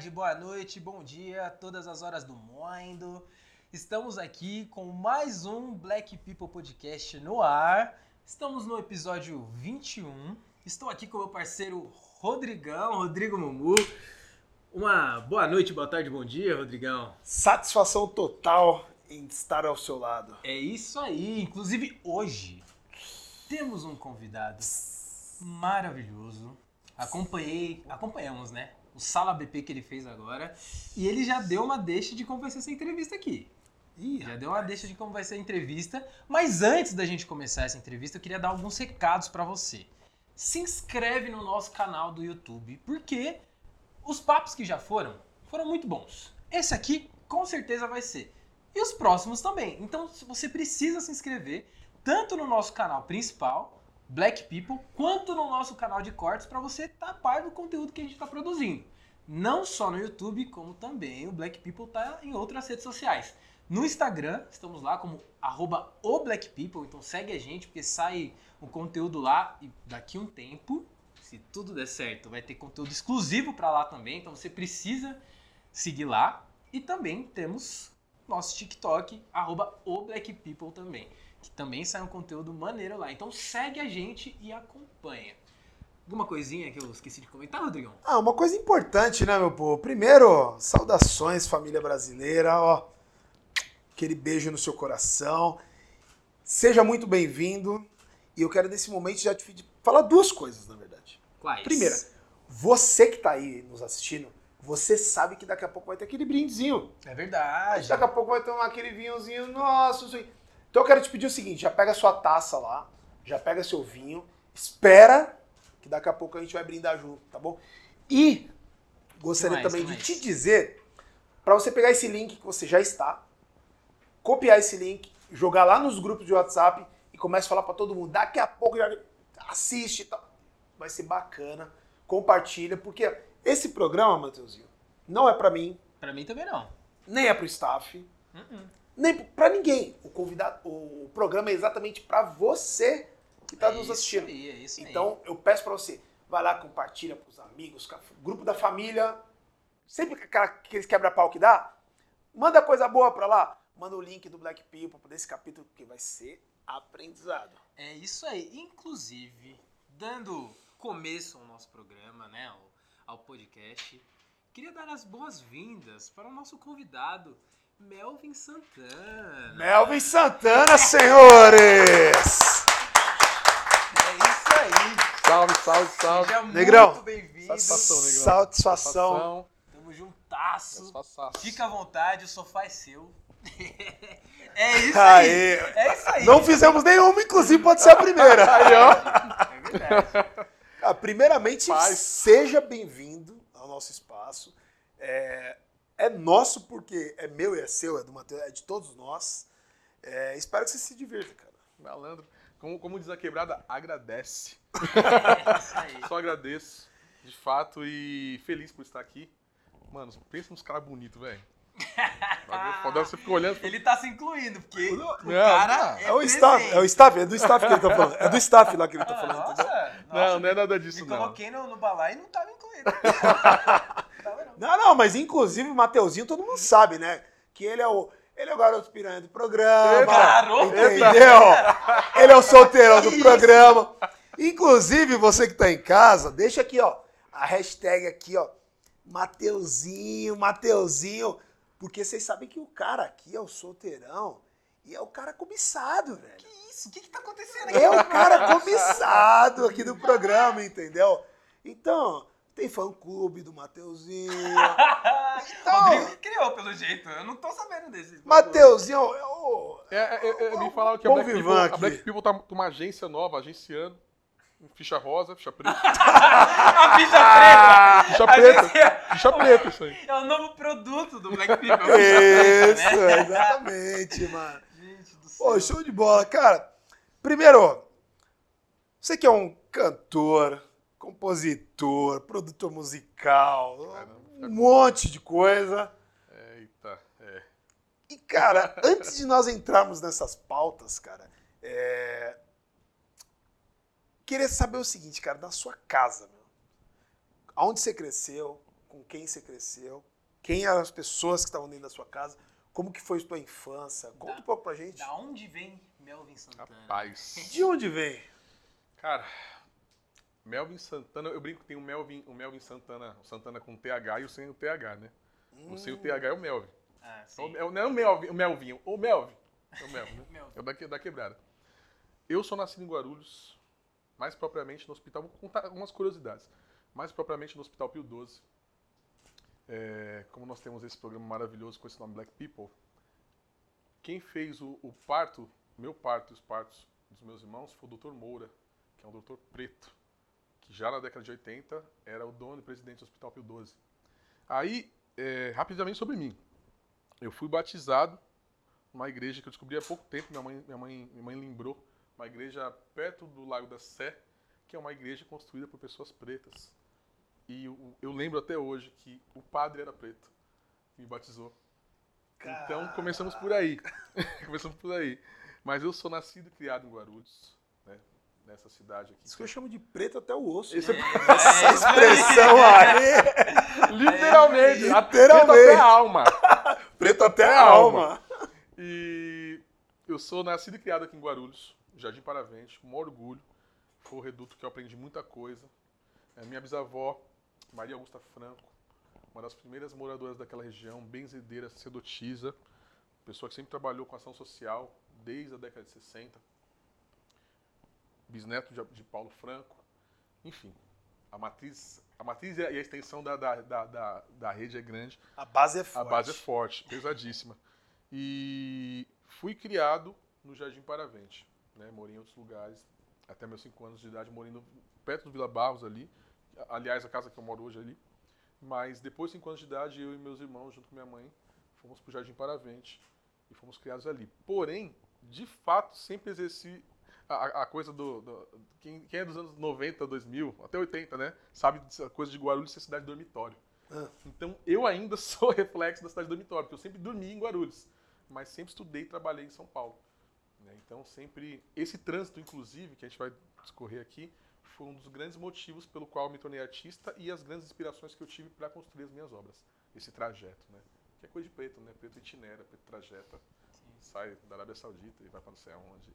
tarde, boa noite, bom dia, todas as horas do mundo. Estamos aqui com mais um Black People Podcast no ar. Estamos no episódio 21. Estou aqui com o meu parceiro Rodrigão, Rodrigo Mumu. Uma boa noite, boa tarde, bom dia, Rodrigão. Satisfação total em estar ao seu lado. É isso aí. Inclusive hoje temos um convidado maravilhoso. Acompanhei, acompanhamos, né? O Sala BP que ele fez agora. E ele já deu uma deixa de como vai ser essa entrevista aqui. Ih, Já deu uma deixa de como vai ser a entrevista. Mas antes da gente começar essa entrevista, eu queria dar alguns recados pra você. Se inscreve no nosso canal do YouTube, porque os papos que já foram, foram muito bons. Esse aqui, com certeza, vai ser. E os próximos também. Então, você precisa se inscrever, tanto no nosso canal principal, Black People, quanto no nosso canal de cortes, para você estar a par do conteúdo que a gente está produzindo. Não só no YouTube, como também o Black People tá em outras redes sociais. No Instagram, estamos lá como arroba People, então segue a gente, porque sai o conteúdo lá e daqui um tempo, se tudo der certo, vai ter conteúdo exclusivo para lá também, então você precisa seguir lá. E também temos nosso TikTok, arroba People também, que também sai um conteúdo maneiro lá. Então segue a gente e acompanha. Alguma coisinha que eu esqueci de comentar, Rodrigão? Ah, uma coisa importante, né, meu povo? Primeiro, saudações, família brasileira, ó. Aquele beijo no seu coração. Seja muito bem-vindo. E eu quero, nesse momento, já te falar duas coisas, na verdade. Quais? Primeira, você que tá aí nos assistindo, você sabe que daqui a pouco vai ter aquele brindezinho. É verdade. Daqui a pouco vai tomar aquele vinhozinho, nossa, isso aí. Então eu quero te pedir o seguinte, já pega sua taça lá, já pega seu vinho, espera que daqui a pouco a gente vai brindar junto, tá bom? E gostaria mais, também de mais? te dizer para você pegar esse link que você já está, copiar esse link, jogar lá nos grupos de WhatsApp e começa a falar para todo mundo. Daqui a pouco já assiste e tal. Vai ser bacana. Compartilha, porque esse programa, Matheusinho, não é para mim, Pra mim também não. nem é pro staff, Uh-uh. Nem pra ninguém. O convidado, o programa é exatamente pra você que tá é nos assistindo. Aí, é isso aí. Então, eu peço pra você, vai lá, compartilha pros amigos, com o grupo da família. Sempre aqueles quebra-pau que dá, manda coisa boa pra lá. Manda o link do Black People desse capítulo, que vai ser aprendizado. É isso aí. Inclusive, dando começo ao nosso programa, né, ao, ao podcast, queria dar as boas-vindas para o nosso convidado, Melvin Santana. Melvin Santana, senhores! É isso aí. Salve, salve, salve. Seja Negrão. muito bem-vindo. Satisfação, Negrão. Satisfação. Tamo juntasso. Satisfação. Fica à vontade, o sofá é seu. é isso aí. Aê. É isso aí. Não fizemos nenhuma, inclusive pode ser a primeira. Aí, ó. É verdade. Ah, primeiramente, Paz. seja bem-vindo ao nosso espaço. É, é nosso porque é meu e é seu, é do Matheus, é de todos nós. É, espero que você se divirta, cara. Malandro. Como, como diz a quebrada, agradece. É isso aí. Só agradeço, de fato, e feliz por estar aqui. Mano, pensa nos caras bonitos, velho. Você fica olhando. Ele tá se incluindo, porque o Não, cara não. é, É o staff, é o staff, é do staff que ele tá falando. É do staff lá que ele tá Ah, falando, nossa, entendeu? Não, nossa, não é nada disso, Me não. coloquei no, no balai e não tava incluído. Não. Não, mas inclusive o Mateuzinho todo mundo sabe, né? Que ele é o, ele é o garoto piranha do programa. Garoto Entendeu? Ele é o solteirão do programa. Inclusive, você que tá em casa, deixa aqui, ó, a hashtag aqui, ó, Mateuzinho, Mateuzinho, porque vocês sabem que o cara aqui é o solteirão e é o cara cobiçado, velho. Que isso? O que que tá acontecendo aqui? É o cara cobiçado aqui do programa, entendeu? Então, tem fã-clube do Mateuzinho. Então- Rodrigo criou, pelo jeito. Eu não tô sabendo desse. Mateuzinho é o... É, é, é, me falaram que a Black, People, aqui. a Black People tá com uma agência nova, agenciando. Ficha rosa, ficha preta. A ficha preta! Ficha A preta. gente- Ficha preta, isso aí. É o novo produto do Black People. Isso, né? exatamente, mano. Gente do céu. Pô, show de bola. Cara, primeiro, você que é um cantor, compositor, produtor musical, um monte de coisa. Eita, é. E, cara, antes de nós entrarmos nessas pautas, cara, é... queria saber o seguinte, cara, da sua casa, meu. aonde você cresceu, com quem você cresceu, quem eram as pessoas que estavam dentro da sua casa, como que foi a sua infância. Conta Da- um pouco pra gente. Da onde vem Melvin Santana? Rapaz. De onde vem? Cara, Melvin Santana, eu brinco que tem o Melvin, o Melvin Santana, o Santana com TH e o sem o TH, né? O sem o TH é o Melvin. Ah, É sim. o- é o- não é o Melvin, o Melvin, o Melvin. É o Melvin, né? Melvin. É o da, da quebrada. Eu sou nascido em Guarulhos, mais propriamente no hospital. Vou contar algumas curiosidades. Mais propriamente no Hospital Pio 12. É, como nós temos esse programa maravilhoso com esse nome Black People, quem fez o, o parto, meu parto e os partos dos meus irmãos, foi o Dr. Moura, que é um doutor preto, que já na década de 80 era o dono e presidente do Hospital Pio 12. Aí, é, rapidamente sobre mim. Eu fui batizado numa igreja que eu descobri há pouco tempo, minha mãe, minha mãe, minha mãe lembrou, uma igreja perto do Lago da Sé, que é uma igreja construída por pessoas pretas. E eu, eu lembro até hoje que o padre era preto, que me batizou. Então começamos por aí. começamos por aí. Mas eu sou nascido e criado em Guarulhos, né? Nessa cidade aqui. Isso que eu chamo de preto até o osso. Esse é- Essa expressão aí. Literalmente, É, literalmente. preto até a alma. Preto até É a alma. E eu sou nascido e criado aqui em Guarulhos, Jardim Paravente, com orgulho. Foi o reduto que eu aprendi muita coisa. É, minha bisavó, Maria Augusta Franco, uma das primeiras moradoras daquela região, benzedeira, sacerdotisa, pessoa que sempre trabalhou com ação social desde a década de 60. Bisneto de, de Paulo Franco. Enfim, a matriz, a matriz e a, a extensão da, da, da, da, da rede é grande. A base é A forte. base é forte, pesadíssima. E fui criado no Jardim Paravente. Né? Morei em outros lugares. Até meus 5 anos de idade, morei no- perto do Vila Barros ali. Aliás, a casa que eu moro hoje ali. Mas depois de 5 anos de idade, eu e meus irmãos, junto com minha mãe, fomos para o Jardim Paravente. E fomos criados ali. Porém, de fato, sempre exerci a, a- a coisa do. do- quem, é dos anos 90, 2000, até 80, né? Sabe dessa coisa de Guarulhos ser cidade dormitório. Ah. Então, eu ainda sou reflexo da cidade dormitório, porque eu sempre dormi em Guarulhos, mas sempre estudei e trabalhei em São Paulo. né? Então, sempre. Esse trânsito, inclusive, que a gente vai discorrer aqui, foi um dos grandes motivos pelo qual eu me tornei artista e as grandes inspirações que eu tive para construir as minhas obras. Esse trajeto, né? Que é coisa de preto, né? Preto itinera, preto trajeta. Sai da Arábia Saudita e vai para não sei aonde.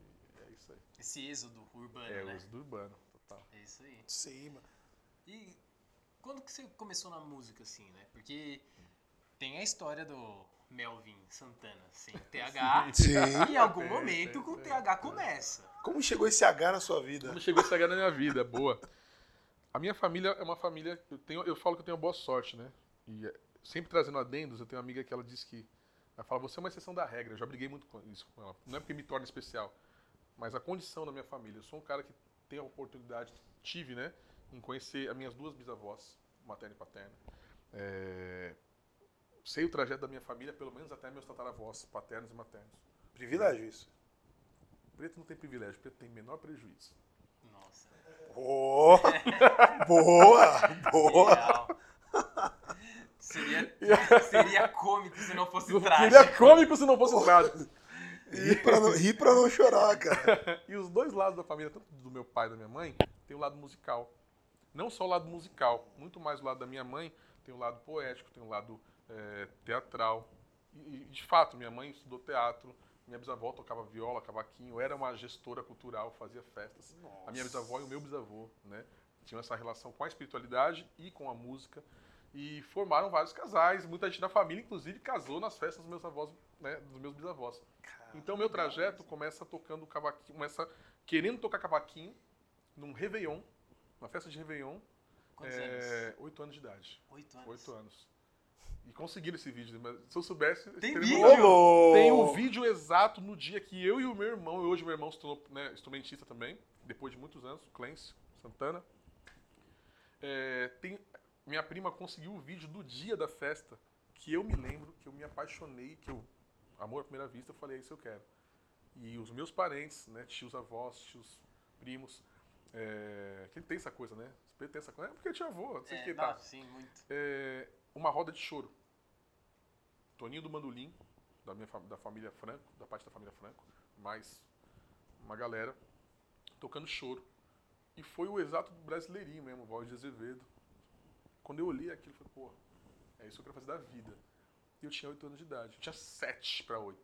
É isso aí. Esse êxodo urbano, É o né? êxodo urbano, total. É isso aí. Sim, mano. E quando que você começou na música, assim, né? Porque tem a história do Melvin Santana sem TH. Sim. E em algum Tem, momento o tem, TH tem. começa. Como chegou esse H na sua vida? Como chegou essa guerra na minha vida, boa. A minha família é uma família. Eu, tenho, eu falo que eu tenho boa sorte, né? E é, sempre trazendo adendos, eu tenho uma amiga que ela diz que. Ela fala, você é uma exceção da regra. Eu já briguei muito com isso com ela. Não é porque me torna especial, mas a condição da minha família. Eu sou um cara que tem a oportunidade, tive, né? Em conhecer as minhas duas bisavós, materna e paterna. É, sei o trajeto da minha família, pelo menos até meus tataravós, paternos e maternos. Privilégio isso. Preto não tem privilégio, preto tem menor prejuízo. Nossa. Oh, boa, boa. Ideal. Seria, seria cômico se não fosse Seria trágico. cômico se não fosse trágico. Ri pra, não, ri pra não chorar, cara. E os dois lados da família, tanto do meu pai e da minha mãe, tem o lado musical. Não só o lado musical, muito mais o lado da minha mãe, tem o lado poético, tem o lado eh, teatral. E, de fato, minha mãe estudou teatro, minha bisavó tocava viola, cavaquinho, era uma gestora cultural, fazia festas. A minha bisavó e o meu bisavô, né? Tinham essa relação com a espiritualidade e com a música. E formaram vários casais, muita gente da família, inclusive, casou nas festas dos meus avós, né, dos meus bisavós. Então meu trajeto começa tocando cavaquinho, começa querendo tocar cavaquinho num Réveillon, uma festa de Réveillon, Quantos é, anos? oito anos de idade. Oito anos. Oito anos. E conseguiram esse vídeo, mas se eu soubesse... Tem vídeo? Tem o vídeo exato no dia que eu e o meu irmão, e hoje meu irmão se tornou né, instrumentista também, depois de muitos anos, o Clêncio Santana. É, tem, minha prima conseguiu o vídeo do dia da festa, que eu me lembro, que eu me apaixonei, que eu, amor à primeira vista, eu falei, é isso eu quero. E os meus parentes, né, tios avós, tios primos, é, que tem essa coisa, né? Tem essa coisa, é porque tinha avô, não sei o É, que tá sim, muito. é, uma roda de choro. Toninho do Mandolim, da, minha, da família Franco, da parte da família Franco, mais uma galera tocando choro. E foi o exato brasileirinho mesmo, voz de Azevedo. Quando eu olhei aquilo, eu falei, pô, é isso que eu quero fazer da vida. Eu tinha 8 anos de idade. Eu tinha 7 para 8.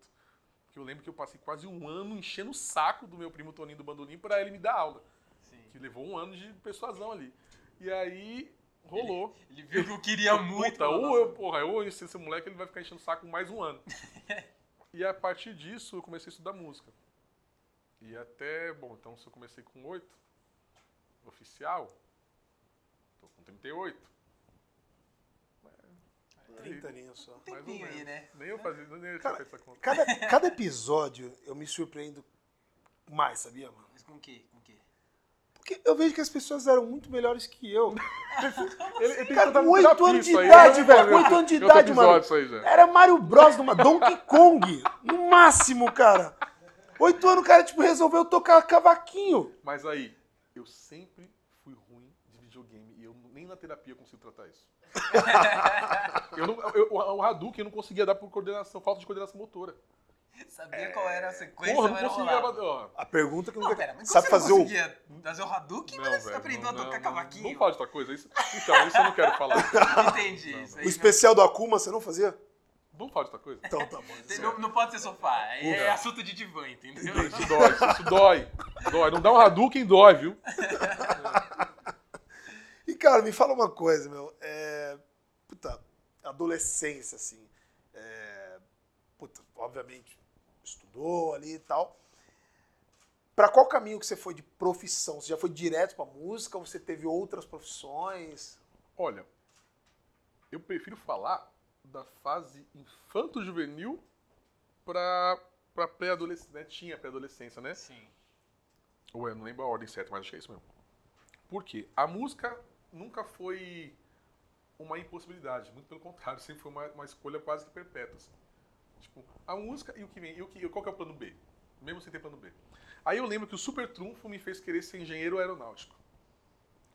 Porque eu lembro que eu passei quase um ano enchendo o saco do meu primo Toninho do Bandolim para ele me dar aula. Sim. Que levou um ano de persuasão ali. E aí rolou. Ele viu que eu queria muito. Puta, ou eu, porra, ou eu ensino esse moleque, ele vai ficar enchendo o saco mais um ano. e a partir disso eu comecei a estudar música. E até, bom, então se eu comecei com 8, oficial, tô com 38. É, 30 aninhos só. mais ou Tempinho aí, né? Nem eu fazia, nem eu tinha Cara, feito essa conta. Cada, cada episódio eu me surpreendo mais, sabia, mano? Mas com o quê? Com o quê? Porque eu vejo que as pessoas eram muito melhores que eu. Ele, ele tem Cara, com no 8 terapia anos de idade, né? velho, com Outro- 8 anos de idade, mano. aí. Era Mario Bros numa Donkey Kong. No máximo, cara. Oito anos o cara, tipo, resolveu tocar cavaquinho. Mas aí, eu sempre fui ruim de videogame e eu nem na terapia consigo tratar isso. eu não, eu, o Hadouken eu não conseguia dar por coordenação, falta de coordenação motora. Sabia qual era a sequência, Porra, mas não não conseguia. A pergunta que Não, pera, mas Sabe você fazer não o... conseguia fazer o Hadouken, não, mas velho, aprendeu não, a tocar não, cavaquinho. Não, não fala de outra coisa. Isso, então, isso eu não quero falar. Entendi. Isso aí O especial do Akuma, você não fazia? Vamos falar de outra coisa? Então tá bom. não, não, não pode ser sofá. É Ufa. assunto de divã, entendeu? Isso dói, isso dói. Dói. Não dá um Hadouken, dói, viu? cara, me fala uma coisa, meu. É... Puta, adolescência, assim. É... Puta, obviamente, estudou ali e tal. Pra qual caminho que você foi de profissão? Você já foi direto pra música ou você teve outras profissões? Olha, eu prefiro falar da fase infanto-juvenil pra, pra pré-adolescência. Né? Tinha pré-adolescência, né? Sim. Ou eu não lembro a ordem certa, mas acho que é isso mesmo. Por quê? A música nunca foi uma impossibilidade, muito pelo contrário, sempre foi uma, uma escolha quase que perpétua. assim. Tipo, a música e o que vem, e o que, qual que é o plano B? Mesmo sem ter plano B. Aí eu lembro que o super trunfo me fez querer ser engenheiro aeronáutico.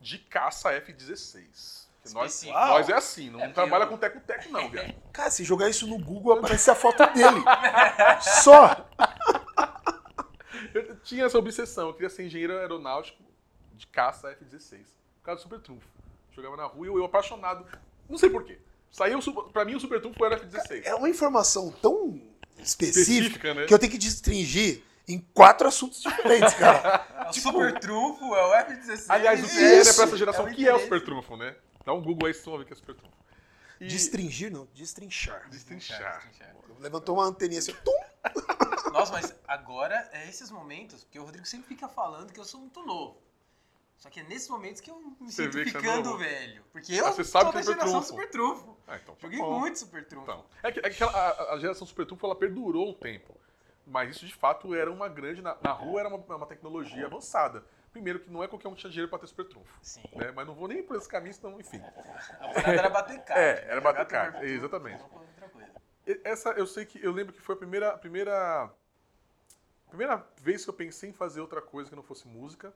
De caça F-16. Que Nós, nós é assim, não É, trabalha eu- com teco-teco não, viado. Cara, se jogar isso no Google, aparece a foto dele. Só. Eu tinha essa obsessão, eu queria ser engenheiro aeronáutico de caça F-16. Por causa do super trunfo. Jogava na rua e eu, eu apaixonado. Não sei porquê. Saiu, pra mim o super trunfo era F-16. É uma informação tão específica, Específica, né? que eu tenho que destringir em quatro assuntos diferentes, cara. É o Tipo- super trunfo, é o F-16. Aliás, o que é pra essa geração, É o que é o super trunfo, né? Dá um Google aí, vão ver o que é super trunfo. E... Destringir, não, destrinchar. Destrinchar. Levantou uma anteninha assim, tum. Nossa, mas agora é esses momentos, porque o Rodrigo sempre fica falando que eu sou muito novo. Só que é nesses momentos que eu me Você sinto é ficando velho. Porque eu Ah, você sabe sou que da é geração trunfo. super trunfo. Ah, então tá Joguei bom. muito super trunfo. Então, é que, é que a, a geração super trunfo, ela perdurou um tempo. Mas isso, de fato, era uma grande... Na, na rua era uma, uma tecnologia avançada. Primeiro que não é qualquer um que tinha dinheiro pra ter super trunfo. Sim. Né? Mas não vou nem por esse caminho, senão, enfim. A parada era bater carta. É, era bater carta, exatamente. Essa eu sei que eu lembro que foi a primeira, a primeira primeira vez que eu pensei em fazer outra coisa que não fosse música,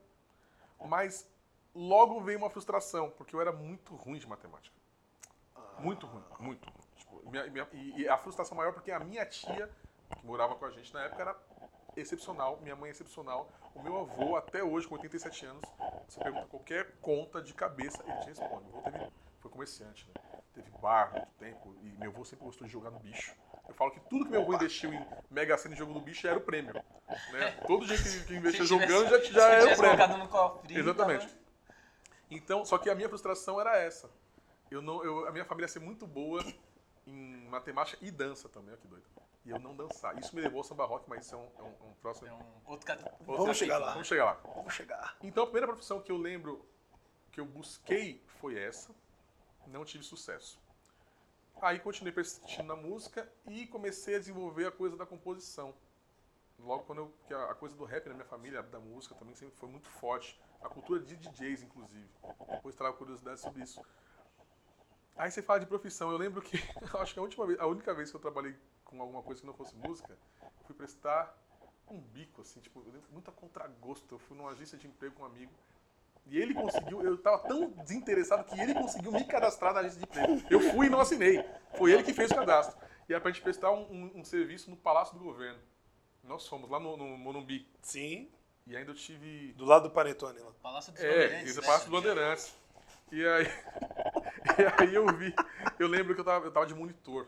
mas logo veio uma frustração porque eu era muito ruim de matemática, muito ruim, muito. ruim. Tipo, minha- minha- e, e a frustração maior porque a minha tia que morava com a gente na época era excepcional, minha mãe é excepcional, o meu avô até hoje com 87 anos, você pergunta qualquer conta de cabeça ele te responde. Meu avô teve, foi comerciante, né? Teve bar muito tempo e meu avô sempre gostou de jogar no bicho. Eu falo que tudo que meu avô investiu em Mega Sena e jogo no bicho era o prêmio. Né? Todo dia que, que investia jogando já, já era o prêmio. no cofrinho. Exatamente. tava- Então, só que a minha frustração era essa. Eu não, eu, a minha família ser muito boa em matemática e dança também, olha que doido. E eu não dançar. Isso me levou ao samba rock, mas isso é um, é um, é um próximo. É um outro cat... outro Vamos chegar lá. Vamos chegar lá. Vamos chegar. Então, a primeira profissão que eu lembro que eu busquei foi essa. Não tive sucesso. Aí continuei persistindo na música e comecei a desenvolver a coisa da composição. Logo quando eu, que a coisa do rap na minha família, da música também sempre foi muito forte. A cultura de DJs, inclusive. Depois trago curiosidade sobre isso. Aí você fala de profissão. Eu lembro que, acho que a última vez, a única vez que eu trabalhei com alguma coisa que não fosse música, fui prestar um bico, assim, tipo, eu lembro muito a contragosto. Eu fui numa agência de emprego com um amigo. E ele conseguiu, eu tava tão desinteressado que ele conseguiu me cadastrar na agência de emprego. Eu fui e não assinei. Foi ele que fez o cadastro. E era pra gente prestar um, um- um serviço no Palácio do Governo. Nós fomos lá no, no Morumbi. Sim. E ainda eu tive Do lado do Panetone lá. Palácio dos é, Bandeirantes, é né? Palácio dos Bandeirantes. E aí, E aí eu vi, eu lembro que eu tava, eu tava de monitor,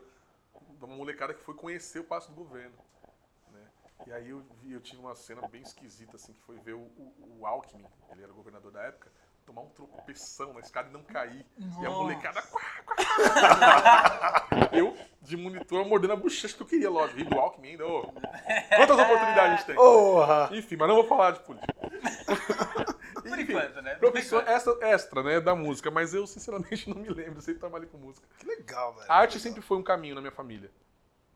de uma molecada que foi conhecer o Passo do Governo. E aí eu, vi, eu tive uma cena bem esquisita, assim, que foi ver o, o, o Alckmin, ele era governador da época, tomar um tropeção na escada e não cair. E a molecada. Quá, quá, eu, de monitor, mordendo a bochecha que eu queria, lógico. Rir do Alckmin ainda. ô. Quantas oportunidades a gente tem? Enfim, mas não vou falar de política. Por enquanto, né? Profissão enquanto. extra, extra, né, da música, mas eu sinceramente não me lembro, eu sempre trabalhei com música. Que legal, velho. A arte sempre foi um caminho na minha família.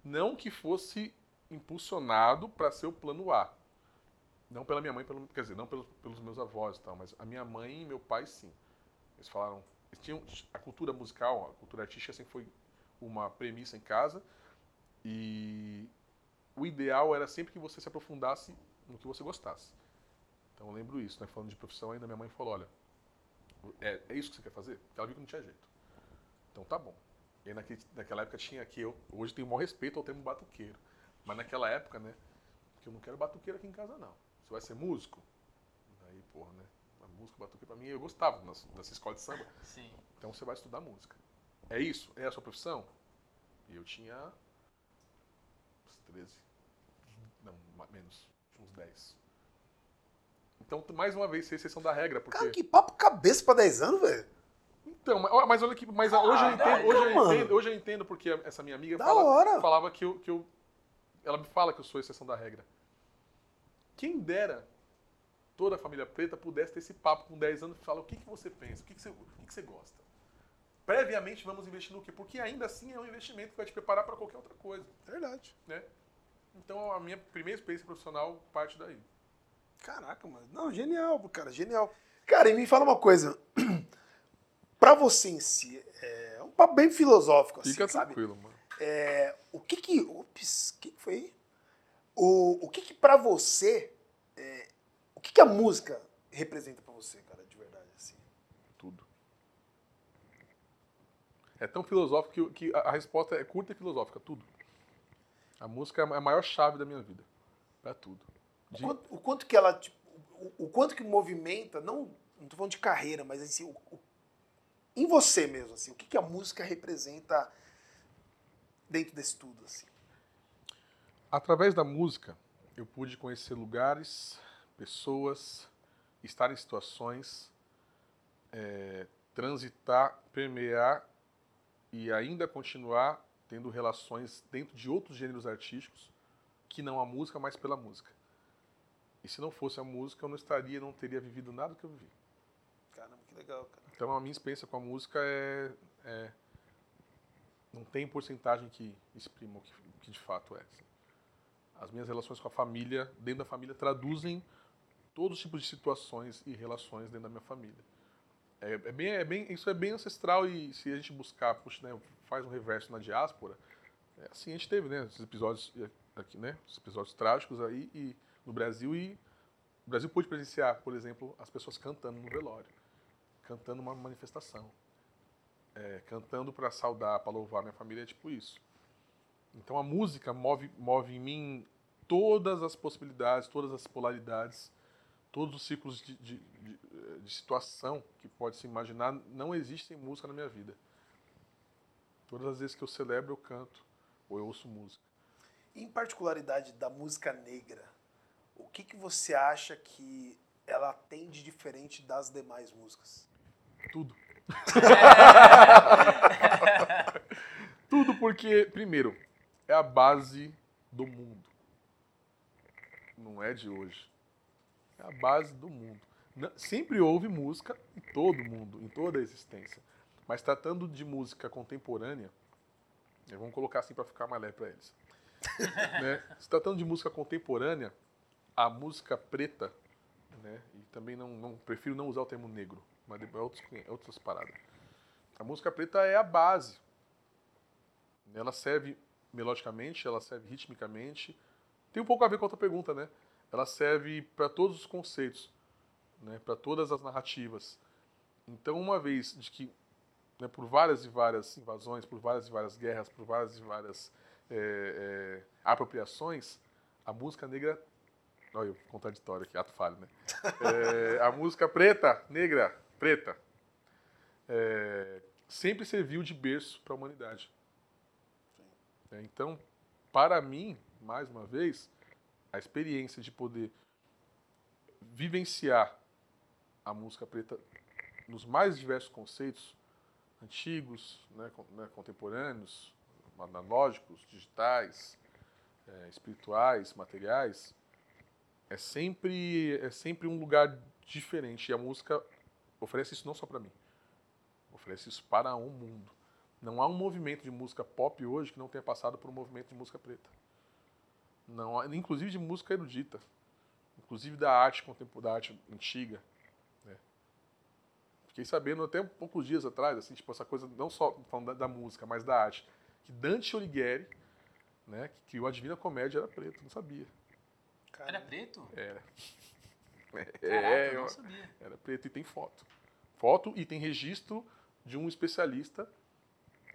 Não que fosse impulsionado para ser o plano A. Não pela minha mãe, pelo, quer dizer, não pelos, pelos meus avós e tal, mas a minha mãe e meu pai sim. Eles falaram, eles tinham a cultura musical, a cultura artística sempre foi uma premissa em casa e o ideal era sempre que você se aprofundasse no que você gostasse. Então eu lembro isso, né? Falando de profissão ainda, minha mãe falou, olha, é, é isso que você quer fazer? Porque ela viu que não tinha jeito. Então tá bom. E naquele, naquela época tinha aqui, eu hoje tenho o maior respeito ao termo batuqueiro. Mas naquela época, né? Porque eu não quero batuqueiro aqui em casa, não. Você vai ser músico? Aí, porra, né? A música, batuqueiro, pra mim, eu gostava nessa escola de samba. Sim. Então você vai estudar música. É isso? É a sua profissão? E eu tinha uns 13. Não, menos. Uns 10. Então, mais uma vez, sem exceção da regra, porque... Cara, que papo cabeça pra 10 anos, velho. Então, mas, olha que. Mas hoje, eu entendo, hoje, eu entendo, hoje eu entendo porque essa minha amiga fala- hora. falava que eu, que eu. Ela me fala que eu sou exceção da regra. Quem dera toda a família preta pudesse ter esse papo com 10 anos e falar o que, que você pensa, o que, que, você, o que, que você gosta. Previamente vamos investir no quê? Porque ainda assim é um investimento que vai te preparar para qualquer outra coisa. Verdade. Né? Então a minha primeira experiência profissional parte daí. Caraca, mano. Não, genial, cara, genial. Cara, e me fala uma coisa. pra você em si, é um papo bem filosófico, assim, Fica sabe? tranquilo, mano. É, o que que... Ups, o que que foi aí? O, o que que pra você... é, o que que a música representa pra você, cara, de verdade, assim? Tudo. É tão filosófico que, que a, resposta é curta e filosófica, tudo. A música é a maior chave da minha vida. Pra tudo. O De- quanto, o quanto que ela, tipo, o, o quanto que movimenta, não, não tô falando de carreira, mas assim, o- o- em você mesmo, assim, o que, que a música representa dentro desse tudo, assim? Através da música, eu pude conhecer lugares, pessoas, estar em situações, é, transitar, permear e ainda continuar tendo relações dentro de outros gêneros artísticos que não a música, mas pela música. E se não fosse a música, eu não estaria, não teria vivido nada que eu vivi. Caramba, que legal, cara. Então a minha experiência com a música é, é- não tem porcentagem que exprima o que, o que de fato é. assim. As minhas relações com a família, dentro da família, traduzem todos os tipos de situações e relações dentro da minha família. É, é bem, é bem, isso é bem ancestral e se a gente buscar, puxa, né, faz um reverso na diáspora, é assim a gente teve, né, esses episódios aqui, né, esses episódios trágicos aí e no Brasil e o Brasil pôde presenciar, por exemplo, as pessoas cantando no velório cantando uma manifestação. É, cantando para saudar, para louvar minha família, é tipo isso. Então a música move, move em mim todas as possibilidades, todas as polaridades, todos os ciclos de, de, de, de situação que pode se imaginar. Não existe sem música na minha vida. Todas as vezes que eu celebro, eu canto ou eu ouço música. Em particularidade da música negra, o que, que você acha que ela tem de diferente das demais músicas? Tudo. Tudo porque, primeiro, é a base do mundo. Não é de hoje. É a base do mundo. Sempre houve música em todo mundo, em toda a existência. Mas tratando de música contemporânea, né, vamos colocar assim para ficar mais leve para eles. né? Se tratando de música contemporânea, a música preta, né? e também não, não prefiro não usar o termo negro, mas é outros, outras paradas. A música preta é a base. Ela serve melodicamente, ela serve ritmicamente. Tem um pouco a ver com a outra pergunta, né? Ela serve para todos os conceitos, né? para todas as narrativas. Então, uma vez de que, né, por várias e várias invasões, por várias e várias guerras, por várias e várias é, é, apropriações, a música negra. Olha, eu, contraditório aqui, ato falho, né? É, a música preta, negra, preta, é, sempre serviu de berço para a humanidade. É, então, para mim, mais uma vez, a experiência de poder vivenciar a música preta nos mais diversos conceitos, antigos, né, né, contemporâneos, analógicos, digitais, é, espirituais, materiais, é sempre, é sempre um lugar diferente. E a música oferece isso não só para mim, oferece isso para um mundo. Não há um movimento de música pop hoje que não tenha passado por um movimento de música preta. Não, inclusive de música erudita, inclusive da arte contemporânea, da arte antiga. Né? Fiquei sabendo até poucos dias atrás, assim, tipo essa coisa não só falando da, da música, mas da arte, que Dante Alighieri, né, que criou a Divina Comédia, era preto, não sabia. Era preto? Era. Caraca, é, eu não sabia. Era preto e tem foto. Foto e tem registro de um especialista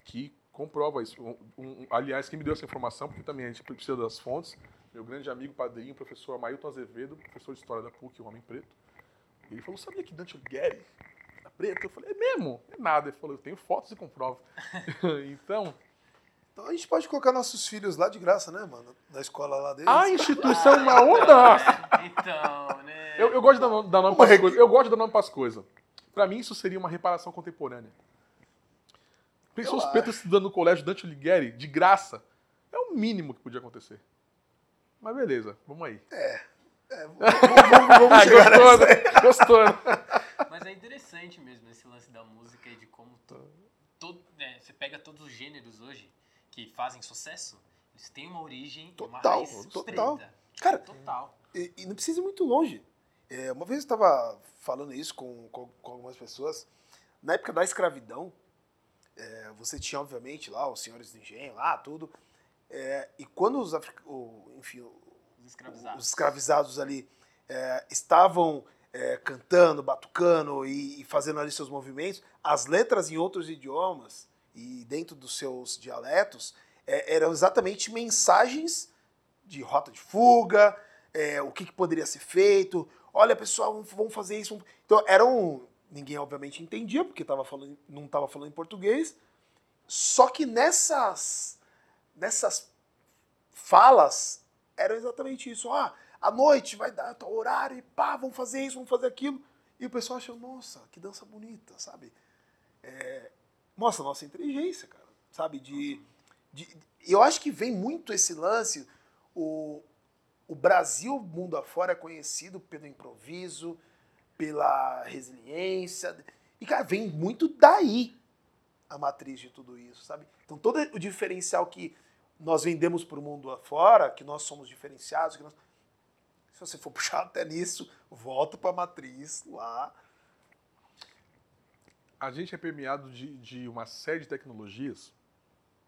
que comprova isso. Um, um, aliás, quem me deu essa informação, porque também a gente precisa das fontes, meu grande amigo, padrinho, professor Amailton Azevedo, professor de História da PUC, um homem preto. Ele falou, sabia que Dante Alighieri era preto? Eu falei, é mesmo? É nada. Ele falou, eu tenho fotos e comprovo. então... Então a gente pode colocar nossos filhos lá de graça, né, mano? Na escola lá deles. A instituição é uma onda! Então? Eu, eu gosto de dar nome, dar nome para as coisas. Eu gosto de dar nome para as coisas. Para mim, isso seria uma reparação contemporânea. Pensou os pretos estudando no colégio Dante Alighieri, de graça. É o mínimo que podia acontecer. Mas beleza, vamos aí. É. é vamos, vamos, vamos chegar Gostou, né? Gostou, né? Mas é interessante mesmo esse lance da música e de como tu, todo, né, você pega todos os gêneros hoje que fazem sucesso, eles têm uma origem, uma Total, raiz total. preta. Cara, Total. E, e não precisa ir muito longe. É, uma vez eu estava falando isso com, com, com algumas pessoas. Na época da escravidão, é, você tinha, obviamente, lá os senhores do engenho, lá, tudo. É, e quando os, afric- o- enfim, Os escravizados. os escravizados ali é, estavam é, cantando, batucando e, e fazendo ali seus movimentos, as letras em outros idiomas e dentro dos seus dialetos é, eram exatamente mensagens de rota de fuga, é, o que, que poderia ser feito. Olha, pessoal, vamos fazer isso. Então, eram. Ninguém, obviamente, entendia, porque tava falando, não estava falando em português. Só que nessas, nessas falas, era exatamente isso. Ah, à noite vai dar tal horário e pá, vamos fazer isso, vamos fazer aquilo. E o pessoal achou, nossa, que dança bonita, sabe? É, mostra a nossa inteligência, cara, sabe? De, de, eu acho que vem muito esse lance. O, o Brasil, mundo afora, é conhecido pelo improviso, pela resiliência. E, cara, vem muito daí a matriz de tudo isso, sabe? Então, todo o diferencial que nós vendemos para o mundo afora, que nós somos diferenciados, que nós... se você for puxar até nisso, volta para a matriz lá. A gente é permeado de, de uma série de tecnologias,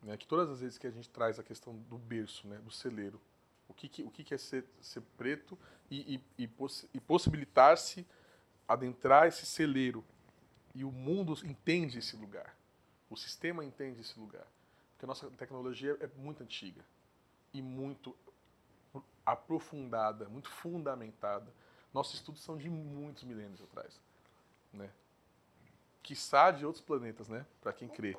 né, que todas as vezes que a gente traz a questão do berço, né, do celeiro, o que, que, o que, que é ser, ser preto e, e, e, possi- e possibilitar-se adentrar esse celeiro. E o mundo entende esse lugar. O sistema entende esse lugar. Porque a nossa tecnologia é muito antiga e muito aprofundada, muito fundamentada. Nossos estudos são de muitos milênios atrás, né? Quiçá de outros planetas, né? Para quem crê.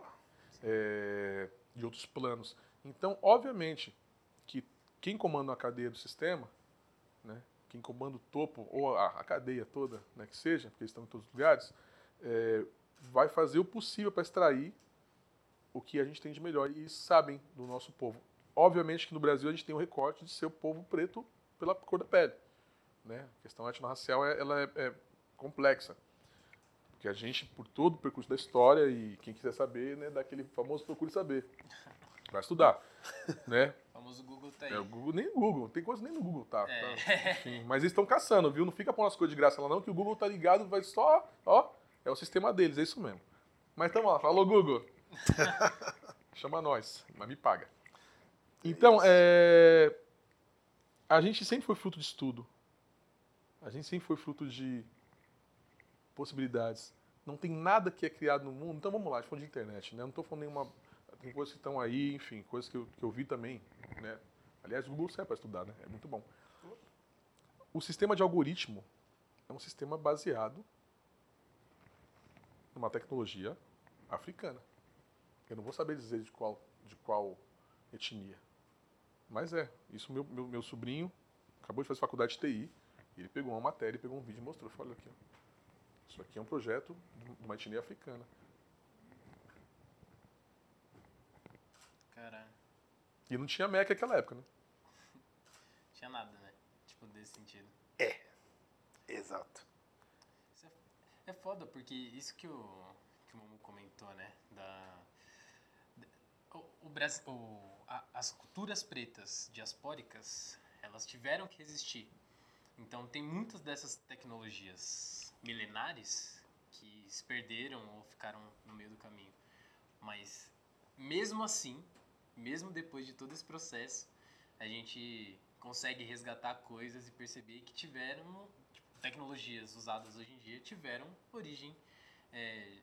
É, de outros planos. Então, obviamente, quem comanda a cadeia do sistema, né? Quem comanda o topo ou a, a cadeia toda, né? Que seja, porque eles estão em todos os lugares, é, vai fazer o possível para extrair o que a gente tem de melhor e sabem do nosso povo. Obviamente que no Brasil a gente tem o recorte de ser o povo preto pela cor da pele. Né? A questão étnico-racial é, é, é complexa. Porque a gente, por todo o percurso da história, e quem quiser saber, né, daquele famoso procure saber. Vai estudar. né? O famoso Google tá aí. É, o Google, nem o Google, tem coisa nem no Google, tá? É. tá, enfim, mas eles estão caçando, viu? Não fica pondo as coisas de graça lá não, que o Google tá ligado, vai só, ó, é o sistema deles, é isso mesmo. Mas tamo lá, falou Google. Chama nós, mas me paga. Então, é, a gente sempre foi fruto de estudo. A gente sempre foi fruto de possibilidades. Não tem nada que é criado no mundo. Então vamos lá, a gente falando de internet, né? Não estou falando nenhuma. Tem coisas que estão aí, enfim, coisas que eu, que eu vi também, né? Aliás, o Google serve para estudar, né? É muito bom. O sistema de algoritmo é um sistema baseado numa tecnologia africana. Eu não vou saber dizer de qual, de qual etnia. Mas é, isso meu, meu, meu sobrinho acabou de fazer faculdade de TI, ele pegou uma matéria, pegou um vídeo e mostrou. Olha aqui, ó. Isso aqui é um projeto de uma etnia africana. Caralho. E não tinha MEC naquela época, né? Tinha nada, né? Tipo, desse sentido. Exato. Isso é, é foda, porque isso que o, que o Momo comentou, né? Da, da- o, o Brasil, o- a- as culturas pretas diaspóricas, elas tiveram que resistir. Então, tem muitas dessas tecnologias milenares que se perderam ou ficaram no meio do caminho. Mas, mesmo assim, mesmo depois de todo esse processo, a gente consegue resgatar coisas e perceber que tiveram tipo, tecnologias usadas hoje em dia tiveram origem é,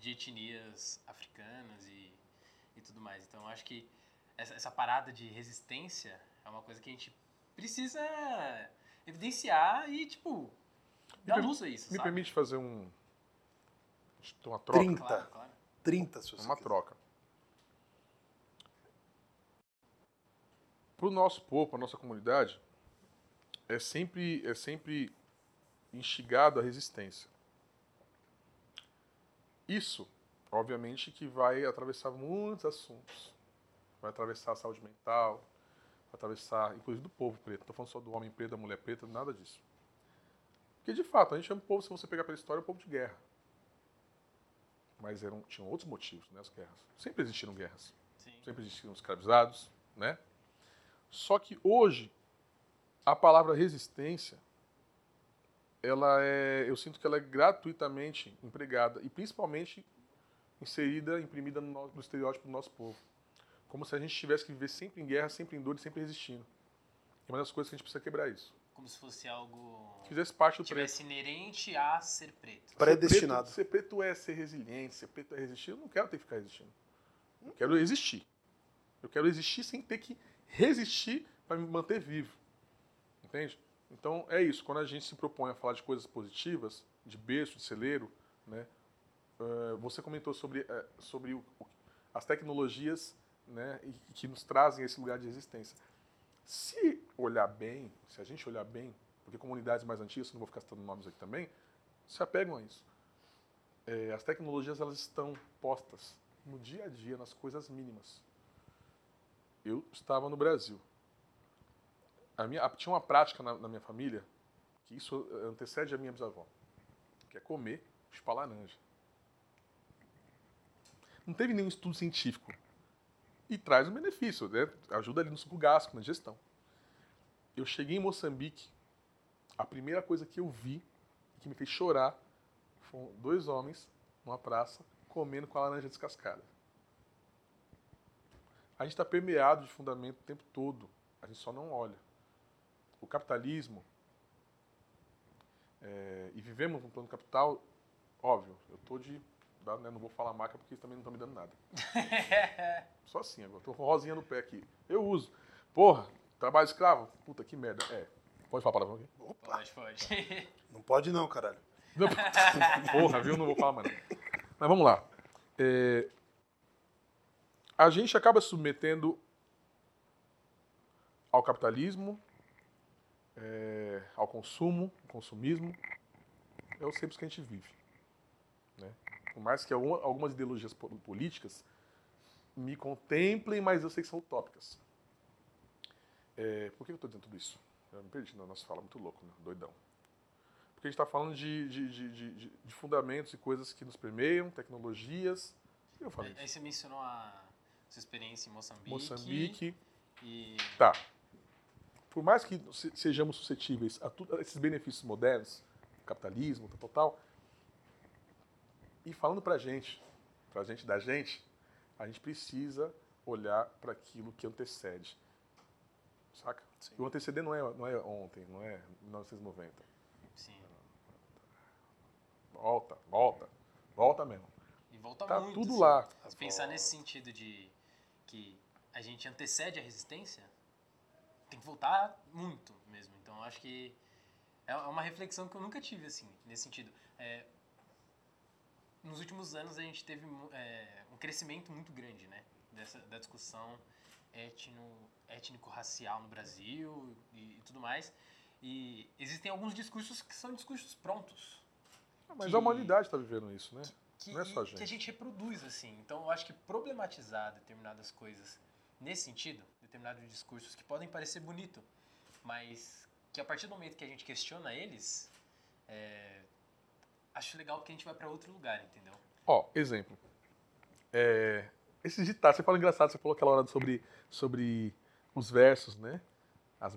de etnias africanas e, e tudo mais. Então eu acho que essa, essa parada de resistência é uma coisa que a gente precisa evidenciar e, tipo, dar luz a isso, Me sabe? permite fazer um. Uma troca? Trinta. Claro, claro. 30, se você Uma quiser. troca. Para o nosso povo, para a nossa comunidade, é sempre, é sempre instigado a resistência. Isso, obviamente, que vai atravessar muitos assuntos. Vai atravessar a saúde mental, vai atravessar, inclusive, do povo preto. Não estou falando só do homem preto, da mulher preta, nada disso. Porque, de fato, a gente é um povo, se você pegar pela história, é um povo de guerra. Mas eram, tinham outros motivos, né, as guerras. Sempre existiram guerras Sim. sempre existiram escravizados, né? Só que hoje a palavra resistência, ela é, eu sinto que ela é gratuitamente empregada e principalmente inserida, imprimida no, no estereótipo do nosso povo, como se a gente tivesse que viver sempre em guerra, sempre em dor e sempre resistindo. E uma das coisas que a gente precisa quebrar é isso. Como se fosse algo Que fizesse parte do preto. tivesse inerente a ser preto. Ser Predestinado. preto- Ser preto é ser resiliente, ser preto é resistir. Eu não quero ter que ficar resistindo. Eu quero existir. Eu quero existir sem ter que resistir para me manter vivo. Entende? Então é isso. Quando a gente se propõe a falar de coisas positivas, de berço, de celeiro, né? eh, você comentou sobre, eh, sobre as tecnologias né, que nos trazem esse lugar de existência. Se olhar bem, se a gente olhar bem, porque comunidades mais antigas, não vou ficar citando nomes aqui também, se apegam a isso. É, as tecnologias elas estão postas no dia a dia, nas coisas mínimas. Eu estava no Brasil. A minha, tinha uma prática na, na minha família que isso antecede a minha bisavó, que é comer chupar laranja. Não teve nenhum estudo científico. E traz um benefício, né? ajuda ali no suco gástrico, na digestão. Eu cheguei em Moçambique, a primeira coisa que eu vi que me fez chorar foram dois homens numa praça comendo com a laranja descascada. A gente está permeado de fundamento o tempo todo, a gente só não olha. O capitalismo, é, e vivemos num plano capital, óbvio, eu estou de. tá, né, não vou falar marca porque eles também não estão me dando nada. Só assim agora, tô com rosinha no pé aqui. Eu uso. Porra, trabalho escravo? Puta que merda. É. Pode falar palavrão aqui? Opa, Pode, pode. não pode não, caralho. Porra, viu? Não vou falar mais. Mas vamos lá. É, a gente acaba se submetendo ao capitalismo, é, ao consumo, consumismo. É os tempos que a gente vive. Né? Por mais que alguma- algumas ideologias po- políticas me contemplem, mas eu sei que são utópicas. É, por que eu estou dizendo tudo isso? Eu me perdi na nossa fala, muito louco, né? doidão. Porque a gente está falando de, de, de, de- fundamentos e coisas que nos permeiam, tecnologias. O eu falei? Aí você mencionou a sua experiência em Moçambique. Moçambique. E Tá. Por mais que se- sejamos suscetíveis a, tudo, a esses benefícios modernos, capitalismo, tal, tal, tal, e falando pra gente, pra gente da gente, a gente precisa olhar para aquilo que antecede. Saca? E o anteceder não é, não é ontem, não é 1990. sim. Volta, volta, volta mesmo. E volta Tá muito. tudo assim. lá. Pensar nesse sentido de que a gente antecede a resistência, tem que voltar muito mesmo. Então, acho que é uma reflexão que eu nunca tive, assim, nesse sentido. É, nos últimos anos a gente teve é, um crescimento muito grande, né? Dessa, da discussão étnico, étnico-racial no Brasil e, e tudo mais. E existem alguns discursos que são discursos prontos. Mas que- a humanidade está vivendo isso, né? Que, Não é só a e- que a gente. gente reproduz, assim. Então eu acho que problematizar determinadas coisas nesse sentido, determinados discursos que podem parecer bonito, mas que a partir do momento que a gente questiona eles, é, acho legal porque a gente vai para outro lugar, entendeu? Ó, exemplo. É, esses ditados, você fala engraçado, você falou aquela hora sobre, sobre os versos, né? As-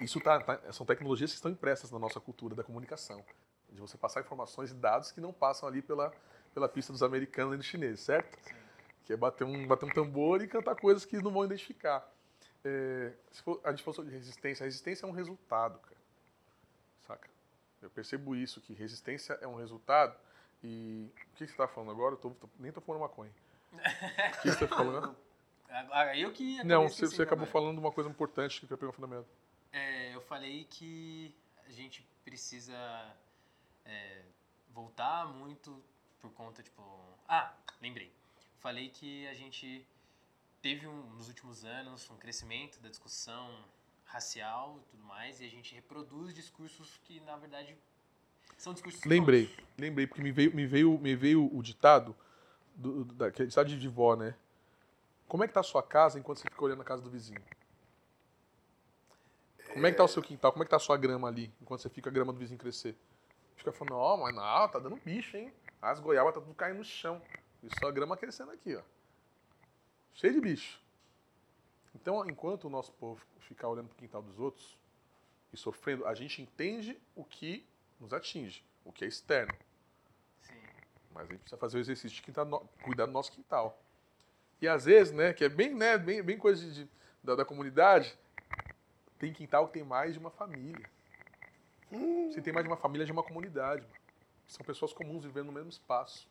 isso tá, tá- são tecnologias que estão impressas na nossa cultura da comunicação. De você passar informações e dados que não passam ali pela, pela pista dos americanos e dos chineses, certo? Sim. Que é bater um, bater um tambor e cantar coisas que não vão identificar. É, se for- a gente falou sobre resistência. A resistência é um resultado, cara. Saca? Eu percebo isso, que resistência é um resultado. E o que você está falando agora? Eu tô- tô- nem tô falando maconha. O que você está falando? agora? Agora, eu que Não, você, você acabou agora. falando uma coisa importante que eu pegar o fundamento. É, eu falei que a gente precisa é, voltar muito por conta, tipo. Ah, lembrei. Falei que a gente teve um, nos últimos anos um crescimento da discussão racial e tudo mais, e a gente reproduz discursos que, na verdade, são discursos. Lembrei, prontos. lembrei, porque me veio, me veio, me veio o ditado, do, do, da, que é ditado de vó, né? Como é que tá a sua casa enquanto você fica olhando a casa do vizinho? Como é que tá o seu quintal? Como é que tá a sua grama ali, enquanto você fica a grama do vizinho crescer? Fica falando, ó, mas não, tá dando bicho, hein? As goiabas tá tudo caindo no chão. E só a grama crescendo aqui, ó. Cheio de bicho. Então, enquanto o nosso povo ficar olhando pro quintal dos outros e sofrendo, a gente entende o que nos atinge, o que é externo. Sim. Mas a gente precisa fazer o exercício de quintal, cuidar do nosso quintal. E às vezes, né, que é bem, né, bem, bem coisa de, de- da, da comunidade, tem quintal que tem mais de uma família. Se tem mais de uma família, é de uma comunidade. mano. São pessoas comuns vivendo no mesmo espaço.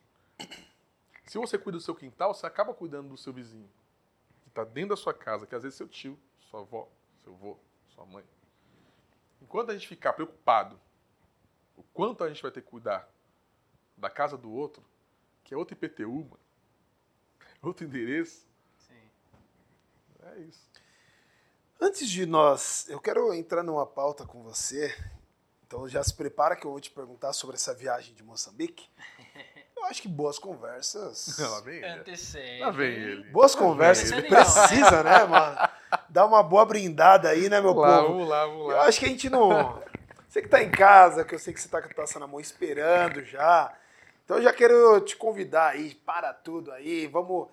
Se você cuida do seu quintal, você acaba cuidando do seu vizinho. Que está dentro da sua casa, que às vezes é seu tio, sua avó, seu avô, sua mãe. Enquanto a gente ficar preocupado o quanto a gente vai ter que cuidar da casa do outro, que é outro IPTU, mano, outro endereço, Sim. é isso. Antes de nós, eu quero entrar numa pauta com você. Então já se prepara que eu vou te perguntar sobre essa viagem de Moçambique. Eu acho que boas conversas. Lá vem ele. Antecede. Lá vem ele. Boas conversas ele. precisa, né, mano? Dá uma boa brindada aí, né, meu Vamos lá, povo? vamos lá, vamos Eu lá. acho que a gente não. Você que tá em casa, que eu sei que você tá com a taça na mão esperando já. Então eu já quero te convidar aí, para tudo aí, vamos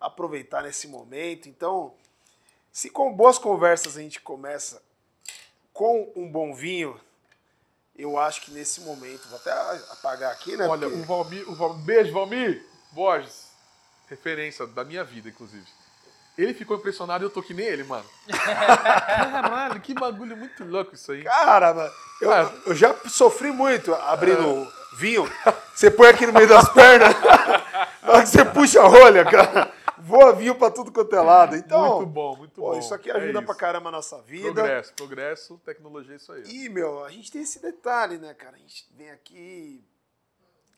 aproveitar nesse momento. Então, se com boas conversas a gente começa com um bom vinho, eu acho que nesse momento, vou até apagar aqui, né? Olha, porque- o Valmir, o Valmir, beijo, Valmir Borges, referência da minha vida, inclusive. Ele ficou impressionado e eu tô que nem ele, mano. Caralho, que bagulho muito louco isso aí. Cara, mano, eu, Ah. eu já sofri muito abrindo vinho. Você põe aqui no meio das pernas, na hora que você puxa a rolha, cara, voa vinho pra tudo quanto é lado. Então, muito bom, muito pô, bom. isso aqui É ajuda pra isso. caramba a nossa vida. Progresso, progresso, tecnologia, é isso aí. E, meu, a gente tem esse detalhe, né, cara? A gente vem aqui.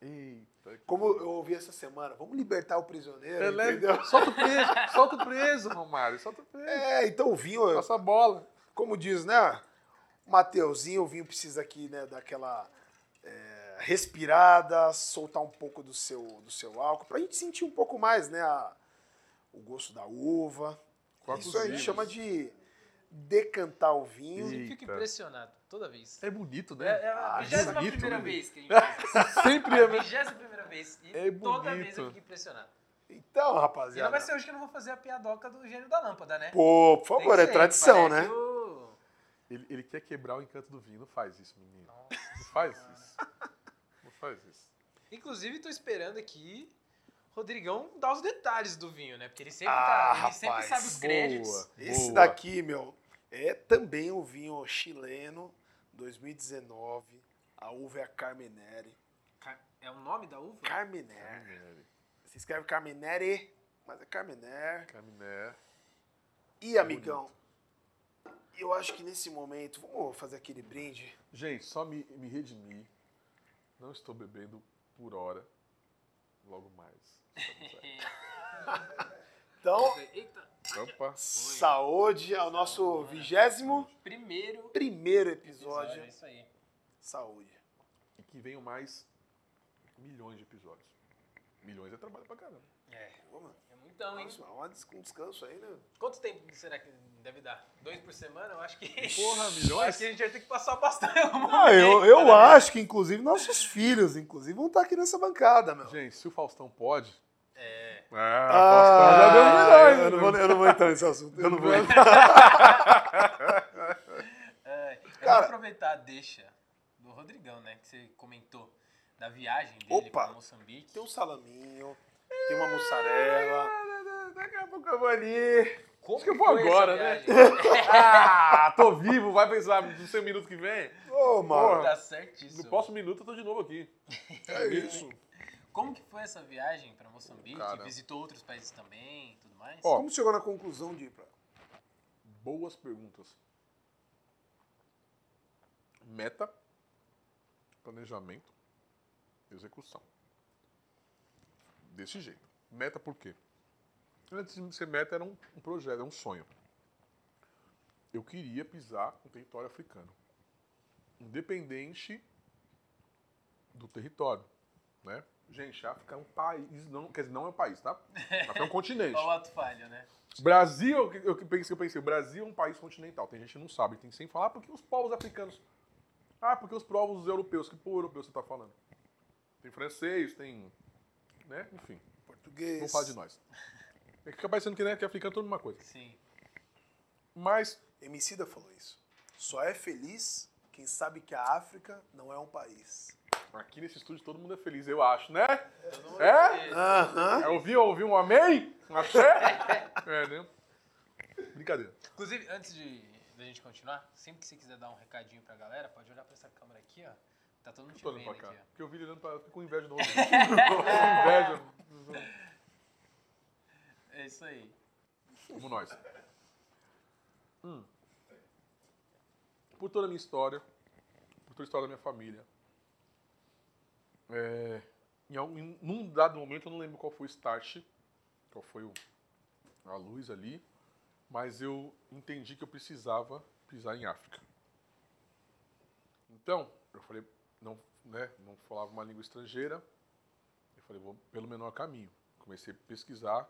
Eita, Como eu ouvi essa semana, vamos libertar o prisioneiro, É leve. entendeu? Solta o preso, solta o preso, Romário, solta o preso. É, então o vinho, Passa a bola. como diz, né? Mateuzinho, o vinho precisa aqui, né, daquela é, respirada, soltar um pouco do seu, do seu álcool, pra gente sentir um pouco mais, né, a- o gosto da uva. Quantos Isso a gente vinhos? chama de decantar o vinho. Eu Eita. fico impressionado toda vez. É bonito, É, né? é a Ah, vigésima bonito, primeira né? vez que a gente faz. Sempre É é. a vigésima primeira vez. E É toda vez eu fico impressionado. Então, E não rapaziada. vai ser hoje que eu não vou fazer a piadoca do gênio da lâmpada, né? Pô, por favor, é tradição, né? o- Ele, ele quer quebrar o encanto do vinho. Não faz isso, menino. Não faz isso. Não faz isso. Inclusive, tô esperando aqui Rodrigão dar os detalhes do vinho, né? Porque ele sempre, Ah, tá, ele sempre rapaz, sabe os créditos. Boa. Esse boa. daqui, meu, é também o vinho chileno 2019. A uva é a Carmenere. Car- É o nome da uva? Carmenere. Carminé. Se escreve Carmenere, mas é Carmenere. Carminé. E, amigão, eu acho que nesse momento, vamos fazer aquele brinde. Gente, só me, me redimir. Não estou bebendo por hora. logo mais. Então, Eita, Opa. saúde ao nosso vigésimo primeiro primeiro episódio. episódio. É isso aí. Saúde. E que venham mais milhões de episódios. Milhões é trabalho pra caramba. É, Pô, mano, é muitão, hein? nossa, um des- um descanso aí, né? Quanto tempo será que deve dar? Dois por semana? Eu acho que. Porra, milhões? acho que a gente vai ter que passar bastante. Ah, eu, eu acho que, inclusive, nossos filhos, inclusive, vão estar aqui nessa bancada, meu. Gente, se o Faustão pode. É. Ah, Ah, já deu eu, não vou, eu não vou entrar nesse assunto. Eu não vou. É, eu Cara- vou aproveitar a deixa do Rodrigão, né? Que você comentou da viagem dele Opa! para Moçambique. Tem um salaminho, tem uma mussarela. Daqui a pouco eu vou ali. Como Acho que eu vou agora, né? Ah, tô vivo, vai pensar no seu minuto que vem. Ô, mano. tá certíssimo. No próximo minuto eu tô de novo aqui. É isso. Como que foi essa viagem para Moçambique? Cara. Visitou outros países também e tudo mais? Ó. Como você chegou na conclusão de ir pra... Boas perguntas. Meta, planejamento, execução. Desse jeito. Meta por quê? Antes de ser meta era um, um projeto, era um sonho. Eu queria pisar no território africano. Independente do território. Né? Gente, a África é um país, não, quer dizer, não é um país, tá? A África é um continente. Qual o ato falho, né? Brasil, eu que pensei, eu pensei, o Brasil é um país continental. Tem gente que não sabe, tem que sempre falar, ah, porque os povos africanos. Ah, porque os povos europeus, que por europeu você tá falando? Tem francês, tem. né? Enfim, Português. vamos falar de nós. É que fica parecendo que, né, que africano é tudo uma coisa. Sim. Mas, Emicida falou isso. Só é feliz quem sabe que a África não é um país. Aqui nesse estúdio todo mundo é feliz, eu acho, né? Todo mundo É? feliz. Aham. É, ouviu, ouviu um amém? Um axé? É, né? Brincadeira. Inclusive, antes de da gente continuar, sempre que você quiser dar um recadinho pra galera, pode olhar pra essa câmera aqui, ó. Tá todo mundo te vendo pra cá. aqui, ó. Porque eu vi ele olhando pra eu fico com inveja do outro. inveja. É isso aí. Como nós. Hum. Por toda a minha história, por toda a história da minha família, é, em, em- num dado momento, eu não lembro qual foi o start, qual foi o- a luz ali, mas eu entendi que eu precisava pisar em África. Então, eu falei, não, né, não falava uma língua estrangeira, eu falei, vou pelo menor caminho. Comecei a pesquisar,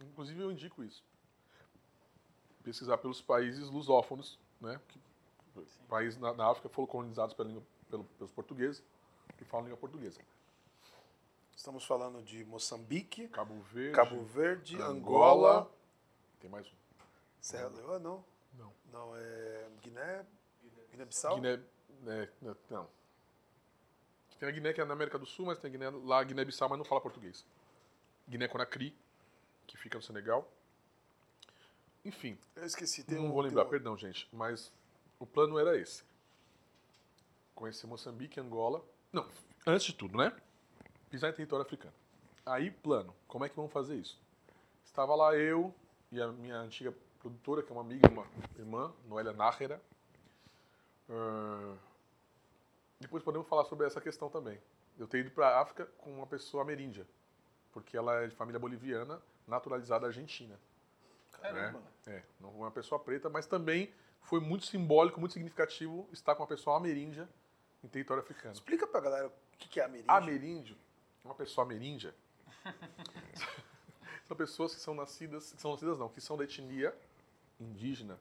inclusive eu indico isso. Pesquisar pelos países lusófonos, né, que, países na, na África foram colonizados pela língua- pelo- pelos portugueses, que falam língua portuguesa. Estamos falando de Moçambique, Cabo Verde, Cabo Verde, Angola. Angola, tem mais um. Serra Leoa, não? Não. Não, é Guiné, Guiné-Bissau? Guiné, é, não. Tem a Guiné que é na América do Sul, mas tem a Guiné, lá Guiné-Bissau, mas não fala português. Guiné-Conakry, que fica no Senegal. Enfim, Eu esqueci. Tem não um, vou lembrar, um- perdão, gente. Mas o plano era esse. Conhecer Moçambique, Angola. Não, antes de tudo, né? Pisar em território africano. Aí, plano. Como é que vamos fazer isso? Estava lá eu e a minha antiga produtora, que é uma amiga, uma irmã, Noélia Nájera. Ah, depois podemos falar sobre essa questão também. Eu ter ido para a África com uma pessoa ameríndia, porque ela é de família boliviana, naturalizada argentina. Caramba. né? É, uma pessoa preta, mas também foi muito simbólico, muito significativo estar com uma pessoa ameríndia em território africano. Explica pra galera o que que é ameríndio. Ameríndio, uma pessoa ameríndia, são pessoas que são nascidas, que são nascidas não, que são da etnia indígena,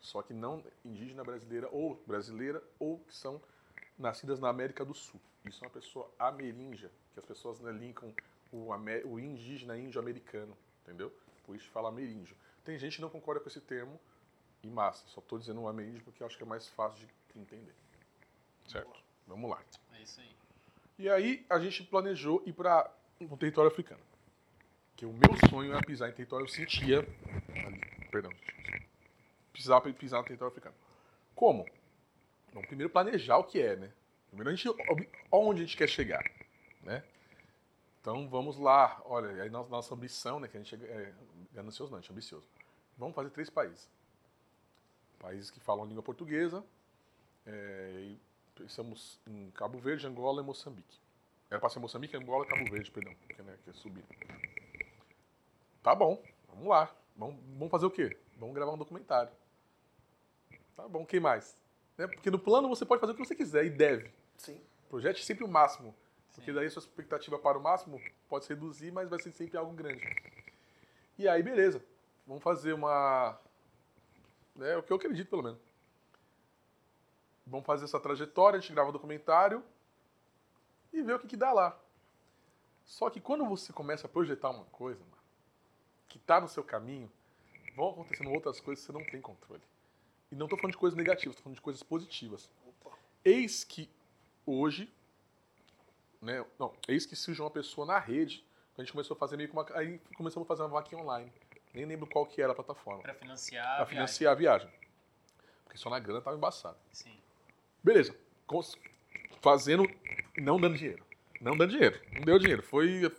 só que não indígena brasileira ou brasileira, ou que são nascidas na América do Sul. Isso é uma pessoa ameríndia, que as pessoas né, linkam o, o indígena índio-americano, entendeu? Por isso fala ameríndio. Tem gente que não concorda com esse termo, e massa, só estou dizendo o ameríndio porque eu acho que é mais fácil de entender. Certo? Vamos lá. É isso aí. E aí a gente planejou ir para o território africano. Que o meu sonho era pisar em território, eu sentia. ali, perdão. Pisar, pisar no território africano. Como? Vamos primeiro planejar o que é, né? Primeiro a gente. Onde a gente quer chegar, né? Então vamos lá. Olha, aí nossa, nossa ambição, né? Que a gente é, é ganancioso, não, a gente é ambicioso. Vamos fazer três países. Países que falam a língua portuguesa. é, e Pensamos em Cabo Verde, Angola e Moçambique. Era pra ser Moçambique, Angola, Cabo Verde, perdão, porque né, que é subir. Tá bom, vamos lá. Vamos, vamos fazer o quê? Vamos gravar um documentário. Tá bom, quem mais? Né, Porque no plano você pode fazer o que você quiser e deve. Sim. Projete sempre o máximo. Porque Sim. daí a sua expectativa para o máximo pode se reduzir, mas vai ser sempre algo grande. E aí, beleza. Vamos fazer uma. É o que eu acredito, pelo menos. Vamos fazer essa trajetória, a gente grava o documentário e ver o que, que dá lá. Só que quando você começa a projetar uma coisa, mano, que tá no seu caminho, vão acontecendo outras coisas que você não tem controle. E não tô falando de coisas negativas, tô falando de coisas positivas. Opa. Eis que hoje, né, não, eis que surge uma pessoa na rede, a gente começou a fazer meio que uma, aí começamos a fazer uma vaquinha online. Nem lembro qual que era a plataforma. Pra financiar. a Pra viagem. financiar a viagem. Porque só na grana tava embaçado. Sim. Beleza. Fazendo, não dando dinheiro. Não dando dinheiro. Não deu dinheiro. Foi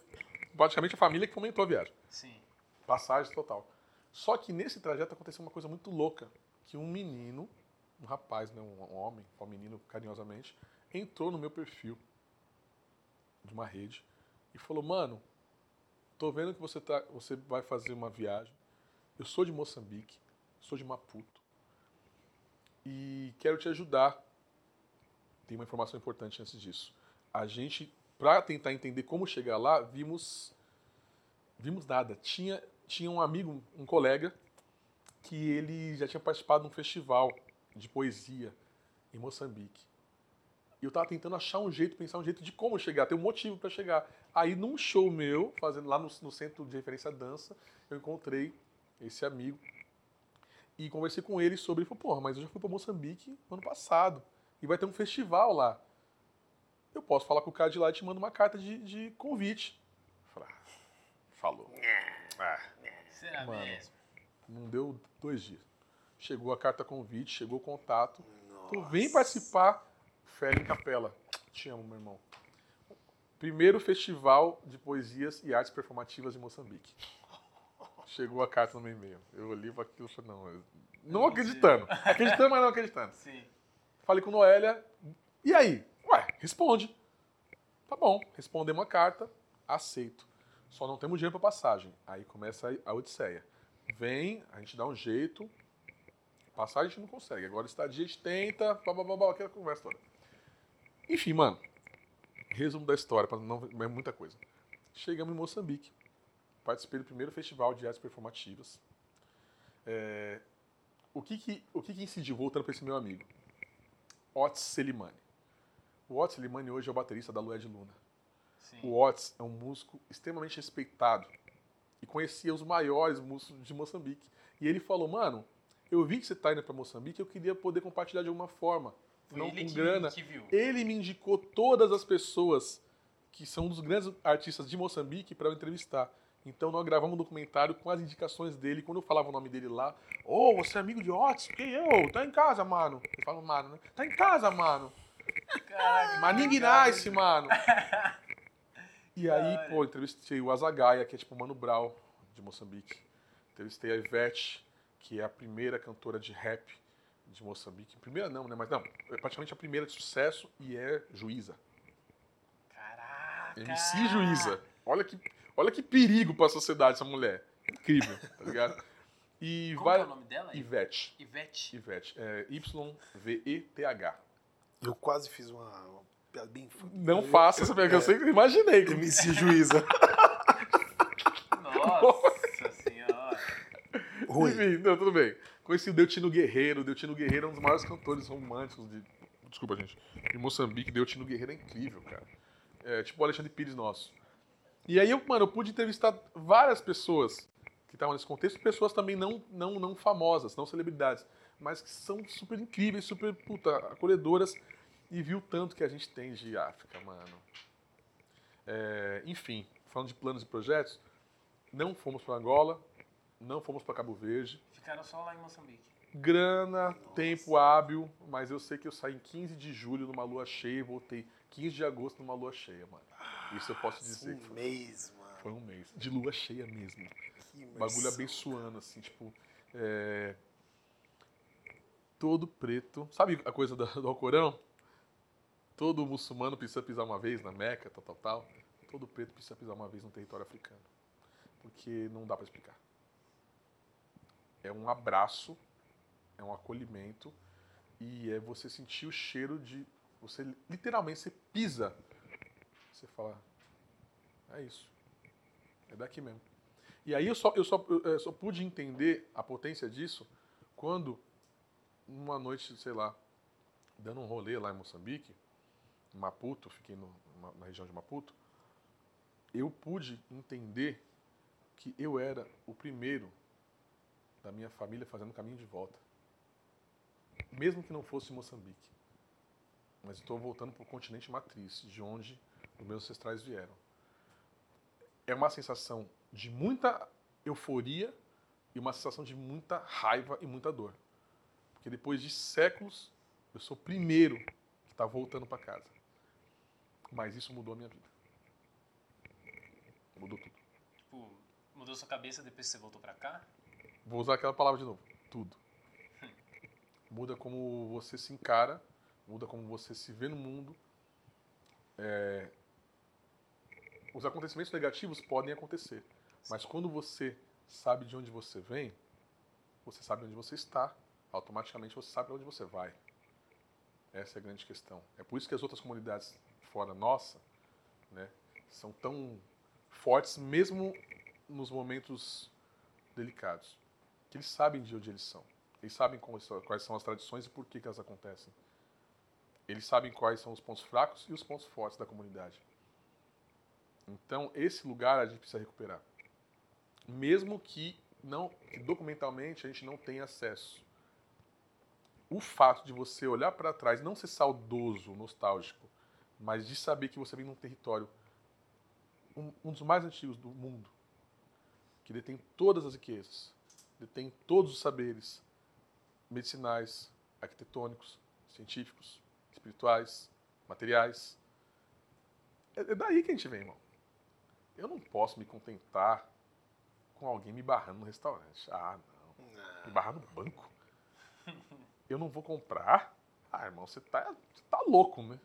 praticamente a família que fomentou a viagem. Sim. Passagem total. Só que nesse trajeto aconteceu uma coisa muito louca. Que um menino, um rapaz, né, um homem, um menino carinhosamente, entrou no meu perfil de uma rede e falou, mano, tô vendo que você, tá, você vai fazer uma viagem. Eu sou de Moçambique, sou de Maputo. E quero te ajudar. Tem uma informação importante antes disso. A gente, para tentar entender como chegar lá, vimos vimos nada. Tinha, tinha um amigo, um colega, que ele já tinha participado de um festival de poesia em Moçambique. E eu tava tentando achar um jeito, pensar um jeito de como chegar, ter um motivo para chegar. Aí num show meu, fazendo lá no, no centro de referência dança, eu encontrei esse amigo e conversei com ele sobre, ele falou, porra, mas eu já fui para Moçambique no ano passado e vai ter um festival lá. Eu posso falar com o cara de lá e te mando uma carta de, de convite. Ah, falou. Ah, Será Mano. mesmo? não deu dois dias. Chegou a carta convite, chegou o contato. Tu Nossa. vem participar, Fé em Capela. Te amo, meu irmão. Primeiro festival de poesias e artes performativas em Moçambique. Chegou a carta no meu e-mail. Eu olhei para aquilo e falei, não, eu- não Não acreditando. Acreditando, mas não acreditando. Sim. Falei com Noélia. E aí? Ué, responde. Tá bom, respondemos a carta, aceito. Só não temos dinheiro para passagem. Aí começa a- odisseia. Vem, a gente dá um jeito. Passagem a gente não consegue. Agora estadia a gente tenta, blá, aquela conversa toda. Enfim, mano. Resumo da história, para não é muita coisa. Chegamos em Moçambique. Participei do primeiro festival de artes performativas. É, o que que, o que que incidiu, voltando para esse meu amigo? Otis Selimani. O Otis Selimani hoje é o baterista da Lué de Luna. Sim. O Otis é um músico extremamente respeitado e conhecia os maiores músicos de Moçambique. E ele falou, mano, eu vi que você tá indo para Moçambique, eu queria poder compartilhar de alguma forma, Foi não ele com grana. Ele me indicou todas as pessoas que são um dos grandes artistas de Moçambique para eu entrevistar. Então nós gravamos um documentário com as indicações dele. Quando eu falava o nome dele lá, ô, você é amigo de Otis? Quem eu? Tá em casa, mano. Eu falo, mano, né? Tá em casa, mano. Caraca, Maningue obrigado. Nice, mano. E aí, pô, entrevistei o Azagaia, que é tipo o Mano Brau, de Moçambique. Entrevistei a Ivete, que é a primeira cantora de rap de Moçambique. Primeira não, né? Mas não, é praticamente a primeira de sucesso e é juíza. Caraca. MC Juíza. Olha que, olha que perigo pra sociedade essa mulher. Incrível, tá ligado? E Como vai. é o nome dela? Ivete. Ivete. Ivete. É Y-V-E-T-H. Eu quase fiz uma, uma piada bem. Não faça essa pergunta, eu sempre imaginei. que- MC Juíza. Nossa senhora. Ruim. Enfim, não, tudo bem. Conheci o Deutino Guerreiro. O Deutino Guerreiro é um dos maiores cantores românticos de. Desculpa, gente. De Moçambique. Deutino Guerreiro é incrível, cara. É tipo o Alexandre Pires nosso. E aí, eu, mano, eu pude entrevistar várias pessoas que estavam nesse contexto, pessoas também não, não, não famosas, não celebridades, mas que são super incríveis, super, puta, acolhedoras. E viu tanto que a gente tem de África, mano. É, enfim, falando de planos e projetos, não fomos para Angola, não fomos para Cabo Verde. Ficaram só lá em Moçambique. Grana, tempo hábil, mas eu sei que eu saí em 15 de julho numa lua cheia e voltei 15 de agosto numa lua cheia, mano. Isso eu posso dizer Um foi, mês, mano. foi um mês. De lua cheia mesmo. Que Bagulho abençoando, assim, tipo. é, Todo preto. Sabe a coisa do, do Alcorão? todo muçulmano precisa pisar uma vez na Meca, tal, tal, tal. Todo preto precisa pisar uma vez no território africano. Porque não dá para explicar. É um abraço, é um acolhimento e é você sentir o cheiro de. Você literalmente você pisa. Você fala, é isso. É daqui mesmo. E aí eu só, eu só, eu só pude entender a potência disso quando, uma noite, sei lá, dando um rolê lá em Moçambique, Maputo, fiquei no, na região de Maputo, eu pude entender que eu era o primeiro da minha família fazendo caminho de volta. Mesmo que não fosse Moçambique. Mas estou voltando para o continente matriz, de onde os meus ancestrais vieram. É uma sensação de muita euforia e uma sensação de muita raiva e muita dor. Porque depois de séculos, eu sou o primeiro que está voltando para casa. Mas isso mudou a minha vida. Mudou tudo. Tipo, mudou sua cabeça depois que você voltou para cá? Vou usar aquela palavra de novo. Tudo. Muda como você se encara, muda como você se vê no mundo. É... Os acontecimentos negativos podem acontecer, mas quando você sabe de onde você vem, você sabe onde você está, automaticamente você sabe onde você vai. Essa é a grande questão. É por isso que as outras comunidades fora nossa, né, são tão fortes mesmo nos momentos delicados. Que eles sabem de onde eles são. Eles sabem quais são as tradições e por que, que elas acontecem. Eles sabem quais são os pontos fracos e os pontos fortes da comunidade. Então, esse lugar a gente precisa recuperar. Mesmo que não que documentalmente a gente não tenha acesso. O fato de você olhar para trás, não ser saudoso, nostálgico, mas de saber que você vem num território um, um dos mais antigos do mundo, que detém todas as riquezas, detém todos os saberes medicinais, arquitetônicos, científicos, espirituais, materiais. É, é daí que a gente vem, irmão. Eu não posso me contentar com alguém me barrando no restaurante. Ah, não. não. Me barrar no banco. Eu não vou comprar. Ah, irmão, você tá, você tá louco, né?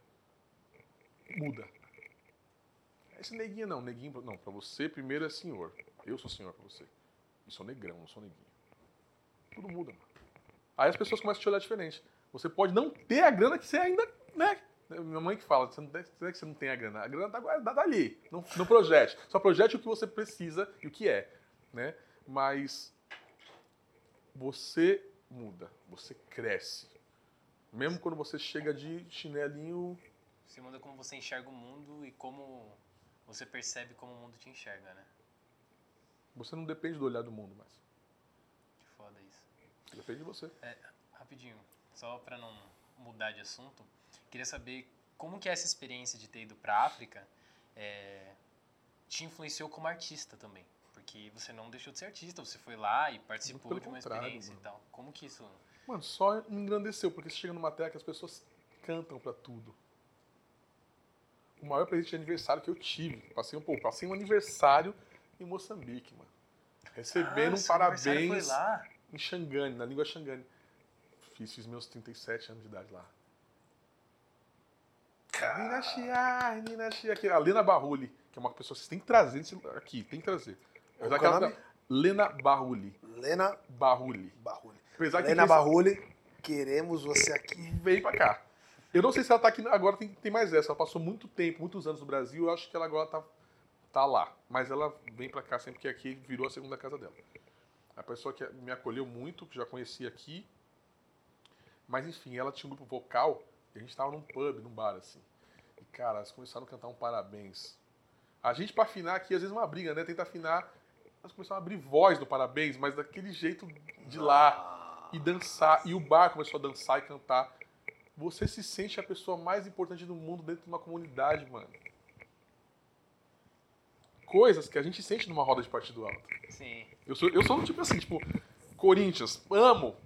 Muda. Esse neguinho não, neguinho não. Pra você, primeiro é senhor. Eu sou senhor pra você. E sou negrão, não sou neguinho. Tudo muda, mano. Aí as pessoas começam a te olhar diferente. Você pode não ter a grana que você ainda, né? Minha mãe que fala, você não, tem, é que você não tem a grana, a grana está guardada ali, não, não projete. Só projete o que você precisa e o que é, né? Mas você muda, você cresce. Mesmo quando você chega de chinelinho... Você muda como você enxerga o mundo e como você percebe como o mundo te enxerga, né? Você não depende do olhar do mundo mais. Que foda isso. Depende de você. É, rapidinho, só para não mudar de assunto, queria saber como que essa experiência de ter ido para África é, te influenciou como artista também. Porque você não deixou de ser artista, você foi lá e participou de uma experiência mano. e tal. Como que isso... Mano, só me engrandeceu, porque você chega numa terra que as pessoas cantam para tudo. O maior presente de aniversário que eu tive. Passei um pouco, passei um aniversário em Moçambique, mano. Recebendo ah, um parabéns em Xangane, na língua Xangane. Fiz, fiz meus 37 anos de idade lá. Nina Chia, Nina Chia. Aqui, a Lena Barruli, que é uma pessoa que você tem que trazer aqui, tem que trazer. Qual é nome? Lena Barruli. Lena Barruli. Barruli. Apesar Lena Barruli, queremos você aqui. Vem pra cá. Eu não sei se ela tá aqui agora, tem, tem mais essa. Ela passou muito tempo, muitos anos no Brasil, eu acho que ela agora tá, tá lá. Mas ela vem pra cá sempre que aqui virou a segunda casa dela. A pessoa que me acolheu muito, que já conhecia aqui. Mas enfim, ela tinha um grupo vocal e a gente tava num pub, num bar, assim. E, cara, elas começaram a cantar um parabéns. A gente, pra afinar aqui, às vezes é uma briga, né? Tenta afinar. Elas começaram a abrir voz do parabéns, mas daquele jeito de lá. E dançar. E o bar começou a dançar e cantar. Você se sente a pessoa mais importante do mundo dentro de uma comunidade, mano. Coisas que a gente sente numa roda de partido alto. Sim. Eu sou, eu sou tipo assim, tipo, Corinthians, amo.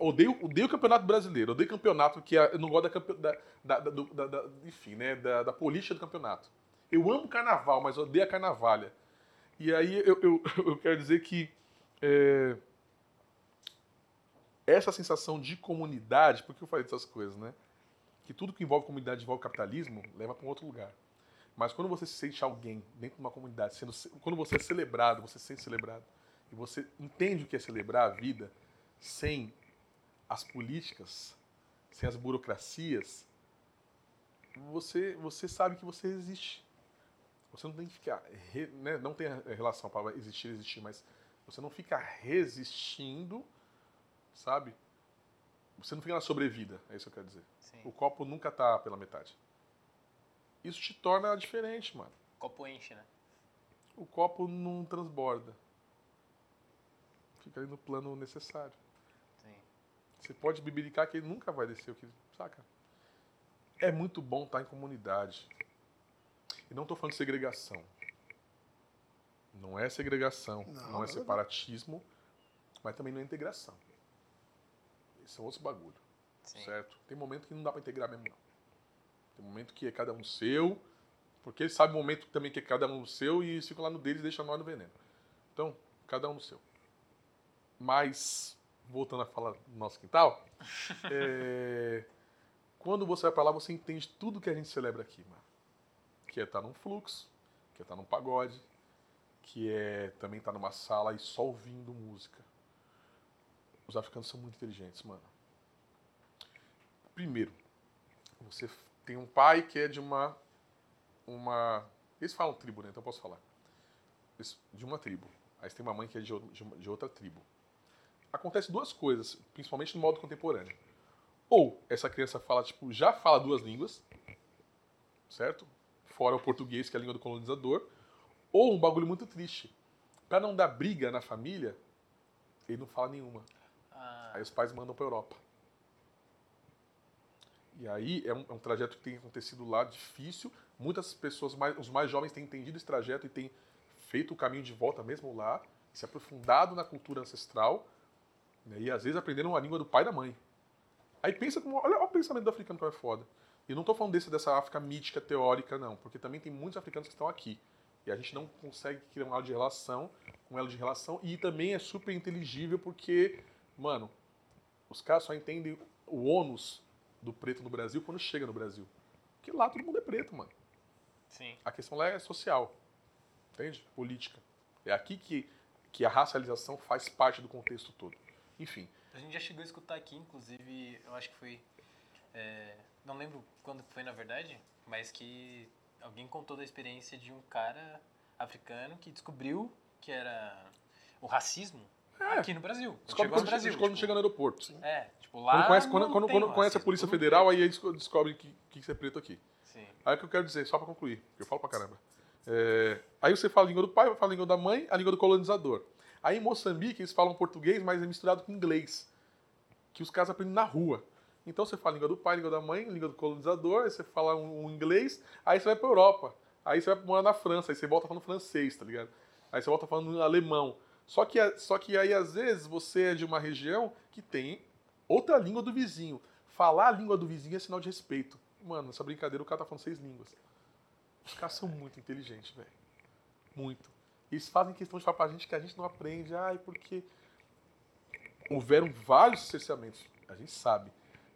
Odeio, odeio o campeonato brasileiro, odeio campeonato que é, eu não gosto da, da, da, da, da enfim, né, da, da política do campeonato. Eu amo carnaval, mas odeio a carnavalha. E aí eu, eu, eu quero dizer que é, essa sensação de comunidade, porque eu falei dessas coisas, né? que tudo que envolve comunidade, envolve capitalismo, leva para um outro lugar. Mas quando você se sente alguém dentro de uma comunidade, sendo, quando você é celebrado, você se sente celebrado, e você entende o que é celebrar a vida sem as políticas, sem as burocracias, você, você sabe que você existe. Você não tem que ficar. Né, não tem relação para existir, existir, mas você não fica resistindo, sabe? Você não fica na sobrevida, é isso que eu quero dizer. Sim. O copo nunca tá pela metade. Isso te torna diferente, mano. O copo enche, né? O copo não transborda. Fica ali no plano necessário. Você pode bibiricar que ele nunca vai descer o que. Saca? É muito bom estar em comunidade. E não estou falando de segregação. Não é segregação, não, não é separatismo, mas também não é integração. Esses são outros bagulho. Sim. Certo? Tem momento que não dá para integrar mesmo, não. Tem momento que é cada um seu, porque ele sabe o momento também que é cada um seu e fica lá no deles e deixa nós no veneno. Então, cada um no seu. Mas, voltando a falar do nosso quintal, é, quando você vai para lá, você entende tudo que a gente celebra aqui, mano. Que é estar tá num fluxo, que é estar tá num pagode, que é também estar tá numa sala e só ouvindo música. Os africanos são muito inteligentes, mano. Primeiro, você tem um pai que é de uma uma eles falam tribo, né? Então eu posso falar. De uma tribo. Aí você tem uma mãe que é de, de outra tribo. Acontece duas coisas, principalmente no modo contemporâneo ou essa criança fala, tipo, já fala duas línguas, certo? Fora o português, que é a língua do colonizador. Ou um bagulho muito triste. Para não dar briga na família, ele não fala nenhuma. Ah. Aí os pais mandam para Europa. E aí é um, é um, trajeto que tem acontecido lá difícil. Muitas pessoas, mais, os mais jovens, têm entendido esse trajeto e têm feito o caminho de volta mesmo lá, se aprofundado na cultura ancestral, né, e às vezes aprenderam a língua do pai e da mãe. Aí pensa como. Olha, olha o pensamento do africano como é foda. E não estou falando desse, dessa África mítica, teórica, não. Porque também tem muitos africanos que estão aqui. E a gente não consegue criar um elo de relação, um elo de relação. E também é super inteligível porque, mano, os caras só entendem o ônus do preto no Brasil quando chega no Brasil. Porque lá todo mundo é preto, mano. Sim. A questão lá é social. Entende? Política. É aqui que, que a racialização faz parte do contexto todo. Enfim. A gente já chegou a escutar aqui, inclusive, eu acho que foi. É, não lembro quando foi na verdade, mas que alguém contou da experiência de um cara africano que descobriu que era o racismo é. aqui no Brasil. Descobre quando, no Brasil, quando tipo, chega no aeroporto. Sim. É, tipo, lá. Quando conhece, quando, quando, quando conhece a Polícia Federal, aí eles descobrem que, que você é preto aqui. Sim. Aí é o que eu quero dizer, só para concluir, que eu falo pra caramba. É, aí você fala a língua do pai, fala a língua da mãe, a língua do colonizador. Aí em Moçambique eles falam português, mas é misturado com inglês, que os caras aprendem na rua. Então você fala a língua do pai, língua da mãe, língua do colonizador, aí você fala um, um inglês, aí você vai pra Europa. Aí você vai morar na França, aí você volta falando francês, tá ligado? Aí você volta falando alemão. Só que, só que aí às vezes você é de uma região que tem outra língua do vizinho. Falar a língua do vizinho é sinal de respeito. Mano, nessa brincadeira o cara tá falando seis línguas. Os caras são muito inteligentes, velho. Muito. Eles fazem questão de falar pra gente que a gente não aprende. Ai, porque houveram vários cerceamentos. A gente sabe.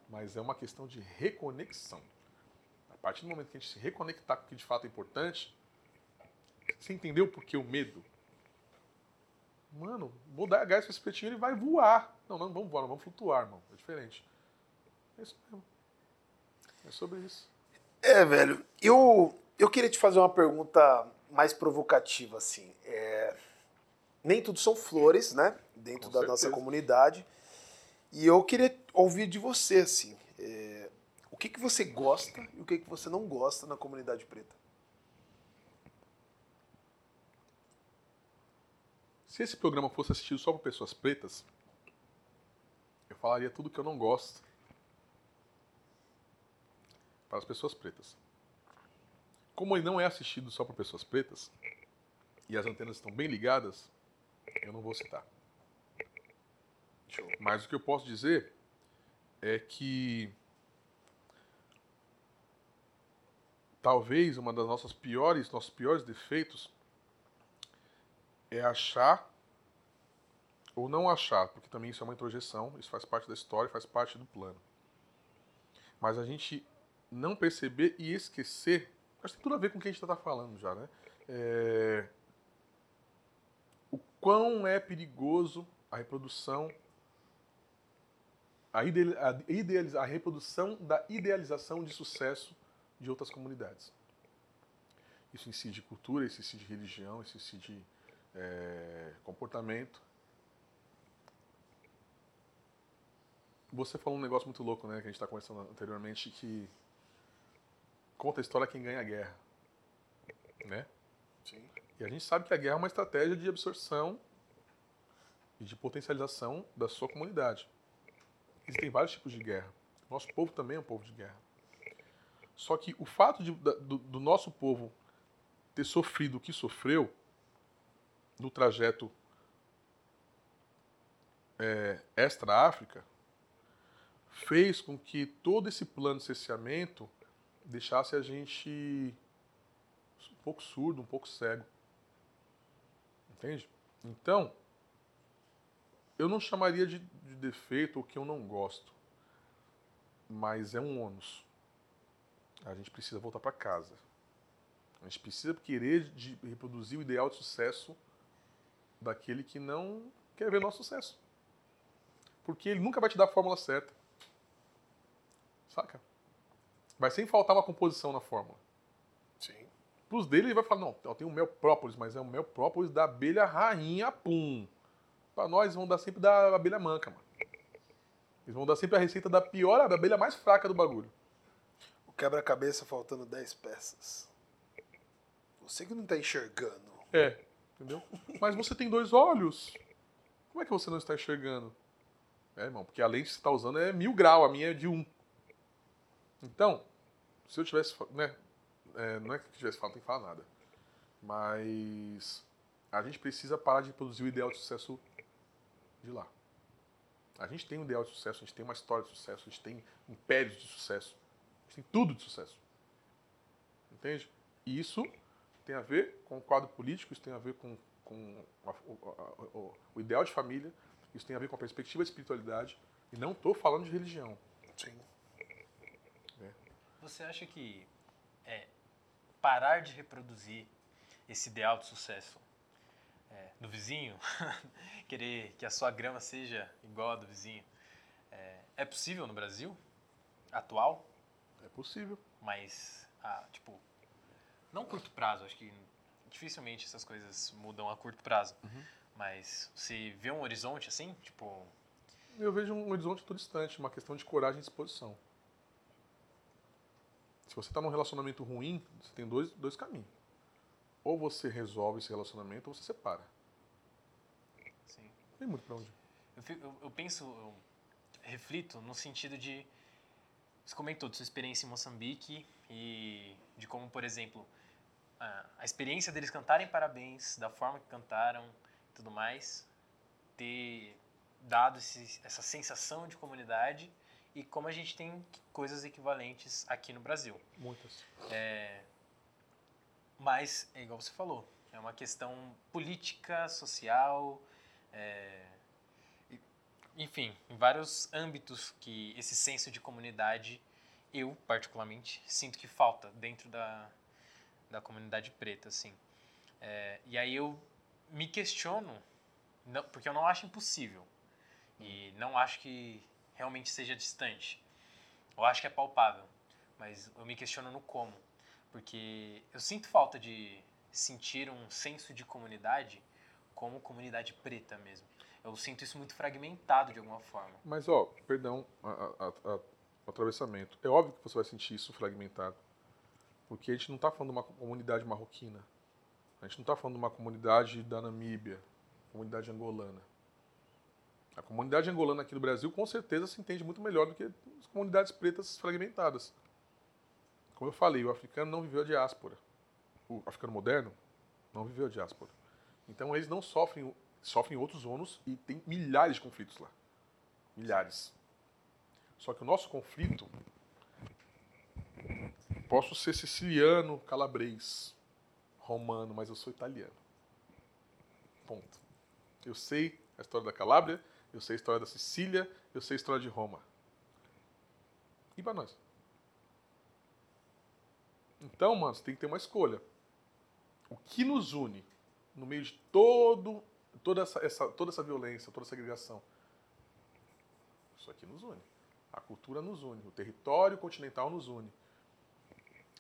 Mas é uma questão de reconexão. A partir do momento que a gente se reconectar com o que de fato é importante, você entendeu por que o medo? Mano, vou dar gás pra esse pretinho, ele vai voar. Não, não vamos voar, não vamos flutuar, irmão. É diferente. É isso mesmo. É sobre isso. É, velho. Eu, eu queria te fazer uma pergunta mais provocativa, assim. É, nem tudo são flores, né? Dentro Com da certeza. nossa comunidade. E eu queria ouvir de você, assim. É, o que, que você gosta e o que, que você não gosta na comunidade preta? Se esse programa fosse assistido só por pessoas pretas, eu falaria tudo que eu não gosto para as pessoas pretas. Como ele não é assistido só por pessoas pretas, e as antenas estão bem ligadas, eu não vou citar. Mas o que eu posso dizer é que talvez uma das nossas piores, nossos piores defeitos é achar ou não achar, porque também isso é uma introjeção, isso faz parte da história, faz parte do plano. Mas a gente não perceber e esquecer, acho que tem tudo a ver com o que a gente está falando já, né? É, o quão é perigoso a reprodução, a, idealiza, a reprodução da idealização de sucesso de outras comunidades. Isso incide cultura, isso incide religião, isso incide é, comportamento. Você falou um negócio muito louco, né, que a gente está conversando anteriormente, que conta a história quem ganha a guerra, né? Sim. E a gente sabe que a guerra é uma estratégia de absorção e de potencialização da sua comunidade. Existem vários tipos de guerra. Nosso povo também é um povo de guerra. Só que o fato de, do, do nosso povo ter sofrido o que sofreu no trajeto é, extra-África fez com que todo esse plano de cerceamento deixasse a gente um pouco surdo, um pouco cego. Entende? Então, eu não chamaria de, de defeito o que eu não gosto, mas é um ônus. A gente precisa voltar para casa. A gente precisa querer de reproduzir o ideal de sucesso daquele que não quer ver nosso sucesso. Porque ele nunca vai te dar a fórmula certa. Saca? Vai sem faltar uma composição na fórmula. Sim. Pros dele, ele vai falar: não, eu tenho o mel própolis, mas é o mel própolis da abelha rainha pum. Pra nós, vão dar sempre da abelha manca, mano. Eles vão dar sempre a receita da pior, da abelha mais fraca do bagulho. O quebra-cabeça faltando 10 peças. Você que não tá enxergando. É, entendeu? Mas você tem dois olhos. Como é que você não está enxergando? É, irmão, porque a lente que você está usando é mil grau, a minha é de um. Então, se eu tivesse. Né, é, não é que tivesse falado, não tem que falar nada. Mas a gente precisa parar de produzir o ideal de sucesso de lá. A gente tem um ideal de sucesso, a gente tem uma história de sucesso, a gente tem impérios de sucesso, a gente tem tudo de sucesso. Entende? E isso tem a ver com o quadro político, isso tem a ver com, com a, o, o, ideal de família, isso tem a ver com a perspectiva de espiritualidade, e não estou falando de religião. Sim. Você acha que é, parar de reproduzir esse ideal de sucesso é, do vizinho, querer que a sua grama seja igual a do vizinho, é, é possível no Brasil atual? É possível. Mas, ah, tipo, não curto prazo, acho que dificilmente essas coisas mudam a curto prazo. Uhum. Mas você vê um horizonte assim, tipo. Eu vejo um horizonte todo distante, uma questão de coragem e disposição. Se você está num relacionamento ruim, você tem dois, dois caminhos. Ou você resolve esse relacionamento ou você separa. Sim. Não tem muito pra onde. Eu, eu, eu penso, eu reflito no sentido de. Você comentou de sua experiência em Moçambique e de como, por exemplo, a, a experiência deles cantarem parabéns, da forma que cantaram e tudo mais, ter dado esse, essa sensação de comunidade e como a gente tem coisas equivalentes aqui no Brasil. Muitas. É, mas, é igual você falou, é uma questão política, social, é, enfim, em vários âmbitos que esse senso de comunidade, eu particularmente, sinto que falta dentro da, da comunidade preta, assim. É, e aí eu me questiono, não, porque eu não acho impossível. E não acho que realmente seja distante. Eu acho que é palpável. Mas eu me questiono no como. Porque eu sinto falta de sentir um senso de comunidade como comunidade preta mesmo. Eu sinto isso muito fragmentado de alguma forma. Mas, ó, perdão, a, a, a, atravessamento. É óbvio que você vai sentir isso fragmentado. Porque a gente não está falando de uma comunidade marroquina. A gente não está falando de uma comunidade da Namíbia, comunidade angolana. A comunidade angolana aqui no Brasil com certeza se entende muito melhor do que as comunidades pretas fragmentadas. Como eu falei, o africano não viveu a diáspora. O africano moderno não viveu a diáspora. Então eles não sofrem, sofrem outros ônus e tem milhares de conflitos lá. Milhares. Só que o nosso conflito Posso ser siciliano, calabrês, romano, mas eu sou italiano. Ponto. Eu sei a história da Calábria, eu sei a história da Sicília, eu sei a história de Roma. E para nós? Então, mano, você tem que ter uma escolha. O que nos une no meio de todo, toda, essa, essa, toda essa violência, toda essa segregação? Isso aqui nos une. A cultura nos une. O território continental nos une.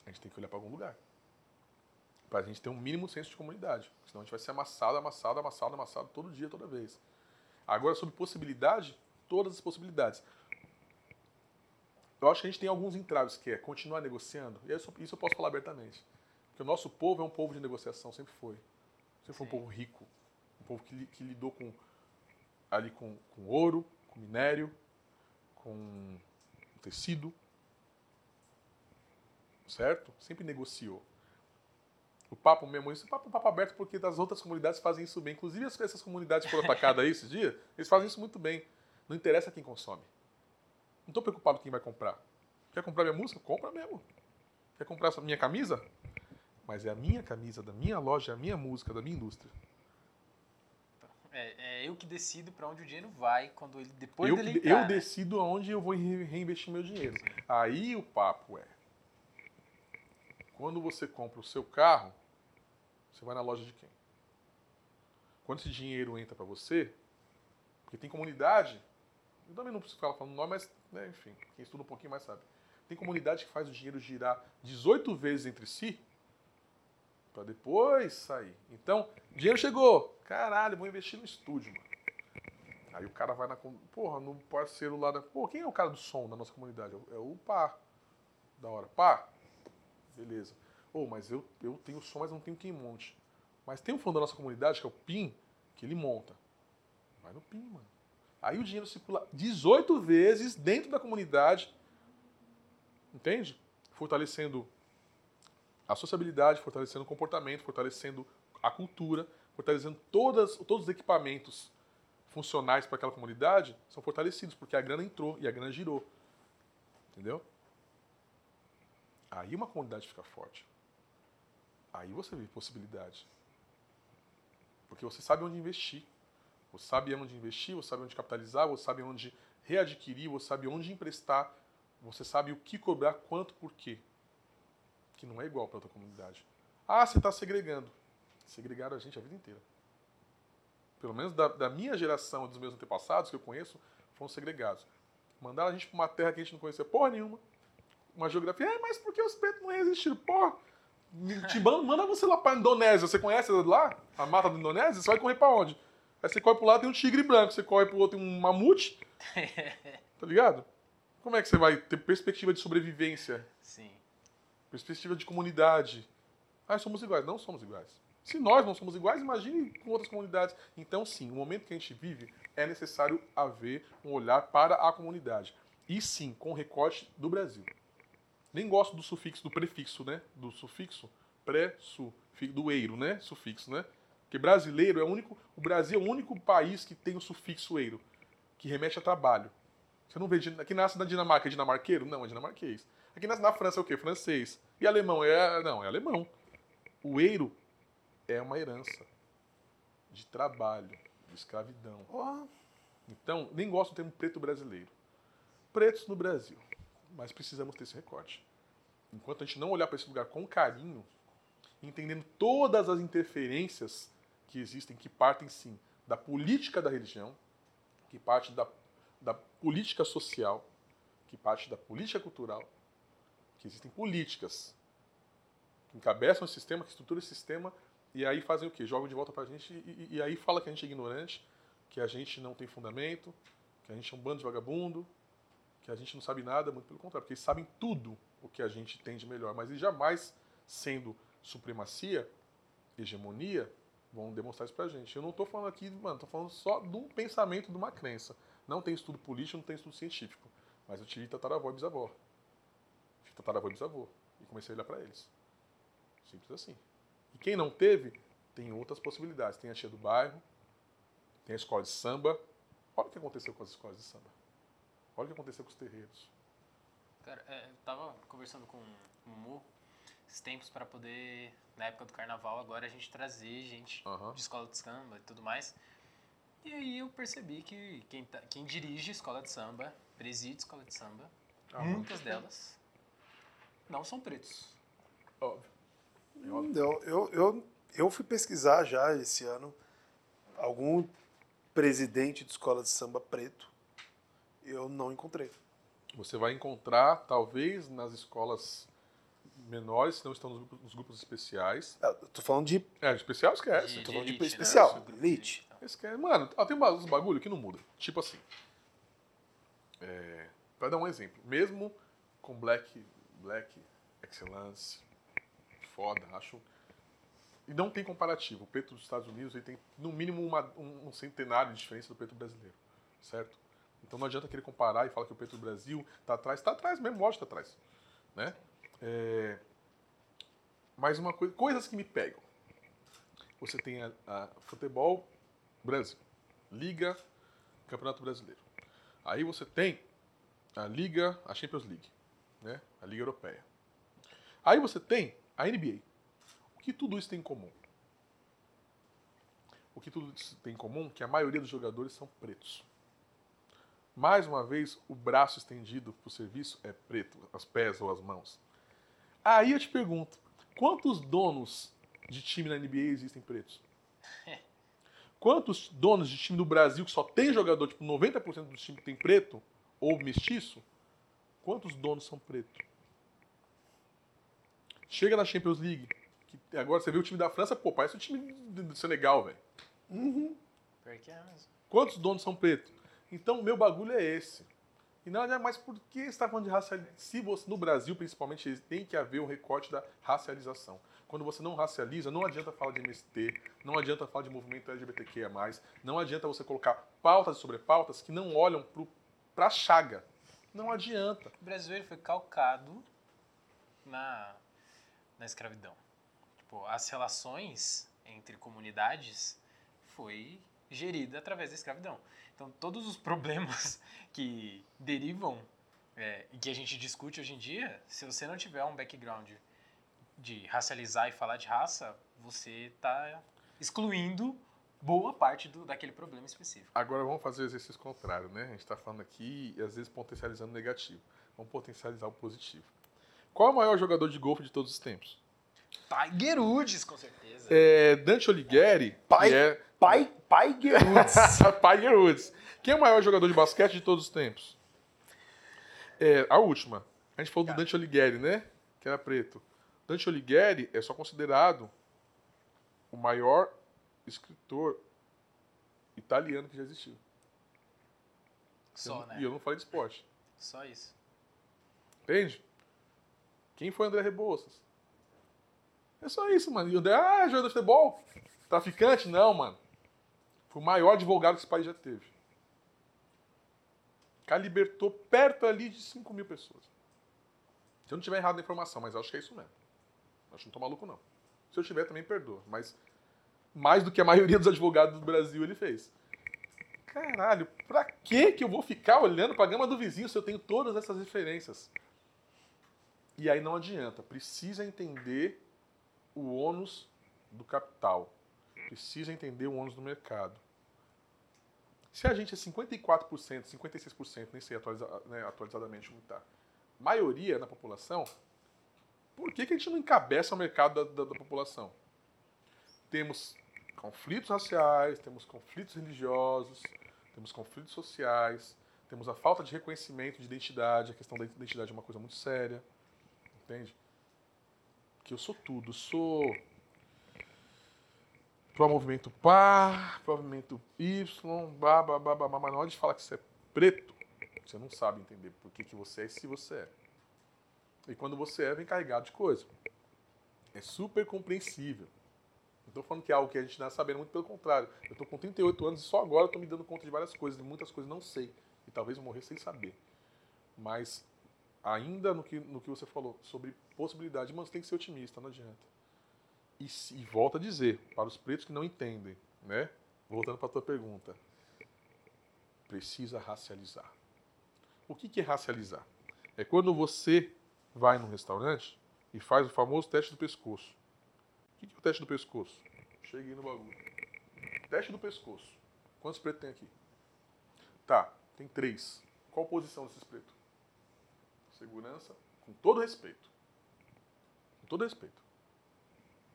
A gente tem que olhar para algum lugar. Para a gente ter um mínimo senso de comunidade. Senão a gente vai ser amassado, amassado, amassado, amassado todo dia, toda vez. Agora, sobre possibilidade, todas as possibilidades. Eu acho que a gente tem alguns entraves, que é continuar negociando. E isso, isso eu posso falar abertamente. Porque o nosso povo é um povo de negociação, sempre foi. Sempre foi um povo rico. Um povo que, que lidou com, ali com, com ouro, com minério, com tecido. Certo? Sempre negociou. O papo mesmo, isso é papo, papo aberto porque as outras comunidades fazem isso bem. Inclusive as- essas comunidades que foram atacadas aí esses dias, eles fazem isso muito bem. Não interessa quem consome. Não estou preocupado quem vai comprar. Quer comprar minha música? Compra mesmo. Quer comprar essa minha camisa? Mas é a minha camisa, da minha loja, a minha música, da minha indústria. É, é eu que decido para onde o dinheiro vai quando ele depois eu, dele eu entrar, né? decido aonde eu vou re- reinvestir meu dinheiro. Aí o papo é: quando você compra o seu carro, você vai na loja de quem? Quando esse dinheiro entra para você, porque tem comunidade, eu também não preciso ficar falando nome, mas né, enfim, quem estuda um pouquinho mais sabe. Tem comunidade que faz o dinheiro girar 18 vezes entre si para depois sair. Então, dinheiro chegou. Caralho, vou investir no estúdio, mano. Aí o cara vai na. Porra, no parceiro lá da. Pô, quem é o cara do som da nossa comunidade? É o- É o Pá. Da hora. Pá. Beleza. Ô, mas eu, eu tenho som, mas não tenho quem monte. Mas tem um fã da nossa comunidade, que é o PIN, que ele monta. Vai no PIN, mano. Aí o dinheiro circula 18 vezes dentro da comunidade. Entende? Fortalecendo a sociabilidade, fortalecendo o comportamento, fortalecendo a cultura, fortalecendo todas, todos os equipamentos funcionais para aquela comunidade são fortalecidos, porque a grana entrou e a grana girou. Entendeu? Aí uma comunidade fica forte. Aí você vê possibilidade. Porque você sabe onde investir. Você sabe onde investir, você sabe onde capitalizar, você sabe onde readquirir, você sabe onde emprestar, você sabe o que cobrar, quanto, por quê. Que não é igual para outra comunidade. Ah, você está segregando. Segregaram a gente a vida inteira. Pelo menos da, da minha geração dos meus antepassados que eu conheço, foram segregados. Mandaram a gente para uma terra que a gente não conhecia porra nenhuma. Uma geografia. É, mas por que os pretos não resistiram? Porra, te manda, manda você lá para Indonésia. Você conhece lá? A mata da Indonésia? Você vai correr para onde? Aí você corre pro lado tem um tigre branco, você corre pro outro tem um mamute. Tá ligado? Como é que você vai ter perspectiva de sobrevivência? Sim. Perspectiva de comunidade. Ah, somos iguais. Não somos iguais. Se nós não somos iguais, imagine com outras comunidades. Então, sim, o momento que a gente vive é necessário haver um olhar para a comunidade. E sim, com recorte do Brasil. Nem gosto do sufixo, do prefixo, né? Do sufixo pré-su, fi- do eiro, né? Sufixo, né? Porque brasileiro é o único, o Brasil é o único país que tem o sufixo eiro, que remete a trabalho. Você não vê, aqui nasce na Dinamarca é dinamarqueiro? Não, é dinamarquês. Aqui nasce na França é o quê? Francês. E alemão? É, não, é alemão. O eiro é uma herança de trabalho, de escravidão. Então, nem gosto do termo preto brasileiro. Pretos no Brasil. Mas precisamos ter esse recorte. Enquanto a gente não olhar para esse lugar com carinho, entendendo todas as interferências que existem, que partem sim da política da religião, que parte da, da política social, que parte da política cultural, que existem políticas que encabeçam o sistema, que estruturam esse sistema, e aí fazem o quê? Jogam de volta pra gente e, e- e aí fala que a gente é ignorante, que a gente não tem fundamento, que a gente é um bando de vagabundo, que a gente não sabe nada, muito pelo contrário, porque eles sabem tudo o que a gente tem de melhor, mas eles jamais, sendo supremacia, hegemonia, vão demonstrar isso pra gente. Eu não tô falando aqui, mano, tô falando só de um pensamento, de uma crença. Não tem estudo político, não tem estudo científico. Mas eu tive tataravó e bisavó. Tive tataravó e bisavô. E comecei a olhar pra eles. Simples assim. E quem não teve, tem outras possibilidades. Tem a tia do bairro, tem a escola de samba. Olha o que aconteceu com as escolas de samba. Olha o que aconteceu com os terreiros. Cara, é, eu tava conversando com o Mu esses tempos para poder, na época do carnaval, agora a gente trazer gente Aham. de escola de samba e tudo mais. E aí eu percebi que quem, tá- quem dirige escola de samba, preside escola de samba, Ah, muitas delas não são pretos. Óbvio. É óbvio. Eu, eu, eu, eu fui pesquisar já esse ano algum presidente de escola de samba preto. Eu não encontrei. Você vai encontrar, talvez, nas escolas menores, se não estão nos grupos, nos grupos especiais. Eu tô falando de. É, de especial esquece. tô falando de elite, especial, né? Elite. de- Esquece. Mano, tem uns bagulho que não muda. Tipo assim. É, pra dar um exemplo. Mesmo com Black, Black Excellence, foda, acho. E não tem comparativo. O preto dos Estados Unidos ele tem, no mínimo, uma- um, um centenário de diferença do preto brasileiro. Certo? Então não adianta querer comparar e falar que o preto do Brasil tá atrás. Tá atrás mesmo, lógico que tá atrás. Né? É, mais uma coisa. Coisas que me pegam. Você tem a, a futebol Brasil. Liga, Campeonato Brasileiro. Aí você tem a Liga, a Champions League, né? A Liga Europeia. Aí você tem a NBA. O que tudo isso tem em comum? O que tudo isso tem em comum? é Que a maioria dos jogadores são pretos. Mais uma vez, o braço estendido para o serviço é preto, as pés ou as mãos. Aí eu te pergunto, quantos donos de time na NBA existem pretos? Quantos donos de time do Brasil que só tem jogador, tipo 90% do time tem preto ou mestiço? Quantos donos são pretos? Chega na Champions League, que agora você vê o time da França, pô, parece o time do Senegal, velho. É mesmo. Quantos donos são pretos? Então, o meu bagulho é esse. E é mais porque você está falando de racialização. Se no Brasil, principalmente, tem que haver um recorte da racialização. Quando você não racializa, não adianta falar de MST, não adianta falar de movimento LGBTQIA+, não adianta você colocar pautas sobre pautas que não olham para a chaga. Não adianta. O brasileiro foi calcado na, na escravidão. Tipo, as relações entre comunidades foi gerida através da escravidão. Então, todos os problemas que derivam é, e que a gente discute hoje em dia, se você não tiver um background de racializar e falar de raça, você está excluindo boa parte do, daquele problema específico. Agora vamos fazer o exercício contrário, né? A gente está falando aqui e às vezes potencializando o negativo. Vamos potencializar o positivo. Qual é o maior jogador de golfe de todos os tempos? Tiger Woods, com certeza. É Dante Alighieri, Pai- que é Pai, pai Guerroots. Tiger Woods. Quem é o maior jogador de basquete de todos os tempos? É, a última. A gente falou do Dante Alighieri, né? Que era preto. Dante Alighieri é só considerado o maior escritor italiano que já existiu. Só, Eu- né? E eu não falei de esporte. Só isso. Entende? Quem foi André Rebouças? É só isso, mano. E o André, ah, jogador de futebol? Traficante? Não, mano. Foi o maior advogado que esse país já teve. O cara libertou perto ali de 5 mil pessoas. Se eu não tiver errado na informação, mas acho que é isso mesmo. Acho que não tô maluco, não. Se eu tiver, também perdoa. Mas mais do que a maioria dos advogados do Brasil ele fez. Caralho, pra que que eu vou ficar olhando pra gama do vizinho se eu tenho todas essas referências? E aí não adianta. Precisa entender o ônus do capital. Precisa entender o ônus do mercado. Se a gente é 54%, 56%, nem sei atualiza- né, atualizadamente como está, maioria na população, por que, que a gente não encabeça o mercado da, da- da população? Temos conflitos raciais, temos conflitos religiosos, temos conflitos sociais, temos a falta de reconhecimento de identidade, a questão da identidade é uma coisa muito séria, entende? Que eu sou tudo, sou pro movimento pá, pro movimento Y, blá, blá, blá, blá, mas na hora de falar que você é preto, você não sabe entender por que, que você é e se você é. E quando você é, vem carregado de coisa. É super compreensível. Não estou falando que é algo que a gente não está sabendo, muito pelo contrário. Eu estou com 38 anos e só agora estou me dando conta de várias coisas, de muitas coisas não sei. E talvez eu morrer sem saber. Mas, ainda no que, no que você falou sobre possibilidade, mano, você tem que ser otimista, não adianta. E, e volto a dizer, para os pretos que não entendem, né? Voltando para a tua pergunta. Precisa racializar. O que, que é racializar? É quando você vai num restaurante e faz o famoso teste do pescoço. O que, que é o teste do pescoço? Cheguei no bagulho. Teste do pescoço. Quantos pretos tem aqui? Tá, tem três. Qual posição desses pretos? Segurança, com todo respeito. Com todo respeito.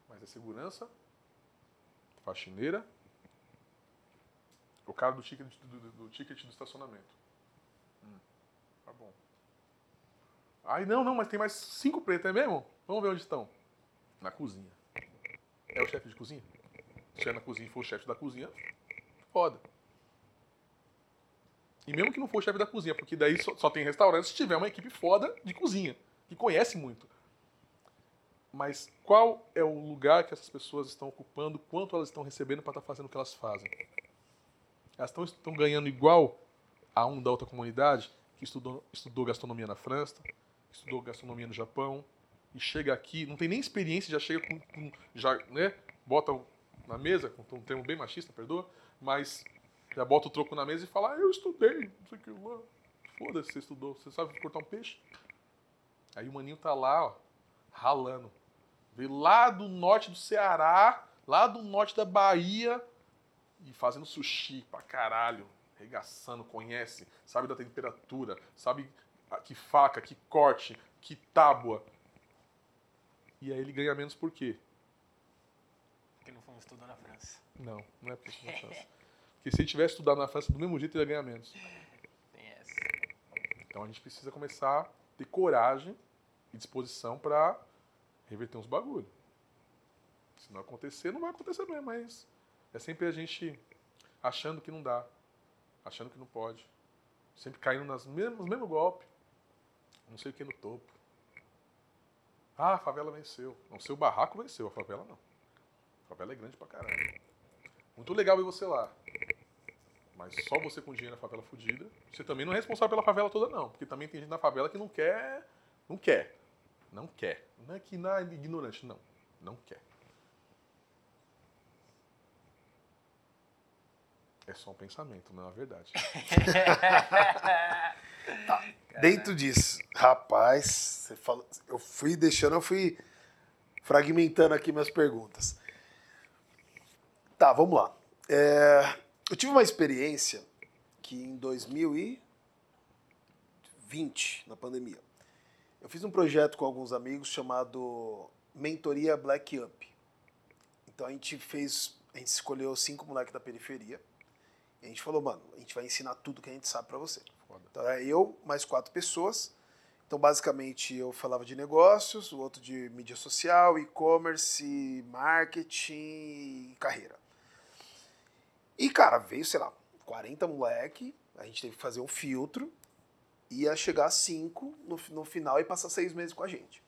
Mas é segurança, faxineira, o cara do ticket do, do, do ticket do estacionamento. Hum, tá bom. Aí não, não, mas tem mais cinco pretos, é mesmo? Vamos ver onde estão. Na cozinha. É o chefe de cozinha? Se é na cozinha e for o chefe da cozinha, foda. E mesmo que não for o chefe da cozinha, porque daí só, só tem restaurante se tiver uma equipe foda de cozinha, que conhece muito. Mas qual é o lugar que essas pessoas estão ocupando, quanto elas estão recebendo para estar tá fazendo o que elas fazem? Elas estão, ganhando igual a um da outra comunidade que estudou, estudou gastronomia na França, estudou gastronomia no Japão, e chega aqui, não tem nem experiência, já chega com, com já, né, bota na mesa, com um termo bem machista, perdoa, mas já bota o troco na mesa e fala, ah, eu estudei, não sei o que lá. Foda-se, você estudou, você sabe cortar um peixe? Aí o maninho tá lá, ó, ralando. Veio lá do norte do Ceará, lá do norte da Bahia, e fazendo sushi pra caralho, regaçando, conhece, sabe da temperatura, sabe que faca, que corte, que tábua. E aí ele ganha menos por quê? Porque não fomos estudar na França. Não, não é porque estudou na França. Porque se ele tivesse estudado na França do mesmo jeito, ele ia ganhar menos. Tem essa. Então a gente precisa começar a ter coragem e disposição para reverter uns bagulho. Se não acontecer, não vai acontecer mesmo, mas é sempre a gente achando que não dá, achando que não pode, sempre caindo nas mesmas, nos mesmos golpes, não sei o que no topo. Ah, a favela venceu. Não sei, o barraco venceu, a favela não. A favela é grande pra caralho. Muito legal ver você lá. Mas só você com dinheiro na favela fudida, você também não é responsável pela favela toda, não. Porque também tem gente na favela que não quer. Não quer. Não quer. Não é que não é ignorante, não. Não quer. É só um pensamento, não é uma verdade. tá. Dentro disso, rapaz, você falou, eu fui deixando, eu fui fragmentando aqui minhas perguntas. Tá, vamos lá. É, eu tive uma experiência que em 2020, na pandemia, eu fiz um projeto com alguns amigos chamado Mentoria Black Up. Então a gente fez, a gente escolheu cinco moleques da periferia e a gente falou, mano, a gente vai ensinar tudo que a gente sabe para você. Foda. Então é eu, mais quatro pessoas. Então, basicamente, eu falava de negócios, o outro de mídia social, e-commerce, marketing e carreira. E, cara, veio, sei lá, 40 moleque, a gente teve que fazer um filtro, ia chegar a 5 no, no final e passar seis meses com a gente.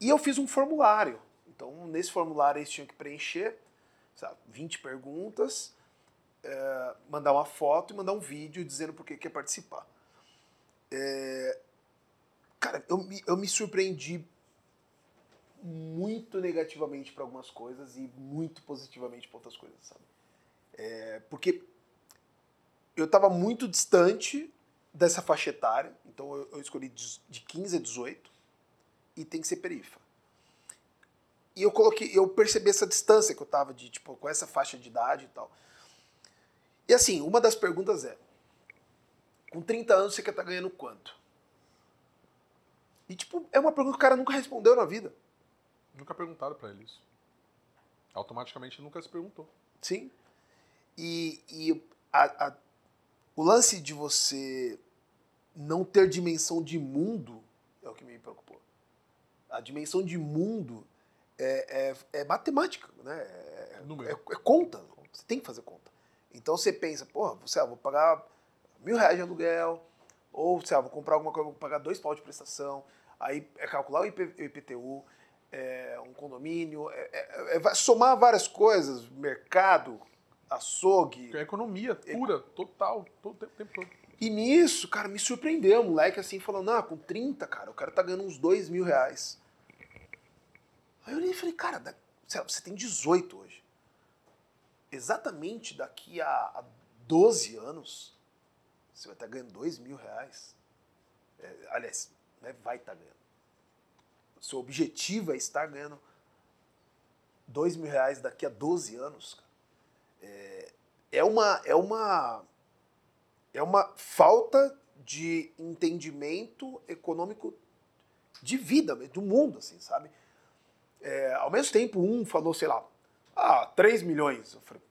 E eu fiz um formulário. Então, nesse formulário, eles tinham que preencher sabe, 20 perguntas, é, mandar uma foto e mandar um vídeo dizendo por que quer participar. É, cara, eu me, eu me surpreendi muito negativamente para algumas coisas e muito positivamente para outras coisas, sabe? É, porque eu estava muito distante dessa faixa etária, então eu, escolhi de 15 a 18 e tem que ser perifa. E eu coloquei, eu percebi essa distância que eu estava de tipo com essa faixa de idade e tal. E assim, uma das perguntas é: com 30 anos você quer estar tá ganhando quanto? E tipo, é uma pergunta que o cara nunca respondeu na vida. Nunca perguntaram para ele isso. Automaticamente nunca se perguntou. Sim. E, e a, a, o lance de você não ter dimensão de mundo é o que me preocupou. A dimensão de mundo é, é, é matemática, né? É, é, é, conta. Você tem que fazer conta. Então você pensa, porra, você, ah, vou pagar mil reais de aluguel, ou sei lá, vou comprar alguma coisa, vou pagar dois pau de prestação, aí é calcular o, IP, o IPTU, é, um condomínio, é, é, é somar várias coisas, mercado, açougue. É economia pura, total, todo o tempo todo. E nisso, cara, me surpreendeu, o moleque assim, falando, ah, com 30, cara, o cara tá ganhando uns dois mil reais. Aí eu olhei e falei, cara, você tem 18 hoje exatamente daqui a, a 12 anos, você vai estar ganhando 2 mil reais. É, aliás, né, vai estar ganhando. O seu objetivo é estar ganhando 2 mil reais daqui a 12 anos. É, é, uma, é, uma, é uma falta de entendimento econômico de vida, do mundo, assim, sabe? É, ao mesmo tempo, um falou, sei lá, ah, 3 milhões. Eu falei,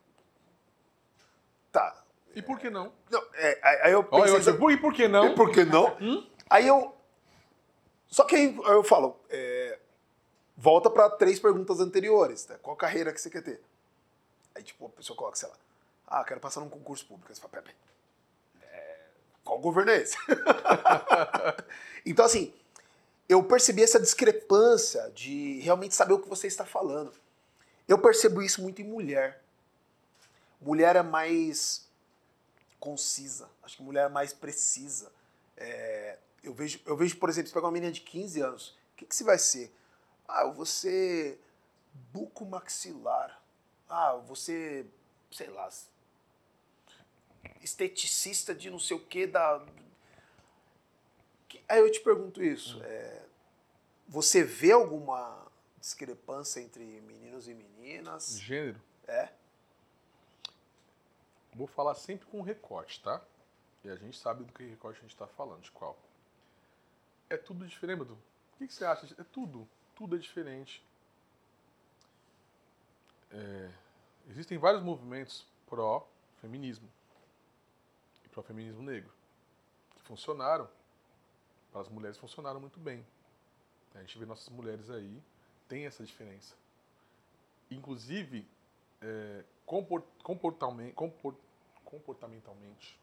tá. E por que não? Não, é, aí- eu pensei, eu disse, "Por- e por que não? E por que não? Hum? Aí eu. Só que aí eu falo, é, volta para três perguntas anteriores. Né? Qual carreira que você quer ter? Aí, tipo, a pessoa coloca, sei lá, ah, quero passar num concurso público. Aí você fala, pera, pera, qual governo é esse? então, assim, eu percebi essa discrepância de realmente saber o que você está falando. Eu percebo isso muito em mulher. Mulher é mais concisa. Acho que mulher é mais precisa. É, eu, vejo, eu vejo, por exemplo, você pega uma menina de 15 anos, o que, que você vai ser? Ah, eu vou ser. Ah, ser, sei lá, esteticista de não sei o que da... Aí eu te pergunto isso. é, você vê alguma discrepância entre meninos e meninas? Gênero. É? Vou falar sempre com recorte, tá? E a gente sabe do que recorte a gente está falando, de qual. É tudo diferente, Edu. O que, que você acha? É tudo. Tudo é diferente. É, existem vários movimentos pró-feminismo e pró-feminismo negro que funcionaram. Para as mulheres funcionaram muito bem. A gente vê nossas mulheres aí, tem essa diferença. Inclusive, é, compor- comportalmente, compor- comportamentalmente,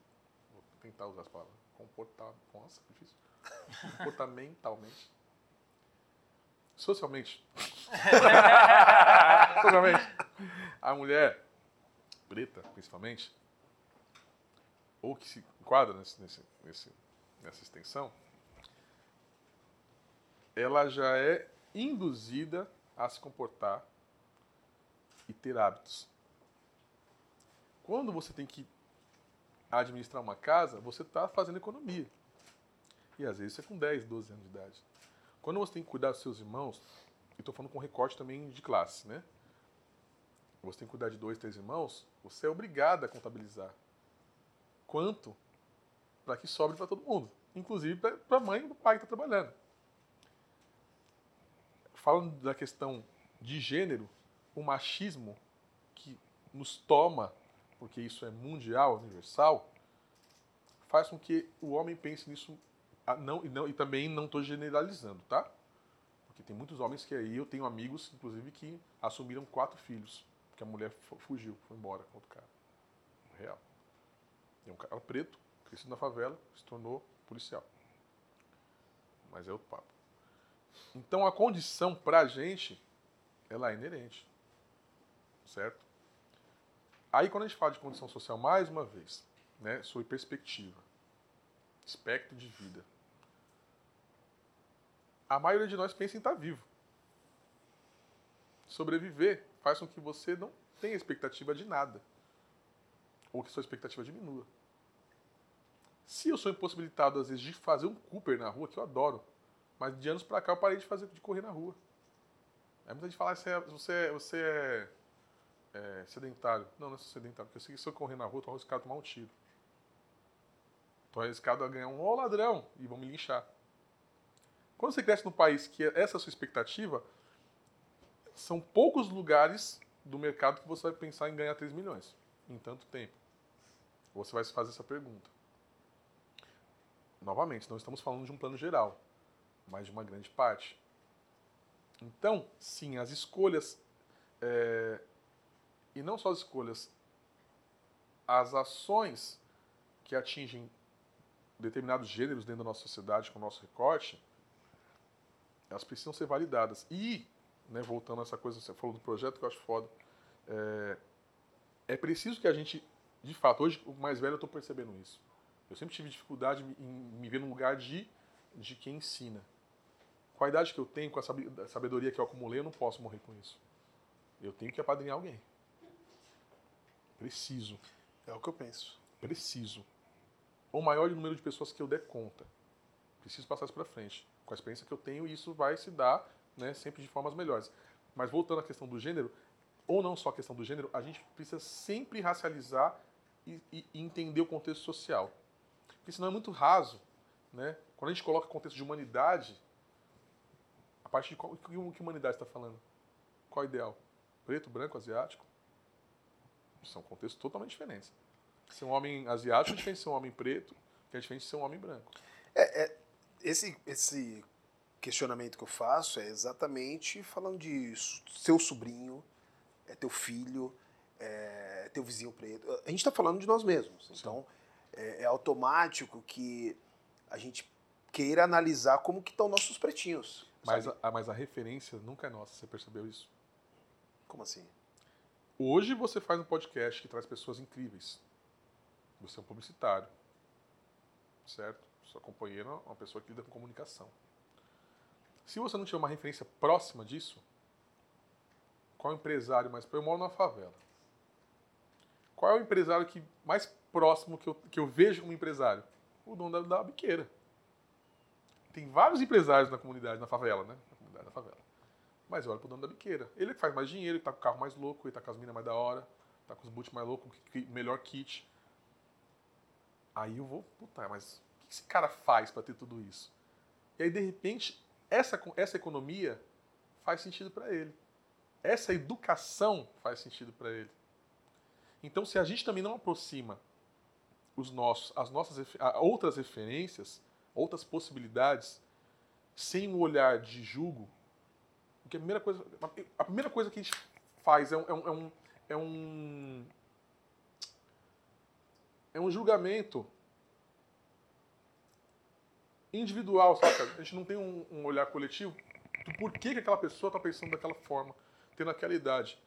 vou tentar usar as palavras, comportar, nossa, que difícil, comportamentalmente, socialmente, socialmente, a mulher preta, principalmente, ou que se enquadra nesse, nesse, nessa extensão, ela já é induzida a se comportar e ter hábitos. Quando você tem que administrar uma casa, você está fazendo economia. E às vezes é com 10, 12 anos de idade. Quando você tem que cuidar dos seus irmãos, e estou falando com recorte também de classe, né? Você tem que cuidar de dois, três irmãos, você é obrigado a contabilizar quanto para que sobre para todo mundo, inclusive para a mãe e para o pai que está trabalhando. Falando da questão de gênero, o machismo que nos toma, porque isso é mundial, universal, faz com que o homem pense nisso não, e, não, e também não estou generalizando, tá? Porque tem muitos homens que aí eu tenho amigos, inclusive, que assumiram quatro filhos, porque a mulher fu- fugiu, foi embora com outro cara. Real. É um cara preto, crescido na favela, se tornou policial. Mas é outro papo. Então a condição pra gente, ela é inerente. Certo? Aí quando a gente fala de condição social, mais uma vez, né, sobre perspectiva, espectro de vida, a maioria de nós pensa em estar vivo. Sobreviver faz com que você não tenha expectativa de nada. Ou que sua expectativa diminua. Se eu sou impossibilitado, às vezes, de fazer um Cooper na rua, que eu adoro, mas de anos pra cá eu parei de fazer de correr na rua. Aí muita gente fala, você é, você é, você é, é sedentário. Não, não sou sedentário, porque eu sei que se eu correr na rua, eu tô arriscado a tomar um tiro. Tô arriscado a ganhar um ô ladrão e vão me linchar. Quando você cresce num país que essa é a sua expectativa, são poucos lugares do mercado que você vai pensar em ganhar 3 milhões em tanto tempo. Você vai se fazer essa pergunta. Novamente, não estamos falando de um plano geral, mas de uma grande parte. Então, sim, as escolhas, é, e não só as escolhas, as ações que atingem determinados gêneros dentro da nossa sociedade com o nosso recorte, elas precisam ser validadas. E, né, voltando a essa coisa, você falou do projeto que eu acho foda, é, é preciso que a gente, de fato, hoje, o mais velho, eu estou percebendo isso. Eu sempre tive dificuldade em me ver num lugar de, de quem ensina. Com a idade que eu tenho, com a sabedoria que eu acumulei, eu não posso morrer com isso. Eu tenho que apadrinhar alguém. Preciso. É o que eu penso. Preciso. O maior número de pessoas que eu der conta. Preciso passar isso para frente. Com a experiência que eu tenho, isso vai se dar né, sempre de formas melhores. Mas voltando à questão do gênero, ou não só a questão do gênero, a gente precisa sempre racializar e, e- entender o contexto social. Porque senão é muito raso. Né? Quando a gente coloca contexto de humanidade, a partir de qual que humanidade está falando? Qual é o ideal? Preto, branco, asiático? São contextos totalmente diferentes. Ser um homem asiático é diferente de ser um homem preto, que é diferente de ser um homem branco. É, é, esse, esse questionamento que eu faço é exatamente falando de seu sobrinho, é teu filho, é teu vizinho preto. A gente está falando de nós mesmos. Sim. Então, é, é, automático que a gente queira analisar como que estão nossos pretinhos. Mas a, mas a referência nunca é nossa, você percebeu isso? Como assim? Hoje você faz um podcast que traz pessoas incríveis. Você é um publicitário, certo? Sua companheira é uma pessoa que lida com comunicação. Se você não tiver uma referência próxima disso, qual empresário mais. Eu moro numa favela. Qual é o empresário que mais próximo que eu, que eu vejo como empresário? O dono da, da biqueira. Tem vários empresários na comunidade, na favela, né? Na comunidade da favela. Mas olha pro dono da biqueira. Ele que faz mais dinheiro, ele tá com o carro mais louco, ele tá com as minas mais da hora, tá com os boots mais loucos, melhor kit. Aí eu vou, puta, mas o que esse cara faz para ter tudo isso? E aí, de repente, essa, essa economia faz sentido para ele. Essa educação faz sentido para ele. Então, se a gente também não aproxima os nossos, as nossas outras referências, outras possibilidades, sem um olhar de julgo, porque a primeira coisa, a primeira coisa que a gente faz é um, é um, é um, é um julgamento individual, saca? A gente não tem um, um olhar coletivo do porquê que aquela pessoa está pensando daquela forma, tendo aquela idade.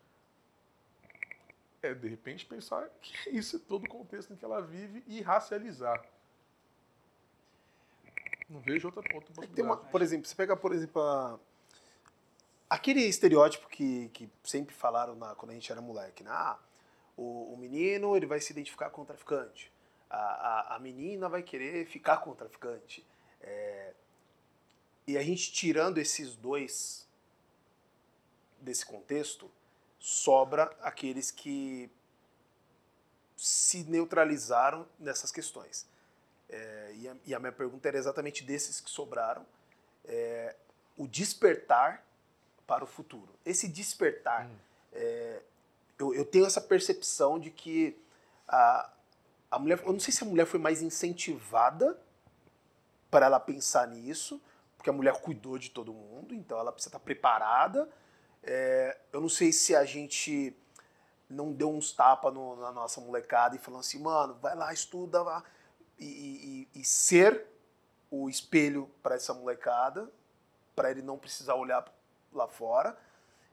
É, de repente, pensar que isso é todo o contexto em que ela vive e racializar. Não vejo outra, outra possibilidade. Uma, por exemplo, você pega, por exemplo, a... aquele estereótipo que, que sempre falaram na, quando a gente era moleque, né? Ah, o, o menino ele vai se identificar com o traficante. A, a, a menina vai querer ficar com o traficante. É, e a gente tirando esses dois desse contexto, sobra aqueles que se neutralizaram nessas questões. É, e, a, e, a, minha pergunta era exatamente desses que sobraram, é, o despertar para o futuro. Esse despertar, hum. é, eu, eu, tenho essa percepção de que a, a mulher, eu não sei se a mulher foi mais incentivada para ela pensar nisso, porque a mulher cuidou de todo mundo, então ela precisa estar preparada. É, eu não sei se a gente não deu uns tapas na nossa molecada e falou assim, mano, vai lá, estuda lá. E, e, e ser o espelho para essa molecada, para ele não precisar olhar lá fora.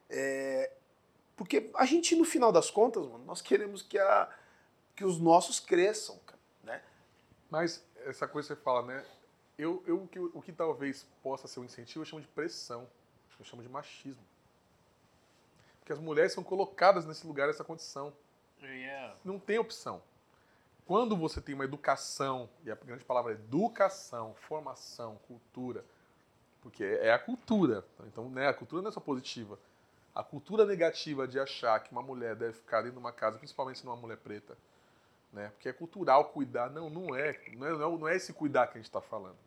É, porque a gente, no final das contas, mano, nós queremos que, a, que os nossos cresçam, né? Mas essa coisa que você fala, né? Eu, eu, o, que, o que talvez possa ser um incentivo, eu chamo de pressão. Eu chamo de machismo. Porque as mulheres são colocadas nesse lugar, nessa condição. Yeah. Não tem opção. Quando você tem uma educação, e a grande palavra é educação, formação, cultura, porque é a cultura. Então, né, a cultura não é só positiva. A cultura negativa de achar que uma mulher deve ficar dentro de uma casa, principalmente se não é uma mulher preta, né? Porque é cultural cuidar. Não, não é. Não é, não é esse cuidar que a gente está falando.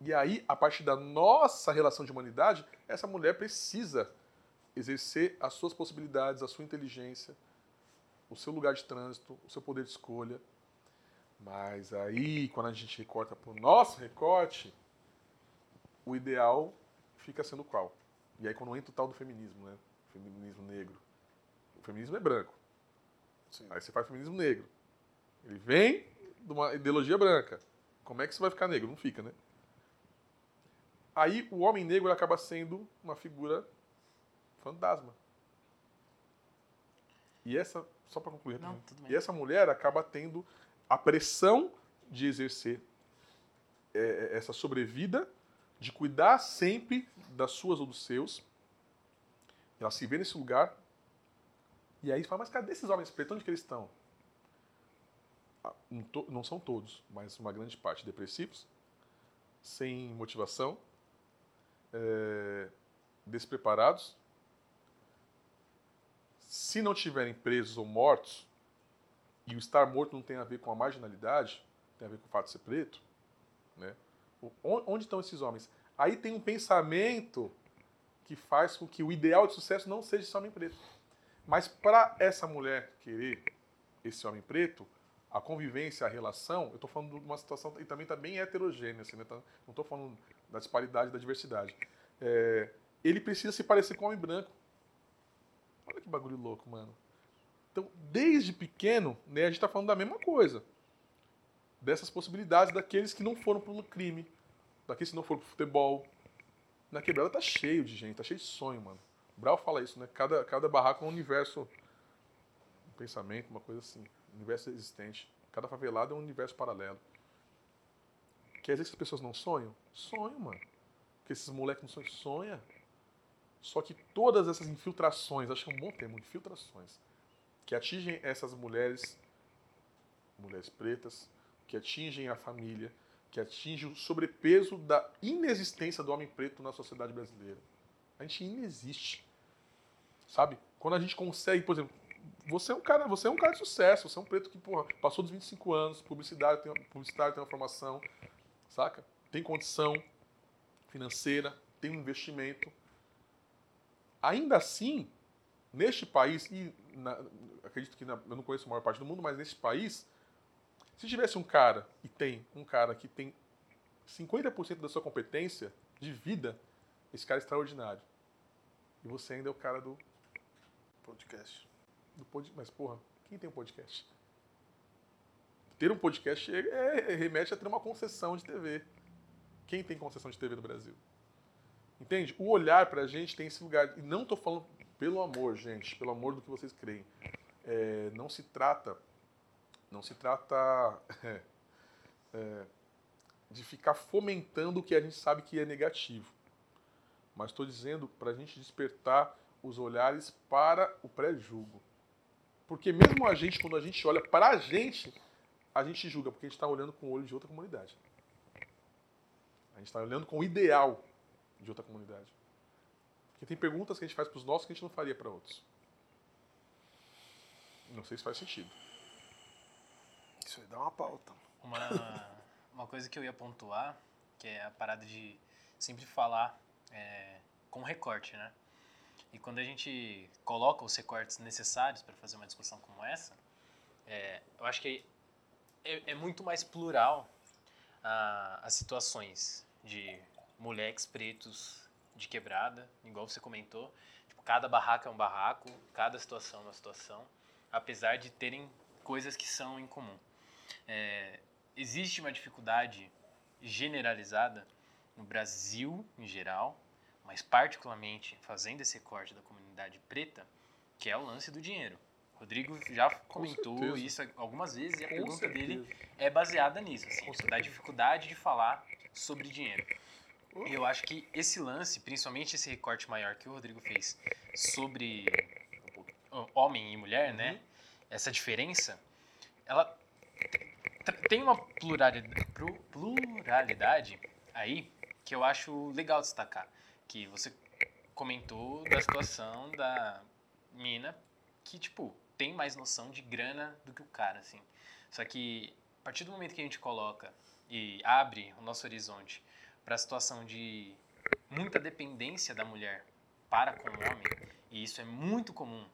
E aí, a partir da nossa relação de humanidade, essa mulher precisa exercer as suas possibilidades, a sua inteligência, o seu lugar de trânsito, o seu poder de escolha. Mas aí, quando a gente recorta para o nosso recorte, o ideal fica sendo qual? E aí, quando entra o tal do feminismo, né? O feminismo negro. O feminismo é branco. Sim. Aí você faz feminismo negro. Ele vem de uma ideologia branca. Como é que você vai ficar negro? Não fica, né? Aí o homem negro acaba sendo uma figura fantasma. E essa, só para concluir, Não, e essa mulher acaba tendo a pressão de exercer é, é, essa sobrevida, de cuidar sempre das suas ou dos seus. Ela se vê nesse lugar e aí fala, mas cadê esses homens pretos? Onde que eles estão? Ah, não são todos, mas uma grande parte depressivos, sem motivação, é, despreparados. Se não tiverem presos ou mortos, e o estar morto não tem a ver com a marginalidade, tem a ver com o fato de ser preto, né? onde estão esses homens? Aí tem um pensamento que faz com que o ideal de sucesso não seja esse homem preto. Mas para essa mulher querer esse homem preto, a convivência, a relação, eu estou falando de uma situação e também está bem heterogênea, assim, né? Tá- não estou falando da disparidade, da diversidade. É, ele precisa se parecer com o homem branco. Olha que bagulho louco, mano. Então, desde pequeno, né, a gente está falando da mesma coisa. Dessas possibilidades daqueles que não foram pro crime, daqueles que não foram pro futebol. Na quebrada tá cheio de gente, tá cheio de sonho, mano. O Brau fala isso, né? Cada, cada barraco é um universo, um pensamento, uma coisa assim. Um universo existente. Cada favelado é um universo paralelo. Quer dizer que as pessoas não sonham? Sonham, mano. Que esses moleques não sonham? Sonha. Só que todas essas infiltrações, acho que é um bom termo, infiltrações, que atingem essas mulheres, mulheres pretas, que atingem a família, que atingem o sobrepeso da inexistência do homem preto na sociedade brasileira. A gente inexiste. Sabe? Quando a gente consegue, por exemplo, você é um cara, você é um cara de sucesso, você é um preto que, porra, passou dos 25 anos, publicidade, tem, publicidade tem uma formação, saca? Tem condição financeira, tem um investimento. Ainda assim, neste país, e na, acredito que na, eu não conheço a maior parte do mundo, mas neste país, se tivesse um cara, e tem um cara que tem 50% da sua competência de vida, esse cara é extraordinário. E você ainda é o cara do Podcast. do pod... Mas, porra, quem tem um podcast? Ter um podcast é, é- remete a ter uma concessão de TV. Quem tem concessão de TV no Brasil? Entende? O olhar pra gente tem esse lugar. E não tô falando, pelo amor, gente, pelo amor do que vocês creem. É, não se trata. Não se trata é, é, de ficar fomentando o que a gente sabe que é negativo. Mas estou dizendo para a gente despertar os olhares para o pré-julgo. Porque mesmo a gente, quando a gente olha para a gente, a gente julga, porque a gente está olhando com o olho de outra comunidade. A gente está olhando com o ideal de outra comunidade. Porque tem perguntas que a gente faz para os nossos que a gente não faria para outros. Não sei se faz sentido. Isso aí dá uma pauta. Uma, uma coisa que eu ia pontuar, que é a parada de sempre falar é, com recorte, né? E quando a gente coloca os recortes necessários para fazer uma discussão como essa, é, eu acho que é, é muito mais plural a- as situações de moleques pretos de quebrada, igual você comentou. Tipo, cada barraco é um barraco, cada situação é uma situação, apesar de terem coisas que são em comum. É, existe uma dificuldade generalizada no Brasil em geral, mas particularmente fazendo esse recorte da comunidade preta, que é o lance do dinheiro. Rodrigo já comentou certeza. isso algumas vezes e a Com pergunta dele certeza. é baseada nisso, assim, Com da dificuldade de falar sobre dinheiro. E eu acho que esse lance, principalmente esse recorte maior que o Rodrigo fez sobre homem e mulher, né? Uhum. Essa diferença, ela tem uma pluralidade, pluralidade aí que eu acho legal destacar. Que você comentou da situação da mina que, tipo, tem mais noção de grana do que o cara, assim. Só que a partir do momento que a gente coloca e abre o nosso horizonte para a situação de muita dependência da mulher para com o homem, e isso é muito comum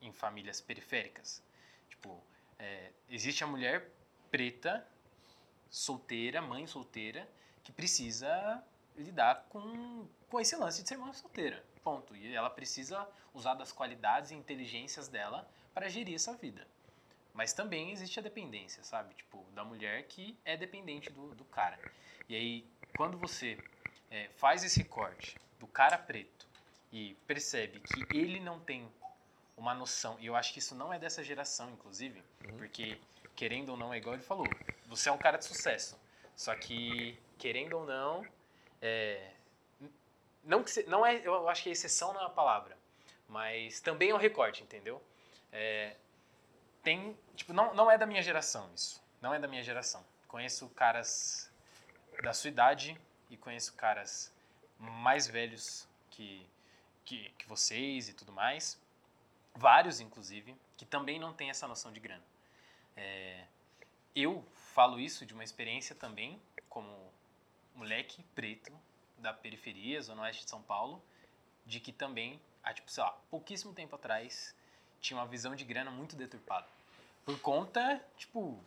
em famílias periféricas. Tipo, é, existe a mulher preta, solteira, mãe solteira, que precisa lidar com, com esse lance de ser mãe solteira. Ponto. E ela precisa usar das qualidades e inteligências dela para gerir essa vida. Mas também existe a dependência, sabe? Tipo, da mulher que é dependente do, do cara. E aí, quando você é, faz esse corte do cara preto e percebe que ele não tem uma noção, e eu acho que isso não é dessa geração, inclusive, porque, querendo ou não, é igual ele falou, você é um cara de sucesso. Só que, querendo ou não, é, não, que se- não é, eu acho que a exceção não é a palavra, mas também é um recorte, entendeu? É, tem, tipo, não, não é da minha geração isso, não é da minha geração. Conheço caras da sua idade e conheço caras mais velhos que, que, que vocês e tudo mais, vários inclusive, que também não têm essa noção de grana. É, eu falo isso de uma experiência também, como moleque preto da periferia, zona oeste de São Paulo, de que também, há tipo, sei lá, pouquíssimo tempo atrás, tinha uma visão de grana muito deturpada. Por conta, tipo,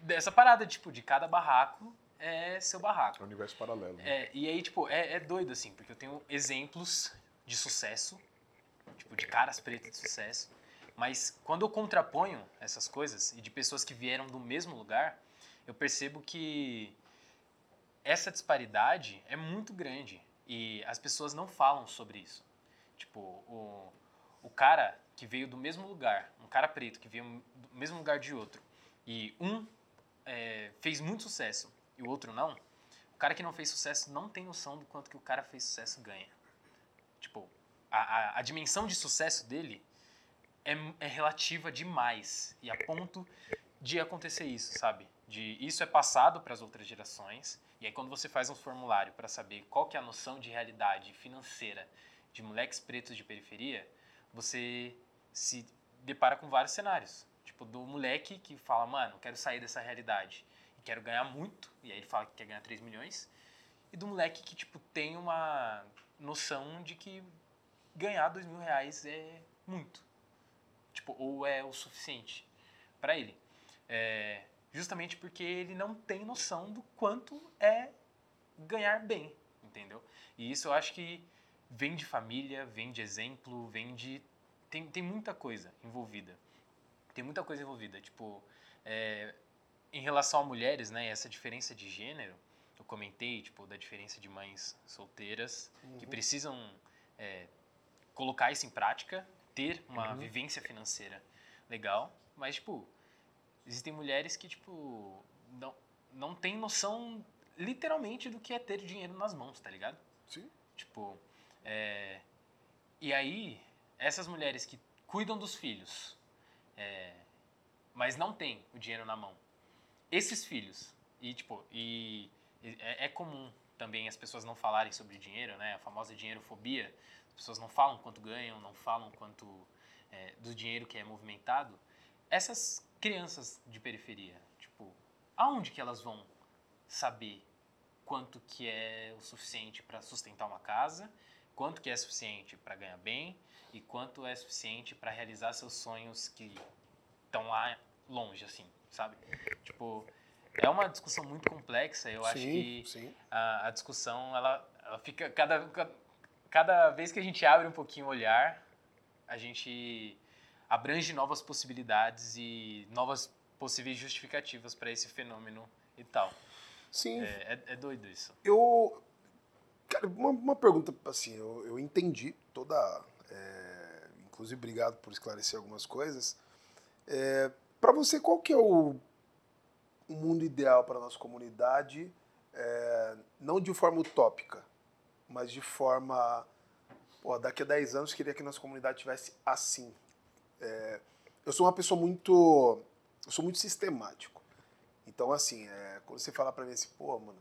dessa parada, tipo, de cada barraco é seu barraco. É um universo paralelo. né? É, e aí, tipo, é, é doido, assim, porque eu tenho exemplos de sucesso, tipo, de caras pretas de sucesso, mas quando eu contraponho essas coisas e de pessoas que vieram do mesmo lugar, eu percebo que essa disparidade é muito grande e as pessoas não falam sobre isso. Tipo, o, o cara que veio do mesmo lugar, um cara preto que veio do mesmo lugar de outro, e um é, fez muito sucesso e o outro não, o cara que não fez sucesso não tem noção do quanto que o cara fez sucesso ganha. Tipo, a, a, a dimensão de sucesso dele é, é relativa demais e a ponto de acontecer isso, sabe? De isso é passado para as outras gerações e aí quando você faz um formulário para saber qual que é a noção de realidade financeira de moleques pretos de periferia, você se depara com vários cenários. Tipo, do moleque que fala, mano, quero sair dessa realidade e quero ganhar muito, e aí ele fala que quer ganhar 3 milhões, e do moleque que, tipo, tem uma noção de que ganhar 2 mil reais é muito. Tipo, ou é o suficiente para ele. É, justamente porque ele não tem noção do quanto é ganhar bem, entendeu? E isso eu acho que vem de família, vem de exemplo, vem de. Tem, tem muita coisa envolvida. Tem muita coisa envolvida. Tipo, é, em relação a mulheres, né, essa diferença de gênero, eu comentei, tipo, da diferença de mães solteiras que precisam é, colocar isso em prática, ter uma Uhum. vivência financeira legal, mas, tipo, existem mulheres que, tipo, não, não têm noção literalmente do que é ter dinheiro nas mãos, tá ligado? Sim. Tipo, é, e aí, essas mulheres que cuidam dos filhos, é, mas não têm o dinheiro na mão, esses filhos, e tipo, e é, é comum também as pessoas não falarem sobre dinheiro, né? A famosa dinheirofobia. As pessoas não falam quanto ganham, não falam quanto é, do dinheiro que é movimentado. Essas crianças de periferia, tipo, aonde que elas vão saber quanto que é o suficiente para sustentar uma casa, quanto que é suficiente para ganhar bem e quanto é suficiente para realizar seus sonhos que estão lá longe, assim, sabe? Tipo, é uma discussão muito complexa. Eu acho que sim. a, a discussão ela, ela fica cada, ca- cada vez que a gente abre um pouquinho o olhar, a gente abrange novas possibilidades e novas possíveis justificativas para esse fenômeno e tal. Sim. É, é, é doido isso. Eu. Cara, uma, uma pergunta assim, eu, eu entendi toda. Inclusive, obrigado por esclarecer algumas coisas. É, para você, qual que é o, o mundo ideal para nossa comunidade? É, não de forma utópica, mas de forma. Pô, daqui a 10 anos queria que nossa comunidade tivesse assim. É, eu sou uma pessoa muito. Eu sou muito sistemático. Então, assim, é, quando você fala pra mim assim, pô, mano,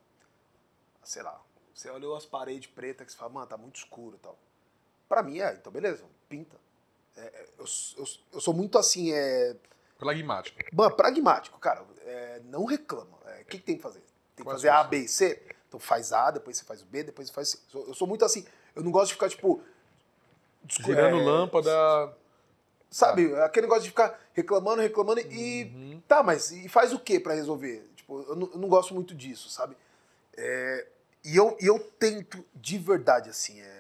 sei lá, você olhou as paredes pretas que você fala, mano, tá muito escuro e tal. Pra mim é, então beleza, pinta. É, é, eu, eu, eu sou muito assim, é. Pragmático. Mano, pragmático, cara. é, não reclama. É, O que, que tem que fazer? Tem que é fazer A? B e C? Então faz A, depois você faz o B, depois você faz C. Eu sou muito assim. Eu não gosto de ficar, tipo. Girando é, lâmpada. Sabe, aquele negócio de ficar reclamando, reclamando e. Uhum. Tá, mas e faz o que pra resolver? Tipo, eu não, eu não gosto muito disso, sabe? É, e, eu, e eu tento, de verdade, assim, é,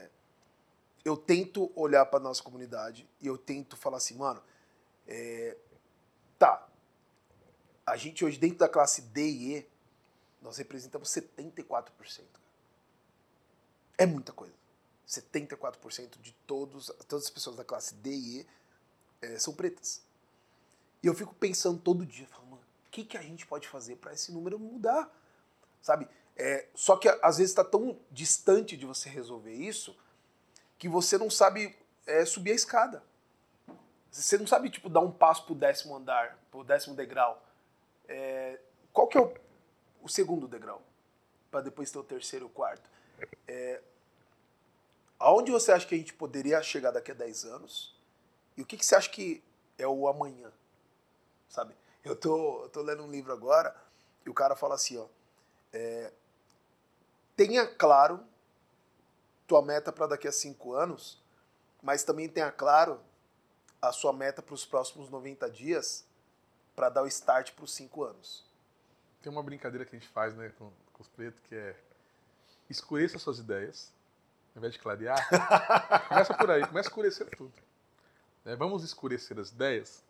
eu tento olhar pra nossa comunidade e eu tento falar assim, mano, é, tá, a gente hoje dentro da classe D e E, nós representamos 74%. cara. É muita coisa. 74% de todos, todas as pessoas da classe D e E é, são pretas. E eu fico pensando todo dia, falando, mano, o que, que a gente pode fazer para esse número mudar? Sabe? É, só que às vezes está tão distante de você resolver isso que você não sabe é, subir a escada. Você não sabe, tipo, dar um passo pro décimo andar, pro décimo degrau. É, qual que é o, o segundo degrau? Para depois ter o terceiro e o quarto. É, aonde você acha que a gente poderia chegar daqui a 10 anos? E o que, que você acha que é o amanhã? Sabe? Eu tô, eu tô lendo um livro agora e o cara fala assim, ó. é, tenha claro tua meta para daqui a cinco anos, mas também tenha claro a sua meta para os próximos 90 dias para dar o start para os cinco anos. Tem uma brincadeira que a gente faz né, com, com os pretos que é escureça suas ideias, ao invés de clarear, começa por aí, começa a escurecer tudo. É, vamos escurecer as ideias,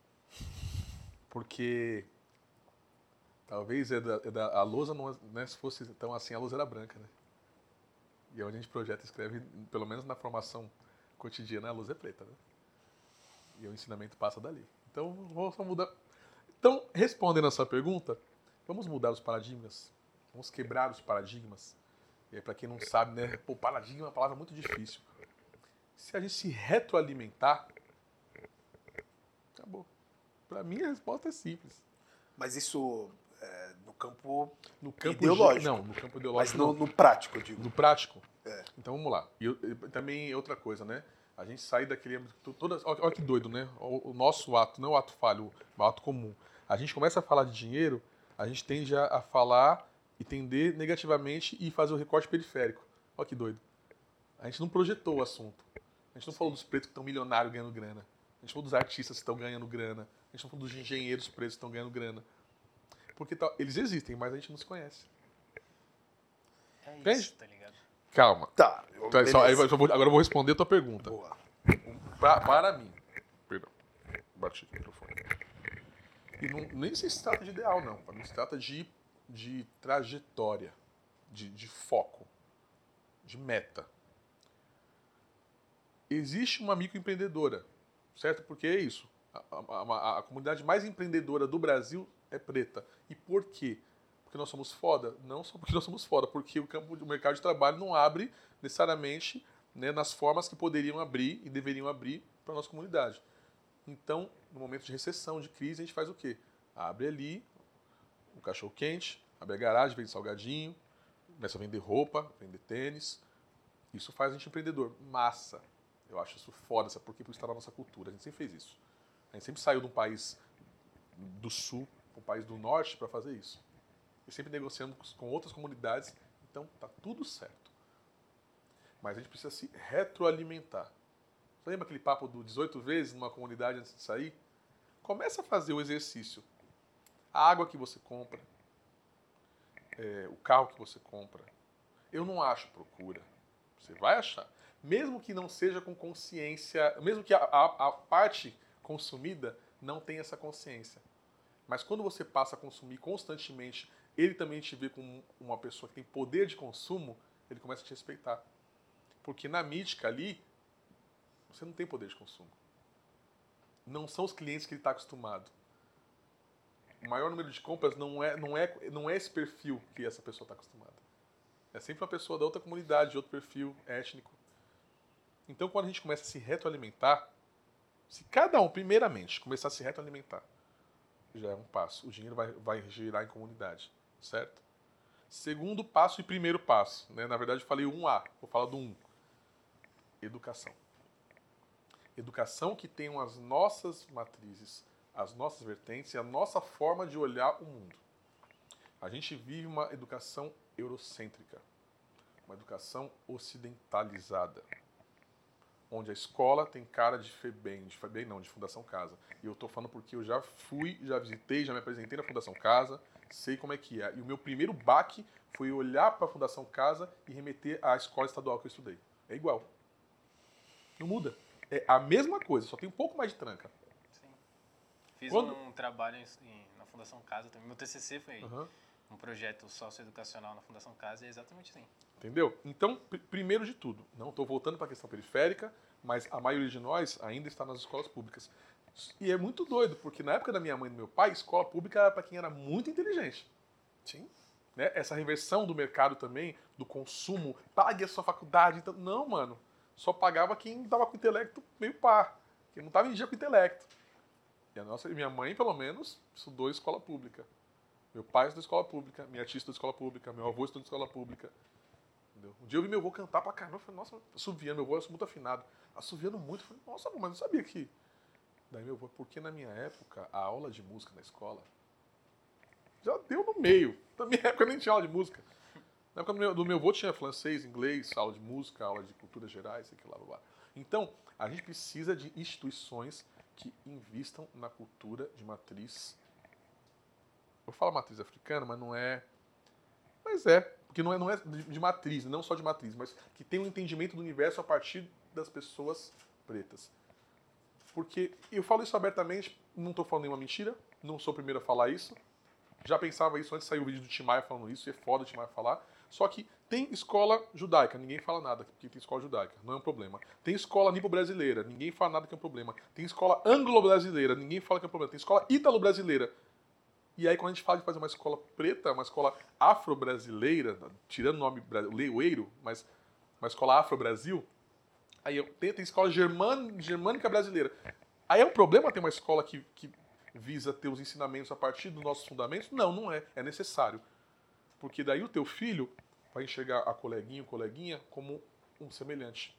porque talvez é da, é da, a lousa não né, se fosse tão assim, a lousa era branca, né? E é onde a gente projeta, escreve, pelo menos na formação cotidiana, a luz é preta, né? E o ensinamento passa dali. Então, vamos mudar. Então, respondendo a sua pergunta, vamos mudar os paradigmas, vamos quebrar os paradigmas. E aí, para quem não sabe, né, pô, paradigma é uma palavra muito difícil. Se a gente se retroalimentar, acabou. Para mim, a resposta é simples. Mas isso é, no campo No campo Ideológico. Não, no campo mas ideológico. no, não. no prático, eu digo. Do prático? É. Então vamos lá. E eu- também outra coisa, né? A gente sai daquele. Todas, olha, olha que doido, né? O, o nosso ato, não é o ato falho, o ato comum. A gente começa a falar de dinheiro, a gente tende a, a falar e tender negativamente e fazer o recorte periférico. Olha que doido. A gente não projetou o assunto. A gente não falou dos pretos que estão milionários ganhando grana. A gente falou dos artistas que estão ganhando grana. A gente não falou dos engenheiros pretos que estão ganhando grana. Porque tá- eles existem, mas a gente não se conhece. É Entende? isso, tá ligado? Calma. Tá. eu- Tá, só- eu vou- agora eu vou responder a tua pergunta. Boa. Pra- para mim. Perdão. Bati o microfone. E não, nem se trata de ideal, não. Para mim se trata de, de trajetória, de, de foco, de meta. Existe uma microempreendedora, certo? Porque é isso. A, a- a- a comunidade mais empreendedora do Brasil é preta. E por quê? Porque nós somos foda? Não só porque nós somos foda, porque o campo do mercado de trabalho não abre necessariamente né, nas formas que poderiam abrir e deveriam abrir para a nossa comunidade. Então, no momento de recessão, de crise, a gente faz o quê? Abre ali o cachorro quente, abre a garagem, vende salgadinho, começa a vender roupa, vender tênis. Isso faz a gente empreendedor. Massa. Eu acho isso foda, sabe por quê? Porque está na nossa cultura. A gente sempre fez isso. A gente sempre saiu de um país do sul para um país do norte para fazer isso. E sempre negociando com outras comunidades. Então, tá tudo certo. Mas a gente precisa se retroalimentar. Você lembra aquele papo do 18 vezes numa comunidade antes de sair? Começa a fazer o exercício. A água que você compra, é, o carro que você compra. Eu não acho procura. Você vai achar. Mesmo que não seja com consciência, mesmo que a, a- a parte consumida não tenha essa consciência. Mas quando você passa a consumir constantemente, ele também te vê como uma pessoa que tem poder de consumo, ele começa a te respeitar. Porque na mítica ali, você não tem poder de consumo. Não são os clientes que ele está acostumado. O maior número de compras não é, não é, não é esse perfil que essa pessoa está acostumada. É sempre uma pessoa da outra comunidade, de outro perfil étnico. Então, quando a gente começa a se retroalimentar, se cada um, primeiramente, começar a se retroalimentar, já é um passo. O dinheiro vai, vai girar em comunidade, certo? Segundo passo e primeiro passo. Né? Na verdade, eu falei um A, vou falar do um. Educação. Educação que tenham as nossas matrizes, as nossas vertentes e a nossa forma de olhar o mundo. A gente vive uma educação eurocêntrica, uma educação ocidentalizada, onde a escola tem cara de FEBEM, de FEBEM não, de Fundação Casa. E eu estou falando porque eu já fui, já visitei, já me apresentei na Fundação Casa, sei como é que é. E o meu primeiro baque foi olhar para a Fundação Casa e remeter à escola estadual que eu estudei. É igual. Não muda. É a mesma coisa, só tem um pouco mais de tranca. Sim. Fiz Quando- um trabalho em- na Fundação Casa também. Meu TCC foi Aham. Um projeto socioeducacional na Fundação Casa é exatamente assim. Entendeu? Então, pr- primeiro de tudo, não estou voltando para a questão periférica, mas a maioria de nós ainda está nas escolas públicas. E é muito doido, porque na época da minha mãe e do meu pai, escola pública era para quem era muito inteligente. Sim. Né? Essa reversão do mercado também, do consumo, pague a sua faculdade. Então, não, mano. Só pagava quem estava com o intelecto meio par, quem não estava em dia com o intelecto. E a nossa, minha mãe, pelo menos, estudou em escola pública. Meu pai estudou escola pública, minha tia estudou escola pública, meu avô estudou escola pública. Entendeu? Um dia eu vi meu avô cantar pra caramba, eu falei, nossa, assoviando, meu avô é muito afinado. Assoviando muito, eu falei, nossa, mas não sabia que... Daí meu avô, porque na minha época, a aula de música na escola já deu no meio. Na minha época nem tinha aula de música. Na época do meu, avô tinha francês, inglês, aula de música, aula de culturas gerais, que lá, blá, blá. Então, a gente precisa de instituições que investam na cultura de matriz. Eu falo matriz africana, mas não é. Mas é, porque não é, não é de, matriz, não só de matriz, mas que tem um entendimento do universo a partir das pessoas pretas. Porque eu falo isso abertamente, não estou falando nenhuma mentira, não sou o primeiro a falar isso. Já pensava isso antes de sair o vídeo do Timaya falando isso, e é foda o Timaya falar. Só que tem escola judaica, ninguém fala nada, porque tem escola judaica, não é um problema. Tem escola nipo-brasileira, ninguém fala nada que é um problema. Tem escola anglo-brasileira, ninguém fala que é um problema. Tem escola ítalo-brasileira. E aí, quando a gente fala de fazer uma escola preta, uma escola afro-brasileira, tirando o nome leoeiro, mas uma escola afro-brasil, aí eu, tem, tem escola germân, germânica brasileira. Aí é um problema ter uma escola que, que visa ter os ensinamentos a partir dos nossos fundamentos? Não, não é. É necessário. Porque daí o teu filho vai enxergar a coleguinha, o coleguinha como um semelhante.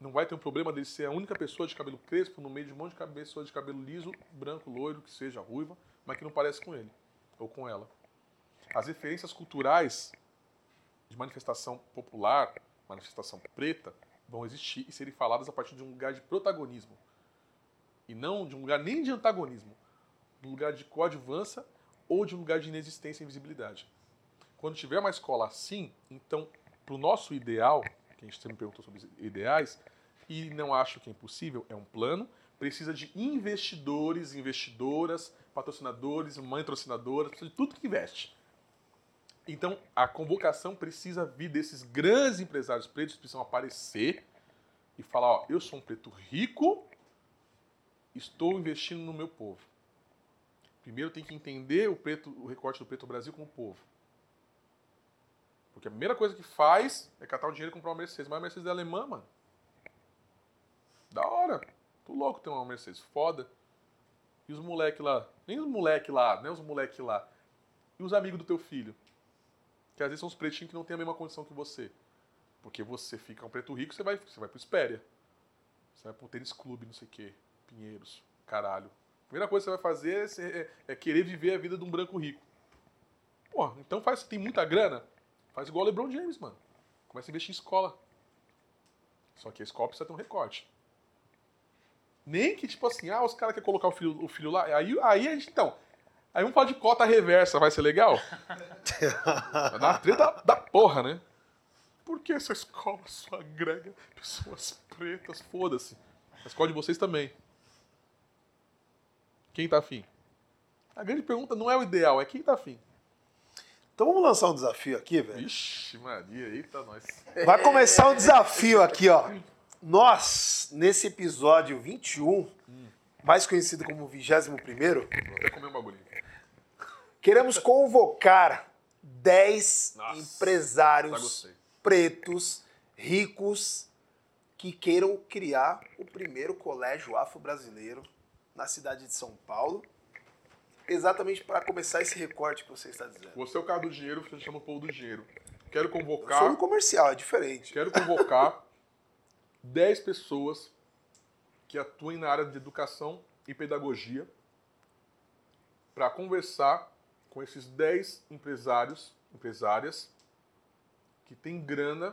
Não vai ter um problema dele ser a única pessoa de cabelo crespo no meio de um monte de pessoas de cabelo liso, branco, loiro, que seja ruiva, mas que não parece com ele ou com ela. As referências culturais de manifestação popular, manifestação preta, vão existir e serem faladas a partir de um lugar de protagonismo. E não de um lugar nem de antagonismo, de um lugar de coadjuvância ou de um lugar de inexistência e invisibilidade. Quando tiver uma escola assim, então, para o nosso ideal, que a gente sempre perguntou sobre ideais, e não acho que é impossível, é um plano, precisa de investidores, investidoras, patrocinadores, patrocinadoras, precisa de tudo que investe. Então, a convocação precisa vir desses grandes empresários pretos que precisam aparecer e falar, ó, eu sou um preto rico, estou investindo no meu povo. Primeiro tem que entender o preto, o recorte do preto Brasil como povo. Porque a primeira coisa que faz é catar o dinheiro e comprar uma Mercedes. Mas a Mercedes é alemã, mano. Da hora. Tô louco ter uma Mercedes. Foda. E os moleque lá? Nem os moleque lá, nem os moleque lá. E os amigos do teu filho? Que às vezes são os pretinhos que não têm a mesma condição que você. Porque você fica um preto rico, você vai, você vai pro Espéria. Você vai pro tênis clube, não sei o quê. Pinheiros. Caralho. A primeira coisa que você vai fazer é, é, é querer viver a vida de um branco rico. Pô, então faz, tem muita grana? Faz igual o LeBron James, mano. Começa a investir em escola. Só que a escola precisa ter um recorte. Nem que, tipo assim, ah, os caras querem colocar o filho, o filho lá. Aí, aí a gente, então. Aí vamos falar de cota reversa, vai ser legal? vai dar uma treta da porra, né? Por que essa escola só agrega pessoas pretas? Foda-se. A escola de vocês também. Quem tá afim? A grande pergunta não é o ideal, é quem tá afim. Então vamos lançar um desafio aqui, velho. Ixi, Maria, eita nós. Vai começar um desafio aqui, ó. Nós, nesse episódio 21, mais conhecido como 21 primeiro, um queremos convocar 10 Nossa, empresários pretos, ricos, que queiram criar o primeiro colégio afro-brasileiro na cidade de São Paulo. Exatamente para começar esse recorte que você está dizendo. Você é o cara do dinheiro, você chama o povo do dinheiro. Quero Eu sou convocar, no comercial, é diferente. quero convocar 10 pessoas que atuem na área de educação e pedagogia para conversar com esses 10 empresários, empresárias que têm grana,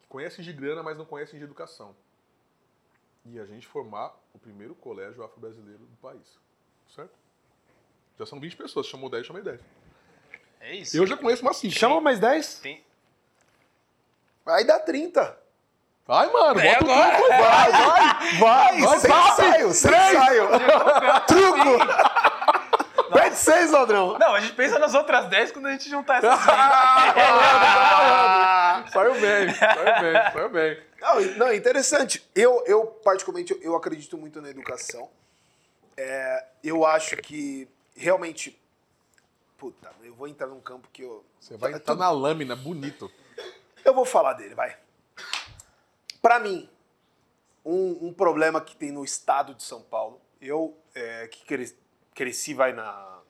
que conhecem de grana, mas não conhecem de educação. E a gente formar o primeiro colégio afro-brasileiro do país. Certo? Já são 20 pessoas, chamou 10, chamei 10. É isso. Eu já conheço umas 5. Chama mais 10? Tem... Aí dá 30. Vai, mano, É bota o agora. truco, vai, vai. Vai, Vai, sem papi. ensaio, sem Três. ensaio. Truco. Pede 6, ladrão. Não, a gente pensa nas outras 10 quando a gente juntar essas 20. Ah, Saiu bem, saiu bem, saiu bem. Não, não, é interessante. Eu, eu particularmente, eu, eu acredito muito na educação. É, eu acho que realmente. Puta, eu vou entrar num campo que eu. Você vai Tá- entrar na lâmina, bonito. Eu vou falar dele, vai. Pra mim, um, um problema que tem no estado de São Paulo, eu é, que cres- cresci, vai na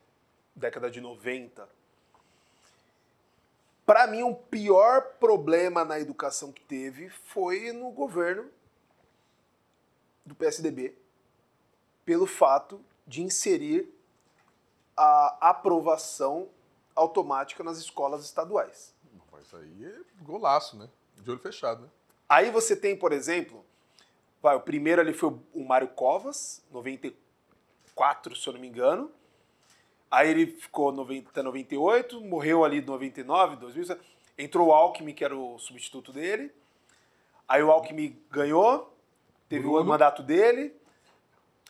década de 90. Pra mim, o pior problema na educação que teve foi no governo do PSDB, pelo fato de inserir a aprovação automática nas escolas estaduais. Mas aí é golaço, né? De olho fechado, né? Aí você tem, por exemplo, vai, o primeiro ali foi o Mário Covas, 94, se eu não me engano. Aí ele ficou 90, até 98, morreu ali em 99, 2000. Entrou o Alckmin, que era o substituto dele. Aí o Alckmin ganhou, teve o Bruno. mandato dele.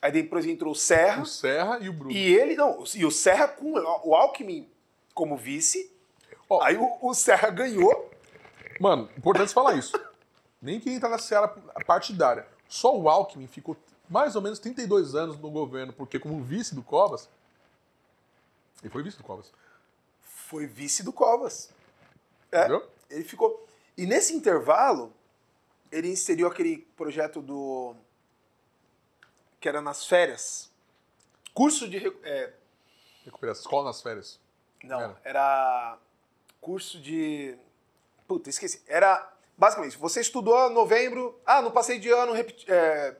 Aí depois entrou o Serra. O Serra e o Bruno. E ele, não, e o Serra com o Alckmin como vice. Ó, Aí o, o Serra ganhou. Mano, importante falar isso. Nem que entra na seara partidária. Só o Alckmin ficou mais ou menos 32 anos no governo, porque como vice do Covas, ele foi vice do Covas, Foi vice do Covas. É. entendeu? Ele ficou. E nesse intervalo, ele inseriu aquele projeto do. que era nas férias. Curso de. é, Recuperação, escola nas férias. não, Era. era. curso de. Puta, esqueci. Era. Basicamente, você estudou novembro. Ah, não passei de ano, é,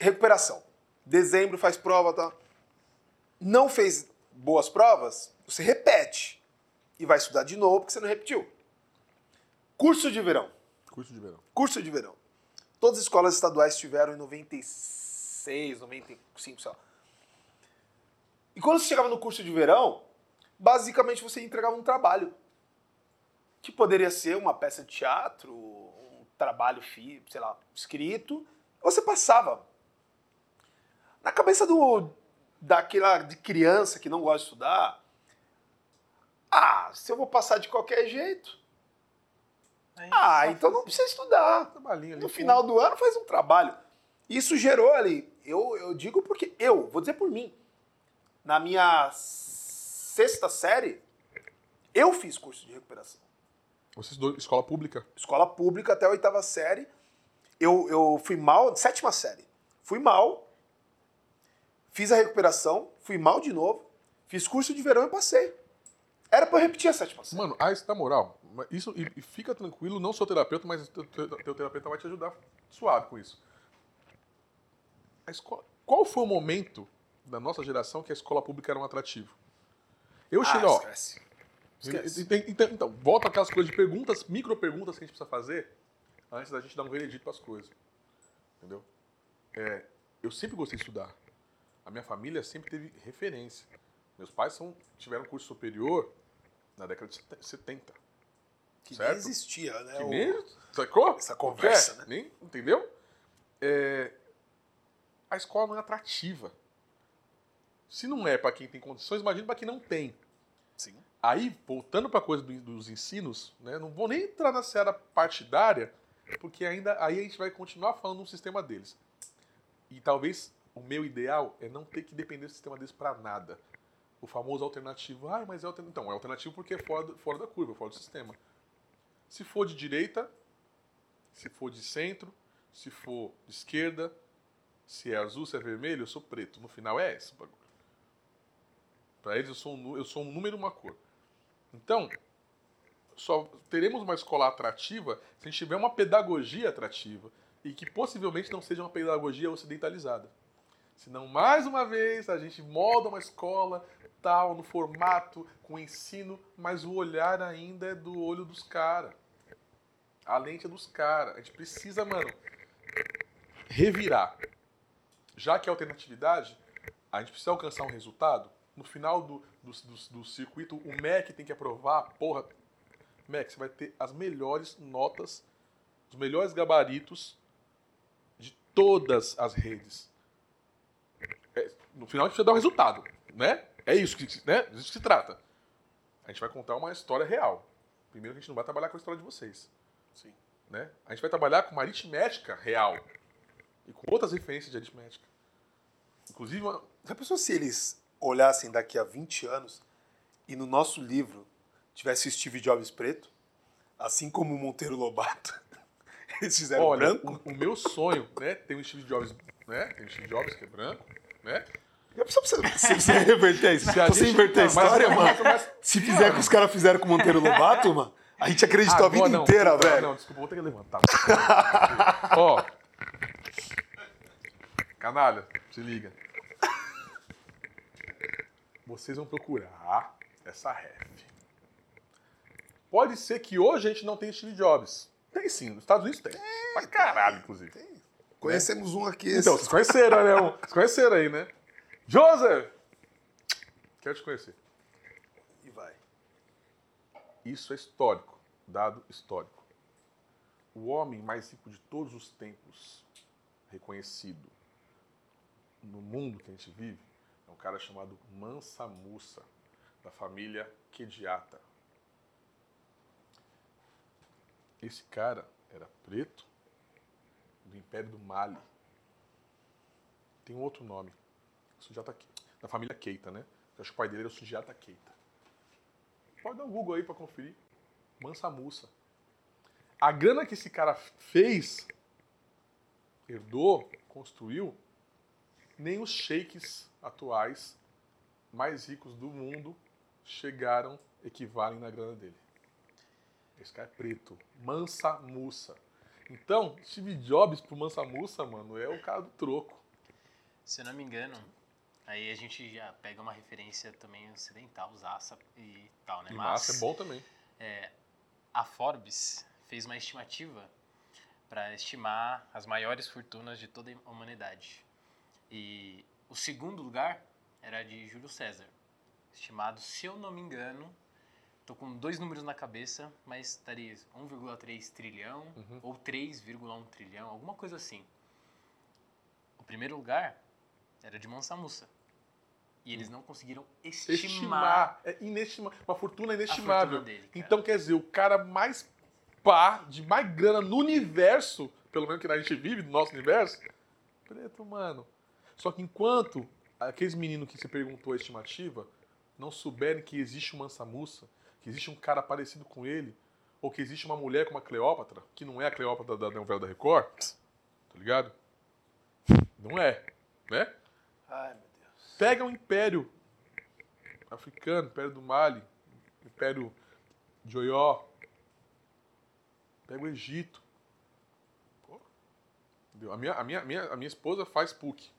recuperação. Dezembro faz prova, tá? Não fez boas provas, você repete. E vai estudar de novo porque você não repetiu. Curso de verão. Curso de verão. Curso de verão. Todas as escolas estaduais tiveram em 96, 95, sei lá. E quando você chegava no curso de verão, basicamente você entregava um trabalho. Que poderia ser uma peça de teatro, um trabalho, sei lá, escrito. Você passava. Na cabeça do daquela de criança que não gosta de estudar, ah, se eu vou passar de qualquer jeito, Aí ah, então não precisa estudar. Ali. No final do ano faz um trabalho. Isso gerou ali, eu, eu digo porque eu, vou dizer por mim, na minha sexta série, eu fiz curso de recuperação. Vocês dois, escola pública. Escola pública até a oitava série. Eu, eu fui mal, sétima série. Fui mal, fiz a recuperação, fui mal de novo, fiz curso de verão e passei. Era pra eu repetir a sétima série. Mano, ah, isso na moral, isso, e, e fica tranquilo, não sou terapeuta, mas teu, teu- teu terapeuta vai te ajudar suave com isso. A escola, qual foi o momento da nossa geração que a escola pública era um atrativo? Eu cheguei, ó, Ah, esquece. Então, então, volta aquelas coisas de perguntas, micro perguntas que a gente precisa fazer antes da gente dar um veredito para as coisas. Entendeu? É, eu sempre gostei de estudar. A minha família sempre teve referência. Meus pais são, tiveram curso superior na década de 70. Que certo? nem existia, né? Que o- nem, sacou? essa conversa, É, né? Nem, entendeu? É, a escola não é atrativa. Se não é para quem tem condições, imagina para quem não tem. Sim. Aí, voltando para a coisa do- dos ensinos, né, não vou nem entrar na seara partidária, porque ainda aí a gente vai continuar falando do sistema deles. E talvez o meu ideal é não ter que depender do sistema deles para nada. O famoso alternativo, ah, mas é alternativo. Então, é alternativo porque é fora, do- fora da curva, fora do sistema. Se for de direita, se for de centro, se for de esquerda, se é azul, se é vermelho, eu sou preto. No final é esse bagulho. Para eles eu sou, um, eu sou um número uma cor. Então, só teremos uma escola atrativa se a gente tiver uma pedagogia atrativa e que possivelmente não seja uma pedagogia ocidentalizada. Senão, mais uma vez, a gente molda uma escola tal, no formato, com ensino, mas o olhar ainda é do olho dos caras. A lente é dos caras. A gente precisa, mano, revirar. Já que é alternatividade, a gente precisa alcançar um resultado. No final do, do, do, do circuito, o MEC tem que aprovar, porra. MEC, você vai ter as melhores notas, os melhores gabaritos de todas as redes. É, no final a gente precisa dar um resultado, né? É isso que, né? Disso que se trata. A gente vai contar uma história real. Primeiro que a gente não vai trabalhar com a história de vocês. Sim. Né? A gente vai trabalhar com uma aritmética real. E com outras referências de aritmética. Inclusive, uma- Já pensou se eles olhassem daqui a 20 anos e no nosso livro tivesse o Steve Jobs preto, assim como o Monteiro Lobato? Eles fizeram olha, branco? O, o meu sonho, né? Tem o Steve Jobs, né? Tem o Steve Jobs que é branco, né? Pensou se você, você reverter isso? Se você gente- inverter a Não, história, mas- mano, mas- se fizer o que os caras fizeram com o Monteiro Lobato, mano, a gente acreditou a vida não, inteira, desculpa, velho. Não, desculpa, vou ter que levantar. Ó. Canalha, se liga. Vocês vão procurar essa ref. Pode ser que hoje a gente não tenha Steve Jobs. Tem sim, nos Estados Unidos tem. Pra caralho, inclusive. Tem. Conhecemos um aqui. Então, vocês conheceram, né? Um- Vocês conheceram aí, né? Joseph! Quero te conhecer. E vai. Isso é histórico, dado histórico. O homem mais rico de todos os tempos, reconhecido no mundo que a gente vive, cara chamado Mansa Musa, da família Kediata. Esse cara era preto do Império do Mali. Tem um outro nome, Sujata, da família Keita, né? Acho que o pai dele era o Sujata Keita. Pode dar um Google aí pra conferir. Mansa Musa. A grana que esse cara fez, herdou, construiu, nem os sheiks atuais mais ricos do mundo chegaram, equivalem na grana dele. Esse cara é preto. Mansa Musa. Então, Steve Jobs pro Mansa Musa, mano, é o cara do troco. Se eu não me engano, aí a gente já pega uma referência também ocidental, Zassa e tal, né? E massa é bom também. a Forbes fez uma estimativa para estimar as maiores fortunas de toda a humanidade. E o segundo lugar era de Júlio César, estimado, se eu não me engano, tô com dois números na cabeça, mas estaria 1,3 trilhão Uhum. ou 3,1 trilhão, alguma coisa assim. O primeiro lugar era de Mansa Musa. E eles não conseguiram estimar, Estimar. É inestimável. Uma fortuna a inestimável. fortuna dele. Então, quer dizer, o cara mais pá, de mais grana no universo, pelo menos que a gente vive, do nosso universo, preto, mano. Só que enquanto aqueles meninos que você perguntou a estimativa não souberem que existe um Mansa Musa, que existe um cara parecido com ele, ou que existe uma mulher como a Cleópatra, que não é a Cleópatra da novela da Record, tá ligado? Não é, né? Ai, meu Deus. Pega o Império Africano, Império do Mali, Império de Oió, pega o Egito. Pô, a, minha, a, minha, a minha esposa faz PUC.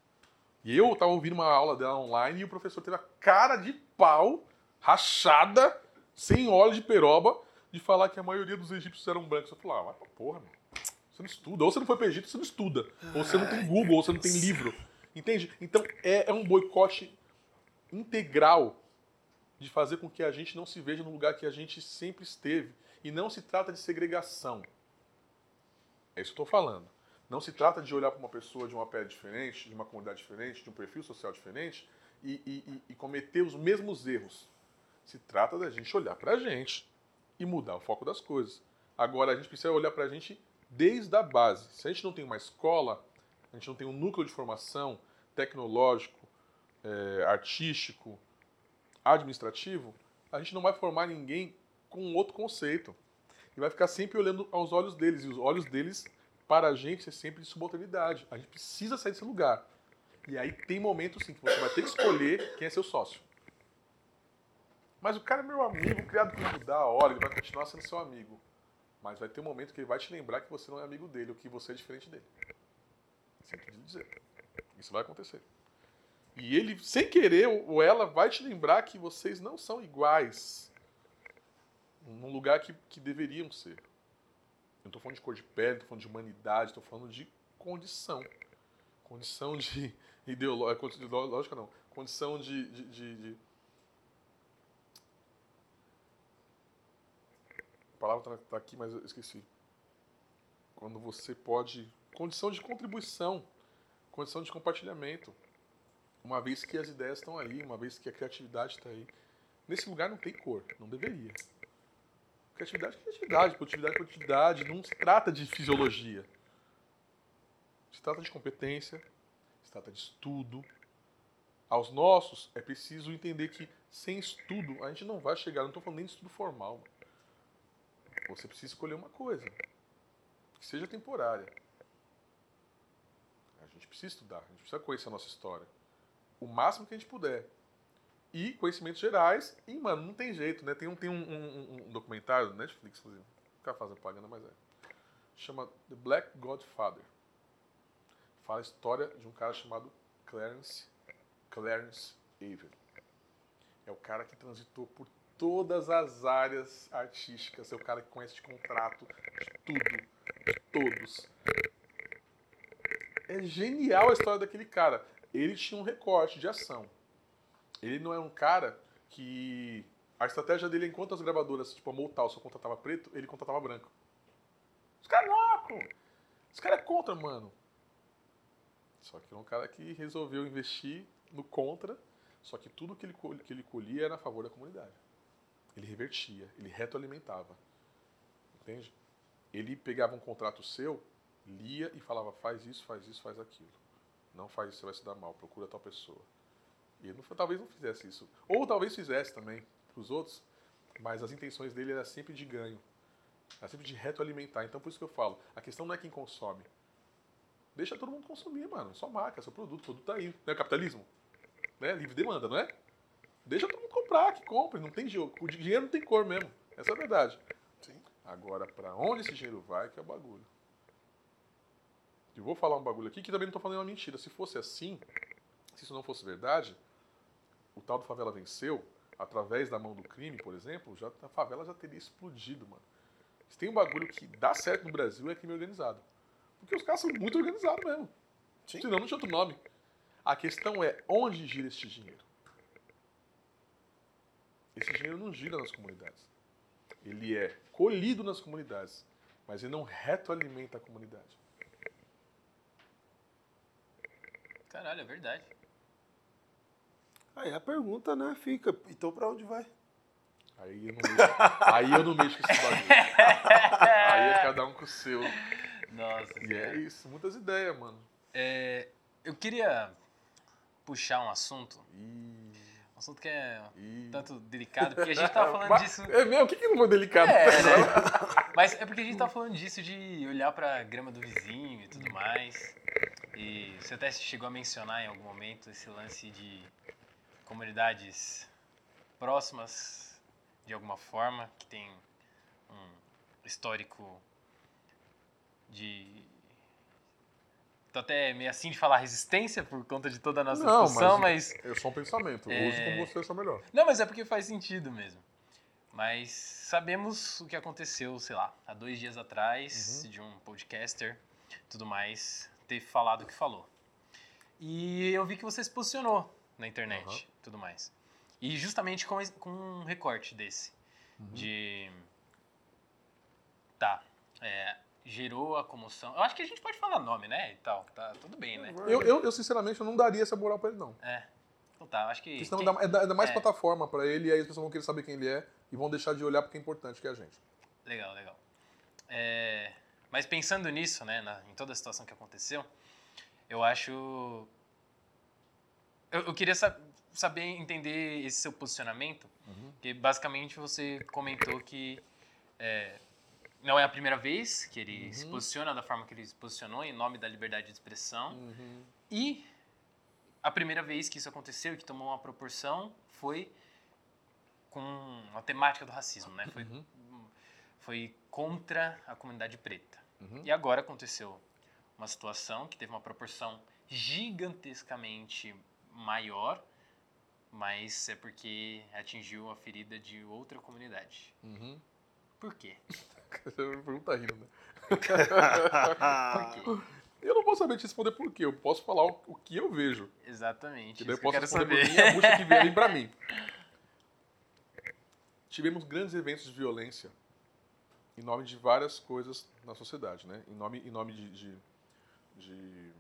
E eu tava ouvindo uma aula dela online e o professor teve a cara de pau, rachada, sem óleo de peroba, de falar que a maioria dos egípcios eram brancos. Eu falei, ah, vai pra porra, meu. Você não estuda. Ou você não foi pro Egito, você não estuda. Ou você não tem Google, ou você não tem livro. Entende? Então é, é um boicote integral de fazer com que a gente não se veja no lugar que a gente sempre esteve. E não se trata de segregação. É isso que eu estou falando. Não se trata de olhar para uma pessoa de uma pele diferente, de uma comunidade diferente, de um perfil social diferente e, e- e- cometer os mesmos erros. Se trata da gente olhar para a gente e mudar o foco das coisas. Agora, a gente precisa olhar para a gente desde a base. Se a gente não tem uma escola, a gente não tem um núcleo de formação tecnológico, eh, artístico, administrativo, a gente não vai formar ninguém com outro conceito. E vai ficar sempre olhando aos olhos deles. E os olhos deles, para a gente, é sempre de subalternidade. A gente precisa sair desse lugar. E aí tem momentos, sim, que você vai ter que escolher quem é seu sócio. Mas o cara é meu amigo, criado para mudar a hora, ele vai continuar sendo seu amigo. Mas vai ter um momento que ele vai te lembrar que você não é amigo dele, ou que você é diferente dele. Sinto lhe dizer. Isso vai acontecer. E ele, sem querer, ou ela vai te lembrar que vocês não são iguais num lugar que, que deveriam ser. Não estou falando de cor de pele, não estou falando de humanidade, estou falando de condição. Condição de ideológica, ideológica não, condição de, de, de- de- A palavra está aqui, mas eu esqueci. Quando você pode. Condição de contribuição, condição de compartilhamento. Uma vez que as ideias estão aí, uma vez que a criatividade está aí. Nesse lugar não tem cor, não deveria. Criatividade é criatividade, produtividade é produtividade. Não se trata de fisiologia. Se trata de competência, se trata de estudo. Aos nossos, é preciso entender que sem estudo a gente não vai chegar. Não estou falando nem de estudo formal. Você precisa escolher uma coisa que seja temporária. A gente precisa estudar, a gente precisa conhecer a nossa história. O máximo que a gente puder. E conhecimentos gerais. E, mano, não tem jeito, né? Tem um, tem um, um- um documentário do Netflix, inclusive. Quero fazer propaganda, mas é. Chama The Black Godfather. Fala a história de um cara chamado Clarence, Clarence Avery. É o cara que transitou por todas as áreas artísticas. É o cara que conhece de contrato, de tudo, de todos. É genial a história daquele cara. Ele tinha um recorte de ação. Ele não é um cara que. A estratégia dele, enquanto as gravadoras, tipo a Motal, só contratava preto, ele contratava branco. Os caras loucos! Os caras é contra, mano. Só que é um cara que resolveu investir no contra, só que tudo que ele, que ele colhia era a favor da comunidade. Ele revertia, ele retroalimentava. Entende? Ele pegava um contrato seu, lia e falava: faz isso, faz isso, faz aquilo. Não faz isso, você vai se dar mal, procura tal pessoa. E ele não, talvez não fizesse isso. Ou talvez fizesse também para os outros, mas as intenções dele eram sempre de ganho. Era sempre de retroalimentar. Então por isso que eu falo, a questão não é quem consome. Deixa todo mundo consumir, mano. Sua marca, seu produto, o produto tá aí. Não é capitalismo? Né? Livre demanda, não é? Deixa todo mundo comprar, que compre. Não tem jogo. O dinheiro não tem cor mesmo. Essa é a verdade. Sim. Agora, pra onde esse dinheiro vai, que é o bagulho. Eu vou falar um bagulho aqui que também não tô falando uma mentira. Se fosse assim, se isso não fosse verdade, o tal do favela venceu, através da mão do crime, por exemplo, já, a favela já teria explodido, mano. Se tem um bagulho que dá certo no Brasil é crime organizado. Porque os caras são muito organizados mesmo. Sim. Senão não tinha outro nome. A questão é onde gira esse dinheiro. Esse dinheiro não gira nas comunidades. Ele é colhido nas comunidades, mas ele não retroalimenta a comunidade. Caralho, é verdade. Aí a pergunta, né, fica. Então pra onde vai? Aí eu não mexo, aí eu não mexo com esse bagulho. Aí é cada um com o seu. Nossa E é senhora. isso, muitas ideias, mano. É, eu queria puxar um assunto, Ih, um assunto que é ih. tanto delicado, porque a gente tava falando Mas- disso. É mesmo? O que, que não foi delicado? É, né? Mas é porque a gente tá falando disso de olhar pra grama do vizinho e tudo mais. E você até chegou a mencionar em algum momento esse lance de comunidades próximas, de alguma forma, que tem um histórico de. Tô até meio assim de falar resistência por conta de toda a nossa Não, discussão, mas- mas É só um pensamento. É. Use como você achar melhor. não, mas é porque faz sentido mesmo. Mas sabemos o que aconteceu, sei lá, há dois dias atrás, de um podcaster, tudo mais, ter falado o que falou. E eu vi que você se posicionou na internet, Aham. tudo mais. E justamente com, com um recorte desse, Uhum. de... Tá, é, gerou a comoção. Eu acho que a gente pode falar nome, né, e tal, tá tudo bem, né? Eu, eu, eu, sinceramente, eu não daria essa moral pra ele, não. É, então tá, acho que... Porque senão quem- dá, é, é dá mais é. plataforma pra ele e aí as pessoas vão querer saber quem ele é e vão deixar de olhar porque é importante que é a gente. Legal, legal. É, mas pensando nisso, né, na- em toda a situação que aconteceu, eu acho. Eu, eu queria sa- saber entender esse seu posicionamento, porque basicamente você comentou que é, não é a primeira vez que ele se Uhum. posiciona da forma que ele se posicionou, em nome da liberdade de expressão, Uhum. e a primeira vez que isso aconteceu e que tomou uma proporção foi com a temática do racismo, né? Foi Uhum. foi contra a comunidade preta. Uhum. E agora aconteceu uma situação que teve uma proporção gigantescamente maior, mas é porque atingiu a ferida de outra comunidade. Uhum. Por quê? Você pergunta rindo, né? Por quê? Eu não posso saber te responder por quê. Eu posso falar o, o que eu vejo. Exatamente. Que daí eu eu posso quero responder saber. por mim e a bucha que vem pra mim. Tivemos grandes eventos de violência em nome de várias coisas na sociedade, né? Em nome, em nome de, de, de-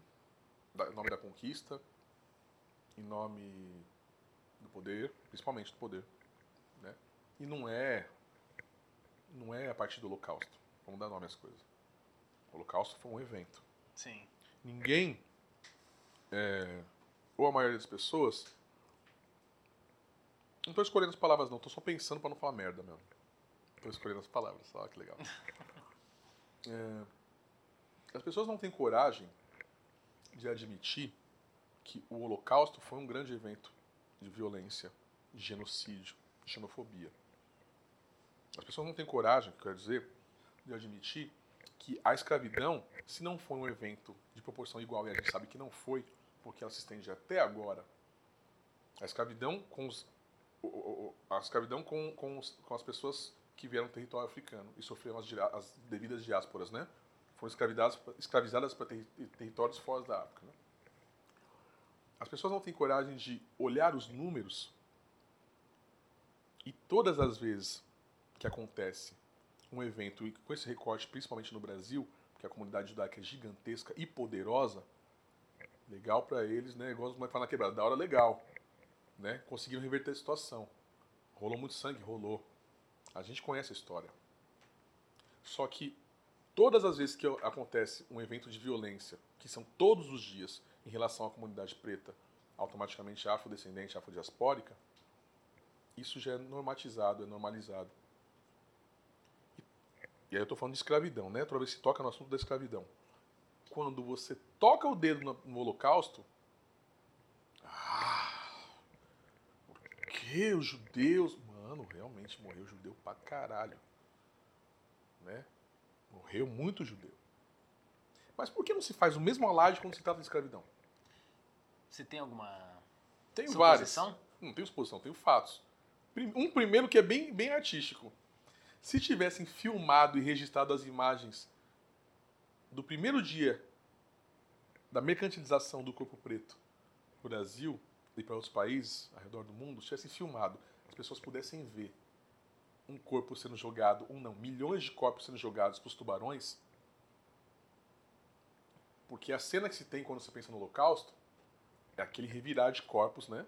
da, em nome da conquista, em nome do poder, principalmente do poder, né? E não é, não é a partir do Holocausto. Vamos dar nome às coisas. O Holocausto foi um evento Sim. ninguém, é, ou a maioria das pessoas, não tô escolhendo as palavras não, tô só pensando pra não falar merda mesmo. Tô escolhendo as palavras, olha que legal. É, as pessoas não têm coragem de admitir que o Holocausto foi um grande evento de violência, genocídio, xenofobia. As pessoas não têm coragem, quer dizer, de admitir que a escravidão, se não foi um evento de proporção igual, e a gente sabe que não foi, porque ela se estende até agora, a escravidão com os a escravidão com, com, os- com as pessoas que vieram do território africano e sofreram as, as devidas diásporas, né? Foram escravizadas, escravizadas para ter, territórios fora da África. Né? As pessoas não têm coragem de olhar os números e todas as vezes que acontece um evento e com esse recorte, principalmente no Brasil, que a comunidade judaica é gigantesca e poderosa, legal para eles, né? Igual moleques falam na quebrada, da hora legal, né? Conseguiram reverter a situação. Rolou muito sangue, rolou. A gente conhece a história. Só que todas as vezes que acontece um evento de violência, que são todos os dias em relação à comunidade preta, automaticamente afrodescendente, afrodiaspórica, isso já é normatizado, é normalizado. E aí eu tô falando de escravidão, né? Toda vez que se toca no assunto da escravidão. Quando você toca o dedo no, no holocausto, ah, por que os judeus... Mano, realmente morreu judeu pra caralho. Né? Morreu muito judeu. Mas por que não se faz o mesmo alarde quando se trata de escravidão? Você tem alguma Tenho várias. suposição? Não tenho exposição, tenho fatos. Um primeiro que é bem, bem artístico. Se tivessem filmado e registrado as imagens do primeiro dia da mercantilização do corpo preto no Brasil e para outros países ao redor do mundo, se tivessem filmado, as pessoas pudessem ver um corpo sendo jogado, um não, milhões de corpos sendo jogados para os tubarões, porque a cena que se tem quando você pensa no Holocausto é aquele revirar de corpos, né?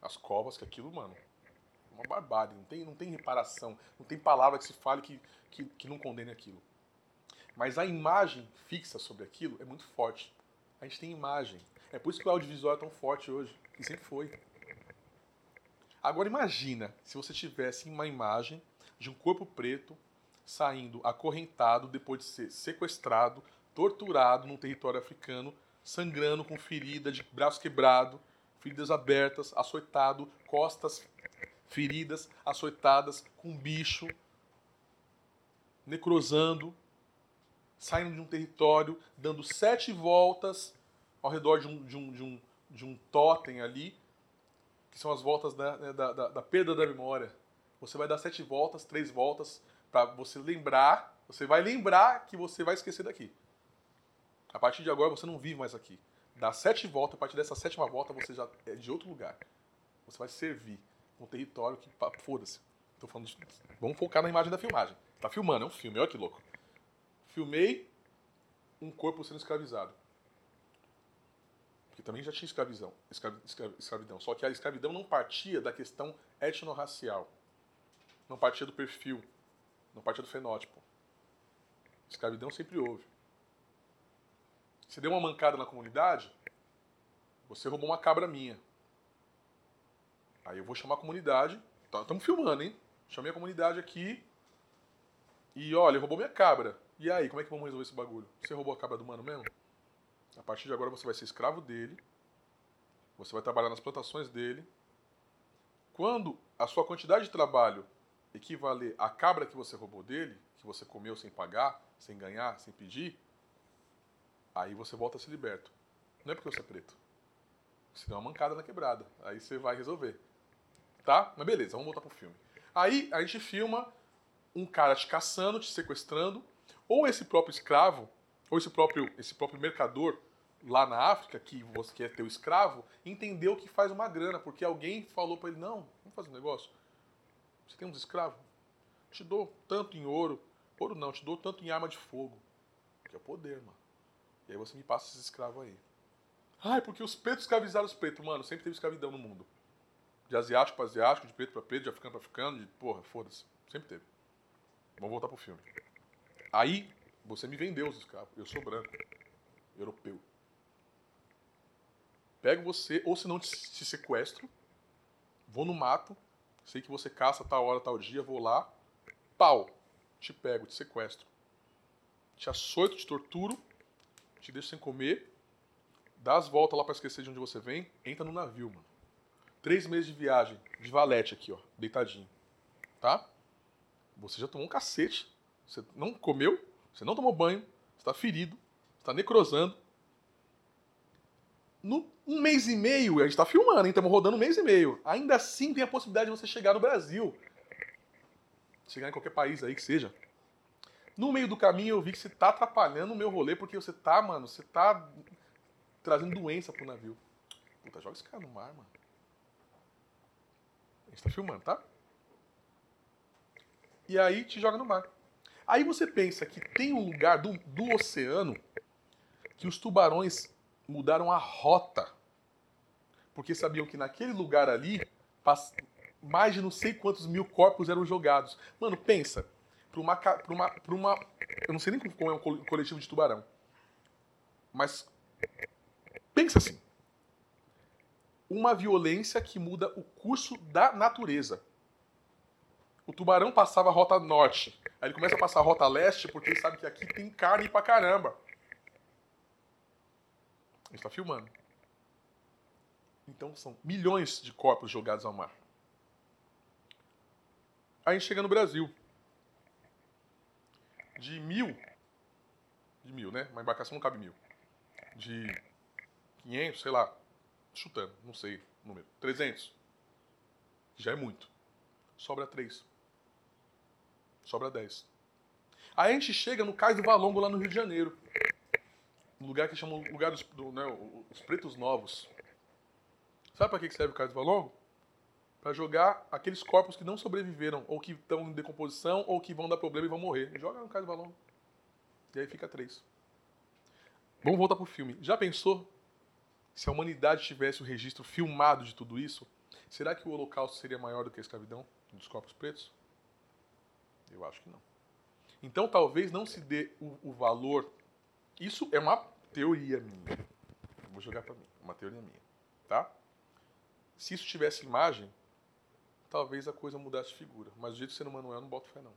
As covas, que aquilo, mano, é uma barbárie. Não tem, não tem reparação, não tem palavra que se fale que, que, que não condene aquilo. Mas a imagem fixa sobre aquilo é muito forte. A gente tem imagem. É por isso que o audiovisual é tão forte hoje, e sempre foi. Agora imagina se você tivesse uma imagem de um corpo preto saindo acorrentado depois de ser sequestrado, torturado num território africano, sangrando com ferida de braço quebrado, feridas abertas, açoitado, costas feridas, açoitadas, com bicho, necrosando, saindo de um território, dando sete voltas ao redor de um, de um, de um, de um totem ali, que são as voltas da, né, da, da, da perda da memória. Você vai dar sete voltas, três voltas, para você lembrar, você vai lembrar que você vai esquecer daqui. A partir de agora você não vive mais aqui. Dá sete voltas, a partir dessa sétima volta você já é de outro lugar. Você vai servir um território que. Foda-se. Tô falando de, Vamos focar na imagem da filmagem. Tá filmando, é um filme, olha que louco. Filmei um corpo sendo escravizado. Porque também já tinha escravidão, escra- escra- escravidão. Só que a escravidão não partia da questão etnorracial. Não partia do perfil. Não partia do fenótipo. Escravidão sempre houve. Você deu uma mancada na comunidade, você roubou uma cabra minha. Aí eu vou chamar a comunidade. Estamos filmando, hein? Chamei a comunidade aqui. E olha, roubou minha cabra. E aí, como é que vamos resolver esse bagulho? Você roubou a cabra do mano mesmo? A partir de agora você vai ser escravo dele. Você vai trabalhar nas plantações dele. Quando a sua quantidade de trabalho equivaler à cabra que você roubou dele, que você comeu sem pagar, sem ganhar, sem pedir, aí você volta a ser liberto. Não é porque você é preto. Você deu uma mancada na quebrada. Aí você vai resolver. Tá? Mas beleza, vamos voltar pro filme. Aí a gente filma um cara te caçando, te sequestrando, ou esse próprio escravo, ou esse próprio, esse próprio mercador lá na África, que você quer ter o escravo, entendeu que faz uma grana, porque alguém falou para ele, não, vamos fazer um negócio. Você tem uns escravos? Te dou tanto em ouro. Ouro não, te dou tanto em arma de fogo. Que é o poder, mano. E aí você me passa esses escravos aí. Ai, porque os pretos escravizaram os pretos. Mano, sempre teve escravidão no mundo. De asiático para asiático, de preto para preto, de africano para africano, de porra, foda-se. Sempre teve. Vamos voltar pro filme. Aí, você me vendeu os escravos. Eu sou branco. Europeu. Pego você, ou se não te, te sequestro, vou no mato, sei que você caça tal hora, tal dia, vou lá, pau, te pego, te sequestro. Te açoito, te torturo, te deixo sem comer, dá as voltas lá pra esquecer de onde você vem, entra no navio, mano. Três meses de viagem, de valete aqui, ó, deitadinho. Tá? Você já tomou um cacete. Você não comeu, você não tomou banho, você tá ferido, você tá necrosando. No, Um mês e meio, a gente tá filmando, hein? Estamos rodando um mês e meio. Ainda assim tem a possibilidade de você chegar no Brasil. Chegar em qualquer país aí que seja. No meio do caminho eu vi que você tá atrapalhando o meu rolê, porque você tá, mano, você tá trazendo doença pro navio. Puta, joga esse cara no mar, mano. A gente tá filmando, tá? E aí te joga no mar. Aí você pensa que tem um lugar do, do oceano que os tubarões mudaram a rota. Porque sabiam que naquele lugar ali, mais de não sei quantos mil corpos eram jogados. Mano, pensa. Pra uma, pra uma, uma. Eu não sei nem como é um coletivo de tubarão. Mas. Pensa assim. Uma violência que muda o curso da natureza. O tubarão passava a rota norte. Aí ele começa a passar a rota leste porque ele sabe que aqui tem carne pra caramba. A gente tá filmando. Então são milhões de corpos jogados ao mar. Aí chega no Brasil. De mil. De mil, né? Uma embarcação não cabe mil. De 500, sei lá. Chutando, não sei o número. 300. Já é muito. Sobra 3. Sobra 10. Aí a gente chega no Cais do Valongo, lá no Rio de Janeiro. Um lugar que chama lugar dos do, né, os pretos novos. Sabe para que serve o Cais do Valongo? Para jogar aqueles corpos que não sobreviveram, ou que estão em decomposição, ou que vão dar problema e vão morrer. Joga no Valongo. E aí fica três. Vamos voltar pro filme. Já pensou se a humanidade tivesse o registro filmado de tudo isso? Será que o Holocausto seria maior do que a escravidão dos corpos pretos? Eu acho que não. Então talvez não se dê o, o valor. Isso é uma teoria minha. Vou jogar para mim, uma teoria minha, tá? Se isso tivesse imagem, talvez a coisa mudasse de figura. Mas do jeito o ser humano é, eu não boto fé não.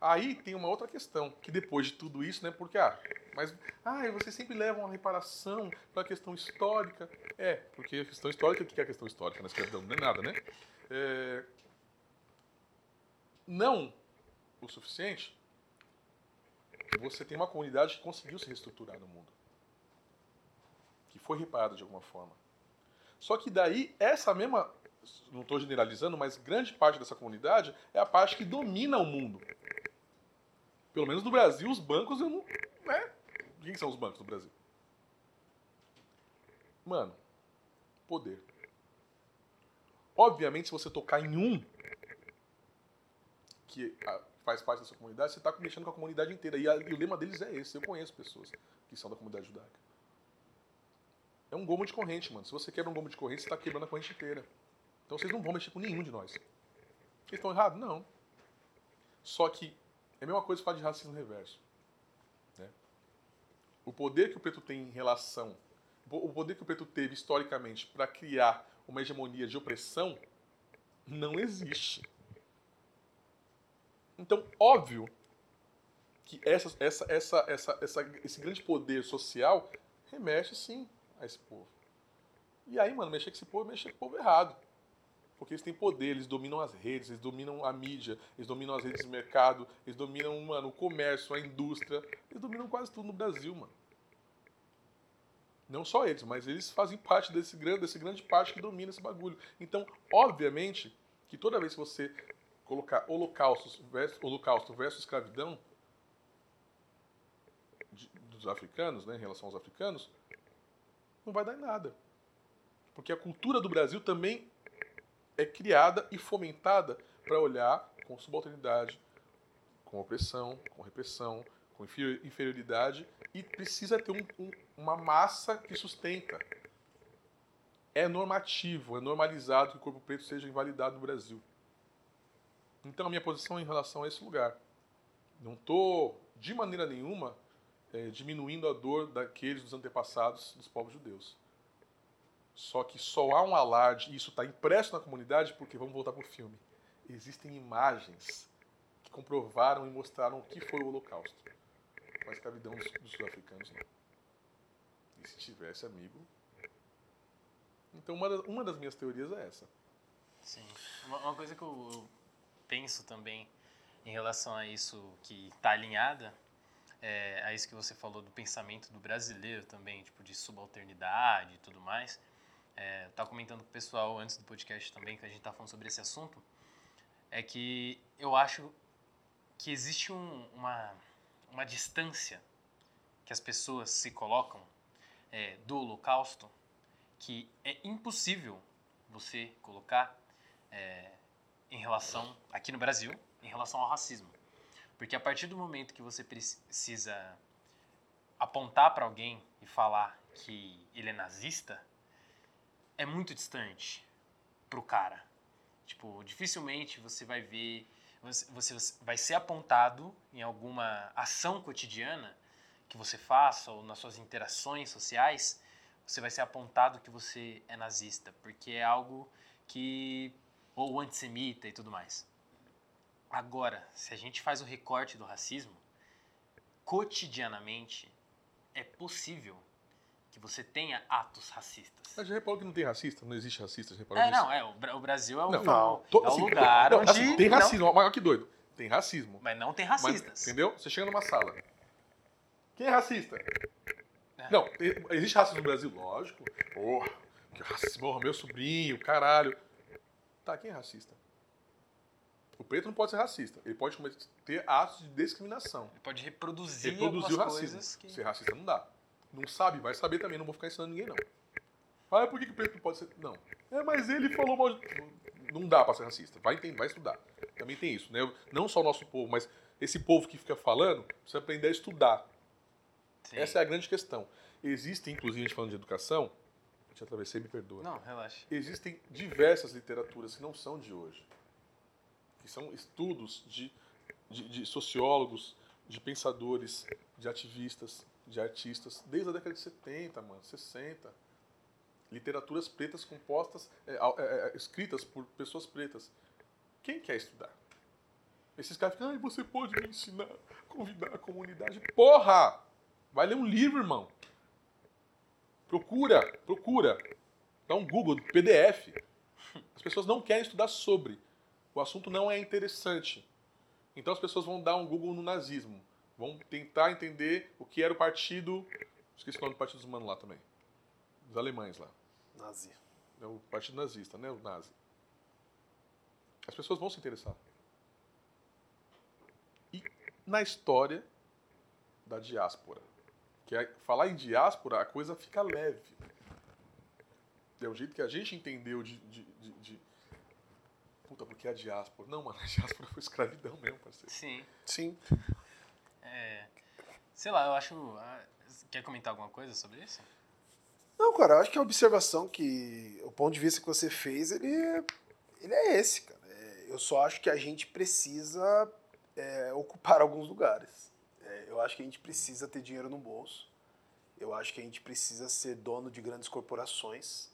Aí tem uma outra questão, que depois de tudo isso, né, porque, ah, mas, ah, você sempre leva uma reparação para a questão histórica. É, porque a questão histórica, o que é a questão histórica na escravidão? Não é nada, né? É, não o suficiente, você tem uma comunidade que conseguiu se reestruturar no mundo. Que foi reparada de alguma forma. Só que daí, essa mesma, não estou generalizando, mas grande parte dessa comunidade é a parte que domina o mundo. Pelo menos no Brasil, os bancos, eu não. Né? Quem são os bancos do Brasil? Mano, poder. Obviamente, se você tocar em um, que faz parte da sua comunidade, você está mexendo com a comunidade inteira. E, a, e, o lema deles é esse. Eu conheço pessoas que são da comunidade judaica. É um gomo de corrente, mano. Se você quebra um gomo de corrente, você está quebrando a corrente inteira. Então vocês não vão mexer com nenhum de nós. Vocês estão errados? Não. Só que é a mesma coisa falar de racismo reverso. Né? O poder que o preto tem em relação. O poder que o preto teve historicamente para criar uma hegemonia de opressão não existe. Então, óbvio que essa, essa, essa, essa, essa, esse grande poder social remete sim a esse povo. E aí, mano, mexer com esse povo, mexer com o povo errado. Porque eles têm poder, eles dominam as redes, eles dominam a mídia, eles dominam as redes de mercado, eles dominam, mano, o comércio, a indústria. Eles dominam quase tudo no Brasil, mano. Não só eles, mas eles fazem parte desse grande, desse grande parte que domina esse bagulho. Então, obviamente, que toda vez que você colocar holocausto versus, holocausto versus escravidão de, dos africanos, né, em relação aos africanos, não vai dar em nada. Porque a cultura do Brasil também é criada e fomentada para olhar com subalternidade, com opressão, com repressão, com inferioridade e precisa ter um, um, uma massa que sustenta. É normativo, é normalizado que o corpo preto seja invalidado no Brasil. Então a minha posição em relação a esse lugar. Não estou, de maneira nenhuma, é, diminuindo a dor daqueles dos antepassados dos povos judeus. Só que só há um alarde, e isso está impresso na comunidade, porque vamos voltar para o filme. Existem imagens que comprovaram e mostraram o que foi o Holocausto. A escravidão dos, dos sul-africanos não. E se tivesse, amigo. Então, uma, das, uma das minhas teorias é essa. Sim. Uma, uma coisa que eu penso também em relação a isso que está alinhada é, a isso que você falou do pensamento do brasileiro também, tipo, de subalternidade e tudo mais. É, estava comentando com o pessoal antes do podcast também, que a gente está falando sobre esse assunto, é que eu acho que existe um, uma, uma distância que as pessoas se colocam é, do holocausto que é impossível você colocar é, em relação, aqui no Brasil, em relação ao racismo. Porque a partir do momento que você precisa apontar para alguém e falar que ele é nazista, é muito distante pro cara. Tipo, dificilmente você vai ver, você, você vai ser apontado em alguma ação cotidiana que você faça ou nas suas interações sociais, você vai ser apontado que você é nazista, porque é algo que ou antissemita e tudo mais. Agora, se a gente faz o recorte do racismo, cotidianamente é possível que você tenha atos racistas. Mas já reparou que não tem racista? Não existe racista? Já reparou É, não, é, o o Brasil é o, Não, não. Tô- é o assim, lugar não, onde... assim, tem não- racismo, mas olha que doido. Tem racismo. mas não tem Mas, racistas. entendeu? Você chega numa sala. Quem é racista? É. Não, existe racismo no Brasil? Lógico. Porra, que racismo, meu sobrinho, caralho. Tá, quem é racista? O preto não pode ser racista. Ele pode cometer- ter atos de discriminação. Ele pode reproduzir, Reproduzir o racismo. coisas que... Ser racista não dá. Não sabe, vai saber também. Não vou ficar ensinando ninguém, não. Ah, por que, que o preto não pode ser. Não. É, mas ele falou mal. de- Não dá pra ser racista. Vai, entender, vai estudar. Também tem isso, né? Não só o nosso povo, mas esse povo que fica falando, precisa aprender a estudar. Sim. Essa é a grande questão. Existem, inclusive, a gente falando de educação. Eu te atravessei, me perdoa. Não, relaxa. Existem diversas literaturas que não são de hoje. Que são estudos de, de, de sociólogos, de pensadores, de ativistas, de artistas, desde a década de 70, mano, 60. Literaturas pretas compostas, é, é, é, escritas por pessoas pretas. Quem quer estudar? Esses caras ficam, ai, você pode me ensinar, convidar a comunidade. Porra! Vai ler um livro, irmão. Procura, procura. Dá um Google, PDF. As pessoas não querem estudar sobre. O assunto não é interessante. Então as pessoas vão dar um Google no nazismo. Vão tentar entender o que era o partido. Esqueci o nome do partido dos manos lá também. Dos alemães lá. Nazi. É o partido nazista, né? O nazi. As pessoas vão se interessar. E na história da diáspora. Que é, falar em diáspora, a coisa fica leve. É o jeito que a gente entendeu de, de, de, de- Puta, porque a diáspora. Não, mano, a diáspora foi escravidão mesmo, parceiro. Sim. Sim. É, sei lá, eu acho... ah, Quer comentar alguma coisa sobre isso? Não, cara, eu acho que a observação que. O ponto de vista que você fez, ele é, ele é esse, cara. É, eu só acho que a gente precisa é, ocupar alguns lugares. É, eu acho que a gente precisa ter dinheiro no bolso. Eu acho que a gente precisa ser dono de grandes corporações.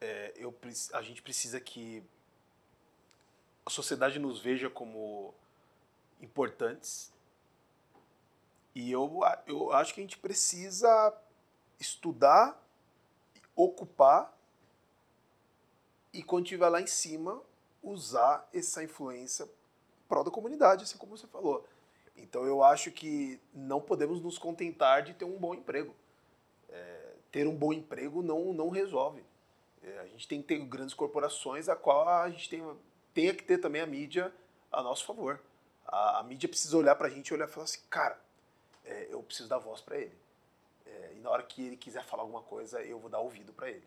É, eu, a gente precisa que a sociedade nos veja como importantes. E eu, eu acho que a gente precisa estudar, ocupar e quando estiver lá em cima, usar essa influência pró da comunidade, assim como você falou. Então eu acho que não podemos nos contentar de ter um bom emprego. É, ter um bom emprego não, não resolve. É, a gente tem que ter grandes corporações, a qual a gente tem, tem que ter também a mídia a nosso favor. A, a mídia precisa olhar para a gente e olhar e falar assim, cara, é, eu preciso dar voz para ele. É, e na hora que ele quiser falar alguma coisa, eu vou dar ouvido para ele.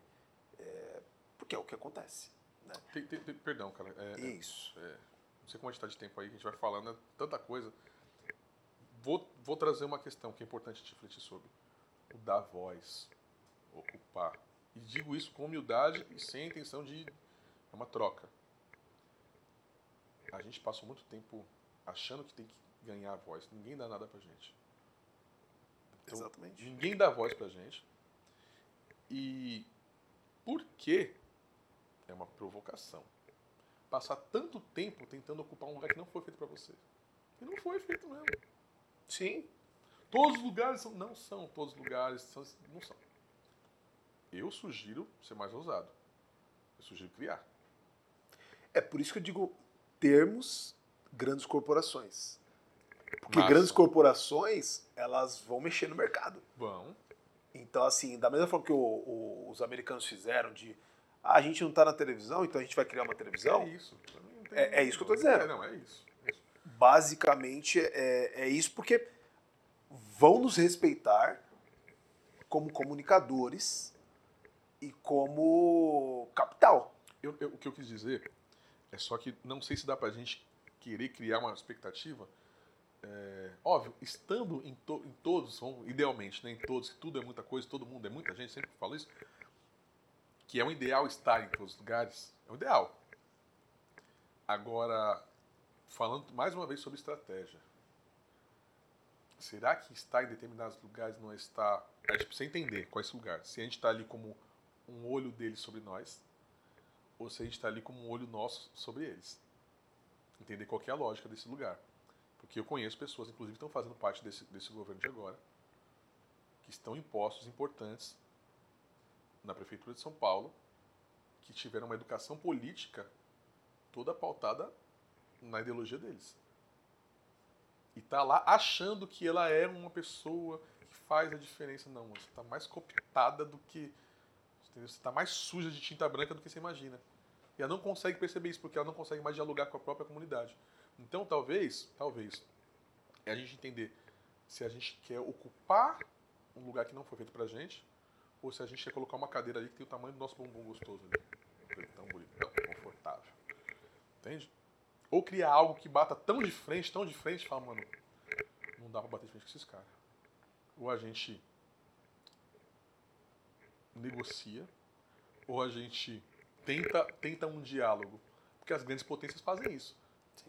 É, porque é o que acontece. Né? Tem- tem- tem- perdão, cara. É, é- Isso. não sei como a gente está de tempo aí, a gente vai falando é tanta coisa. Vou, vou trazer uma questão que é importante a gente refletir sobre. O dar voz, ocupar. E digo isso com humildade e sem a intenção de... É uma troca. A gente passou muito tempo achando que tem que ganhar voz. Ninguém dá nada pra gente. Então, Exatamente. Ninguém dá voz pra gente. E por que é uma provocação? Passar tanto tempo tentando ocupar um lugar que não foi feito pra você. E não foi feito mesmo. Sim. Todos os lugares são. Não são todos os lugares. São, não são. Eu sugiro ser mais ousado. Eu sugiro criar. É por isso que eu digo termos grandes corporações. Porque Massa. grandes corporações, elas vão mexer no mercado. Vão. Então, assim, da mesma forma que o- o- os americanos fizeram de ah, a gente não tá na televisão, então a gente vai criar uma televisão. É isso. É- é isso que eu tô dizendo. É, não, é isso. É isso. Basicamente é, é isso porque vão nos respeitar como comunicadores e como capital. Eu- eu- o que eu quis dizer é só que não sei se dá pra gente querer criar uma expectativa. É, óbvio, estando em, to- em todos, idealmente, né, em todos, tudo é muita coisa, todo mundo é muita gente, sempre falo isso, que é um ideal estar em todos os lugares, é um ideal. Agora, falando mais uma vez sobre estratégia, será que estar em determinados lugares não está. A gente precisa entender qual é esse lugar. Se a gente está ali como um olho deles sobre nós, ou se a gente está ali como um olho nosso sobre eles. Entender qual é a lógica desse lugar. Porque eu conheço pessoas, inclusive, que estão fazendo parte desse, desse governo de agora, que estão em postos importantes na Prefeitura de São Paulo, que tiveram uma educação política toda pautada na ideologia deles. E tá lá achando que ela é uma pessoa que faz a diferença. Não, você está mais cooptada do que. Você está mais suja de tinta branca do que você imagina. E ela não consegue perceber isso, porque ela não consegue mais dialogar com a própria comunidade. Então, talvez, talvez, é a gente entender se a gente quer ocupar um lugar que não foi feito pra gente, ou se a gente quer colocar uma cadeira ali que tem o tamanho do nosso bumbum gostoso ali. Tão bonitão, confortável. Entende? Ou criar algo que bata tão de frente, tão de frente, fala, mano, não dá pra bater de frente com esses caras. Ou a gente negocia, ou a gente tenta, tenta um diálogo. Porque as grandes potências fazem isso.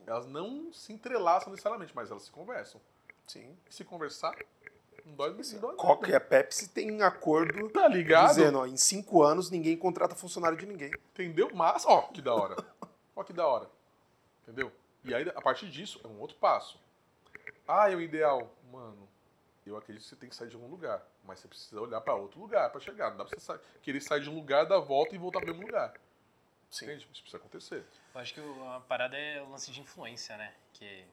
Elas não se entrelaçam necessariamente, mas elas se conversam. Sim. E se conversar, não dói, não dói Coca e a Pepsi têm acordo Tá ligado? dizendo, ó, em cinco anos ninguém contrata funcionário de ninguém. Entendeu? Mas, ó, que da hora. Ó, que da hora. Entendeu? E aí, a partir disso, é um outro passo. Ah, é o ideal. Mano, eu acredito que você tem que sair de algum lugar. Mas você precisa olhar pra outro lugar pra chegar. Não dá pra você sa- querer sair de um lugar, dar volta e voltar pro mesmo lugar. Sim. Entende? Isso precisa acontecer. Eu acho que a parada é o lance de influência, né? Que,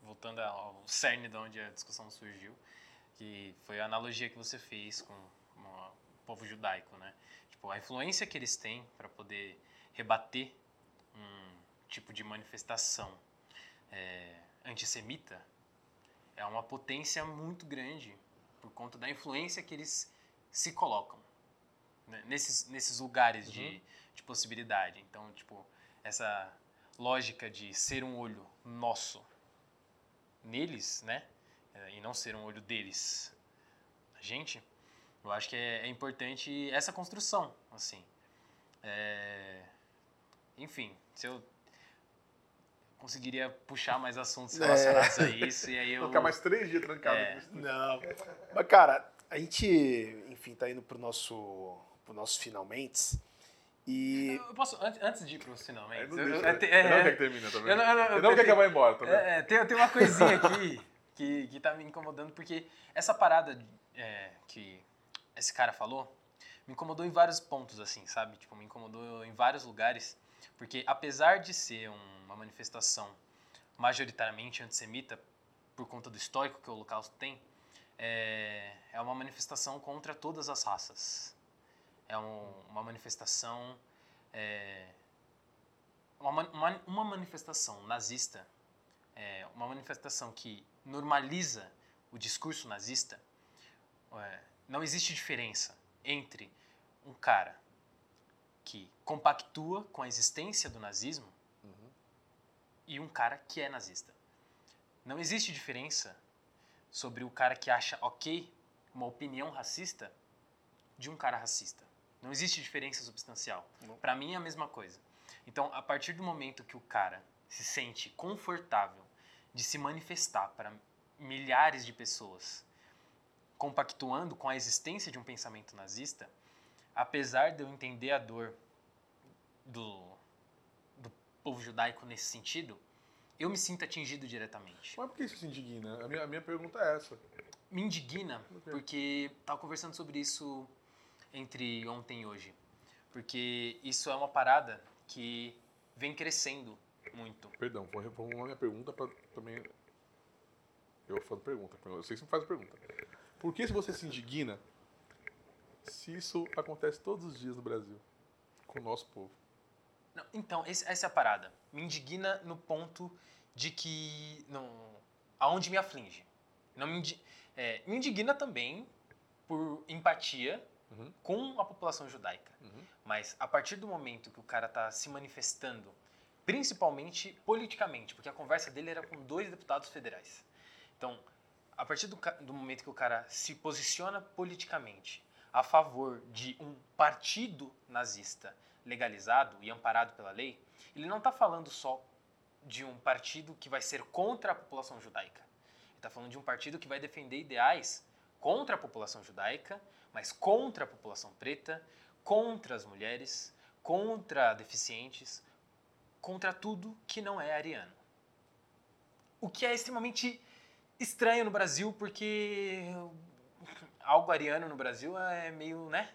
voltando ao cerne de onde a discussão surgiu, que foi a analogia que você fez com o povo judaico, né? Tipo, a influência que eles têm para poder rebater um tipo de manifestação é, antissemita é uma potência muito grande por conta da influência que eles se colocam né? nesses, nesses lugares de, de possibilidade. Então, tipo, essa lógica de ser um olho nosso neles, né? Eh, E não ser um olho deles na gente, eu acho que é, é importante essa construção, assim. É, Enfim, se eu conseguiria puxar mais assuntos É. relacionados a isso, e aí eu... Vou ficar mais três dias trancado. É. Não. Mas, cara, a gente, enfim, tá indo pro nosso, pro nosso finalmente. E Eu posso, antes, antes de ir para os finalmente, Aí não eu- deixa. eu- é- não é- quer que termine também. eu não- eu não- eu não quer que vá embora também. É, é, tem, tem uma coisinha aqui que, que tá me incomodando, porque essa parada é, que esse cara falou me incomodou em vários pontos, assim, sabe? Tipo, me incomodou em vários lugares, porque apesar de ser um- uma manifestação majoritariamente antissemita, por conta do histórico que o Holocausto tem, é, é uma manifestação contra todas as raças. É um- uma manifestação. é, uma, uma, uma manifestação nazista é, uma manifestação que normaliza o discurso nazista, é, não existe diferença entre um cara que compactua com a existência do nazismo Uhum. e um cara que é nazista. Não existe diferença sobre o cara que acha ok uma opinião racista de um cara racista. Não existe diferença substancial. Para mim é a mesma coisa. Então, a partir do momento que o cara se sente confortável de se manifestar para milhares de pessoas, compactuando com a existência de um pensamento nazista, apesar de eu entender a dor do, do povo judaico nesse sentido, eu me sinto atingido diretamente. Mas por que isso se indigna? A minha, a minha pergunta é essa. Me indigna porque estava conversando sobre isso entre ontem e hoje. Porque isso é uma parada que vem crescendo muito. Perdão, vou reformular minha pergunta para também Eu faço pergunta. Eu sei que você me faz pergunta. Por que se você se indigna se isso acontece todos os dias no Brasil com o nosso povo? Não, então, esse- essa é a parada. Me indigna no ponto de que. Não, aonde me aflige. Não me, é, me indigna também por empatia Uhum. com a população judaica. Uhum. Mas a partir do momento que o cara tá se manifestando, principalmente politicamente, porque a conversa dele era com dois deputados federais. Então, a partir do, do momento que o cara se posiciona politicamente a favor de um partido nazista legalizado e amparado pela lei, ele não está falando só de um partido que vai ser contra a população judaica. Ele está falando de um partido que vai defender ideais contra a população judaica, mas contra a população preta, contra as mulheres, contra deficientes, contra tudo que não é ariano. O que é extremamente estranho no Brasil, porque algo ariano no Brasil é meio, né?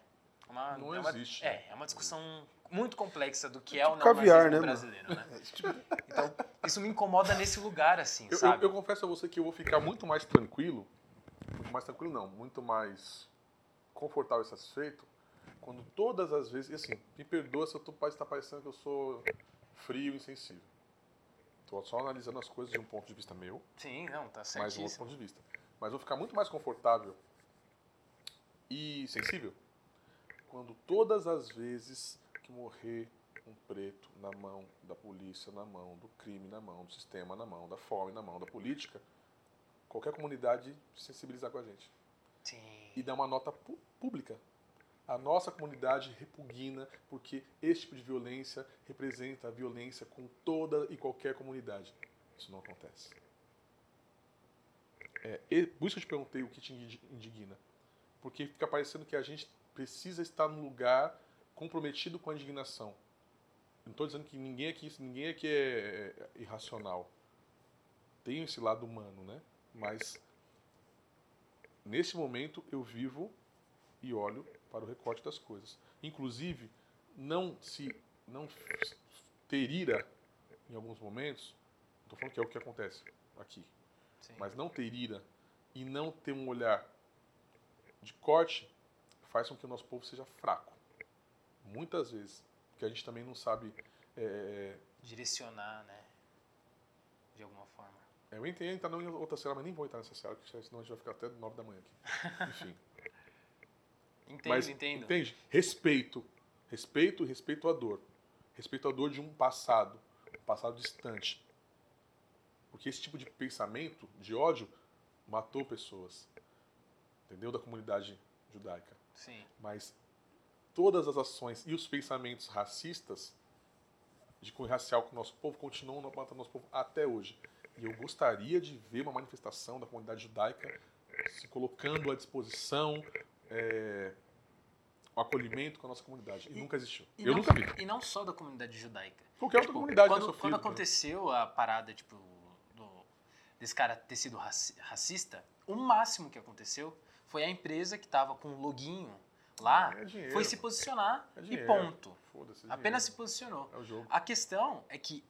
Uma, Não é uma- existe, É, é uma discussão muito complexa do que é o não Caviar, né, brasileiro, né? Então, isso me incomoda nesse lugar, assim, Eu, eu, sabe? eu confesso a você que eu vou ficar muito mais tranquilo, muito mais tranquilo não, muito mais confortável e satisfeito quando todas as vezes, e assim, me perdoa se eu tô, está parecendo que eu sou frio e insensível. Tô só analisando as coisas de um ponto de vista meu, Sim, não, tá mais um outro ponto de vista. Mas vou ficar muito mais confortável e sensível quando todas as vezes que morrer um preto na mão da polícia, na mão do crime, na mão do sistema, na mão da fome, na mão da política, qualquer comunidade se sensibilizar com a gente Sim. e dar uma nota pública. A nossa comunidade repugna porque esse tipo de violência representa a violência com toda e qualquer comunidade. Isso não acontece. É, por isso que eu te perguntei o que te indi- indigna. Porque fica parecendo que a gente precisa estar num lugar comprometido com a indignação. Não estou dizendo que ninguém aqui, ninguém aqui é, é irracional. Tem esse lado humano, né? Mas nesse momento eu vivo e olho para o recorte das coisas. Inclusive, não se não ter ira em alguns momentos, estou falando que é o que acontece aqui, sim. mas não ter ira e não ter um olhar de corte faz com que o nosso povo seja fraco. Muitas vezes, porque a gente também não sabe. é, Direcionar, né? De alguma forma. eu entendo entrar em outra cena, mas nem vou entrar nessa cena, porque senão a gente vai ficar até 9 da manhã aqui. Enfim. Entendo, Mas, entendo. Entende? Respeito. Respeito e respeito à dor. Respeito à dor de um passado. Um passado distante. Porque esse tipo de pensamento, de ódio, matou pessoas. Entendeu? Da comunidade judaica. Sim. Mas todas as ações e os pensamentos racistas, de cunho racial com o nosso povo, continuam matando o nosso povo até hoje. E eu gostaria de ver uma manifestação da comunidade judaica se colocando à disposição, é, o acolhimento com a nossa comunidade. E, E- nunca existiu. E eu não, nunca vi. E não só da comunidade judaica. Qualquer outra Tipo, comunidade quando, sofrido. quando né? aconteceu a parada, tipo, do- desse cara ter sido raci- racista, o máximo que aconteceu foi a empresa que tava com o loguinho lá, É dinheiro, foi se posicionar É e dinheiro. ponto. Foda-se, é Apenas se posicionou. É. A questão é que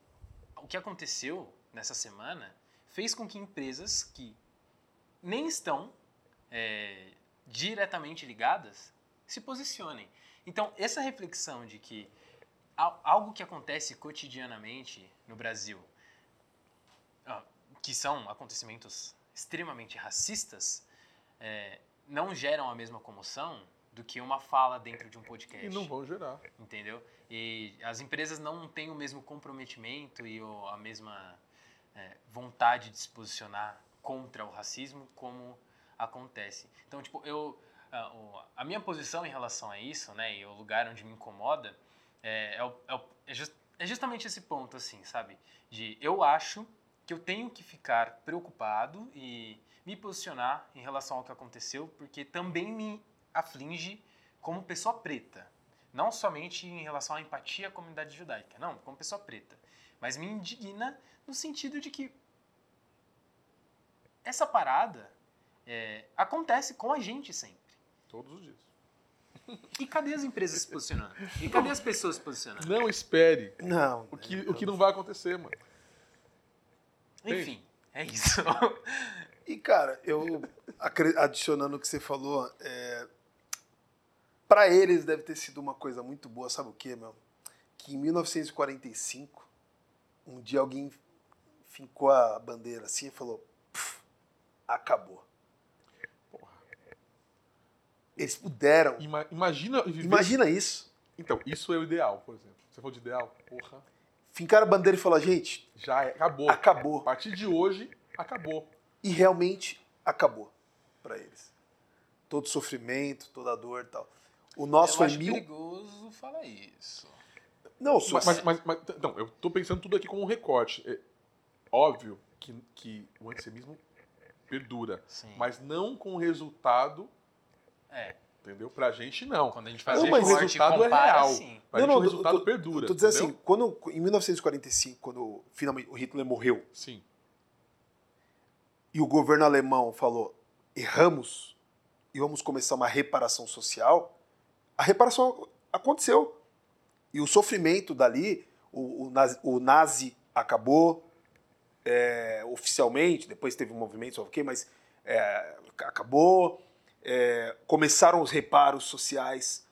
o que aconteceu nessa semana fez com que empresas que nem estão é, diretamente ligadas se posicionem. Então, essa reflexão de que al- algo que acontece cotidianamente no Brasil, ah, que são acontecimentos extremamente racistas, é, não geram a mesma comoção do que uma fala dentro de um podcast E não vão gerar. entendeu? E as empresas não têm o mesmo comprometimento e a mesma é, vontade de se posicionar contra o racismo como acontece. Então, tipo, eu a, o- a minha posição em relação a isso, né, e o lugar onde me incomoda é, é, é é jus- é justamente esse ponto, assim, sabe? De eu acho que eu tenho que ficar preocupado e me posicionar em relação ao que aconteceu, porque também me aflige como pessoa preta. Não somente em relação à empatia à comunidade judaica, não, como pessoa preta. Mas me indigna no sentido de que essa parada é, acontece com a gente sempre. Todos os dias. E cadê as empresas se posicionando? E cadê as pessoas se posicionando? Não espere Não. o que, o que não vai acontecer, mano. Enfim, é isso. E, cara, eu adicionando o que você falou, é, para eles deve ter sido uma coisa muito boa, sabe o quê, meu? Que em 1945, um dia alguém fincou a bandeira assim e falou: "Pff, acabou. Eles puderam. Ima- imagina viver... Imagina isso. Então, isso é o ideal, por exemplo. Você falou de ideal? Porra. Fincaram a bandeira e falaram: gente, Já é, acabou. A acabou. partir de hoje, acabou. E realmente acabou para eles. Todo sofrimento, toda dor e tal. O nosso eu foi acho mil. perigoso falar isso. Não, só- Mas, mas, mas, mas- não, eu tô pensando tudo aqui como um recorte. É óbvio que, que o antissemismo perdura, Sim. mas não com resultado, É, entendeu? Pra gente, não. quando a gente faz Não, mas o resultado é compara, real. sim. Pra Não, gente não, o resultado tô- perdura. Tô dizendo entendeu? assim, quando, em 1945, quando finalmente o Hitler morreu Sim. e o governo alemão falou: erramos e vamos começar uma reparação social, a reparação aconteceu. E o sofrimento dali, o, o nazi, o nazi acabou é, oficialmente, depois teve um movimento, que, mas é, acabou. É, começaram os reparos sociais,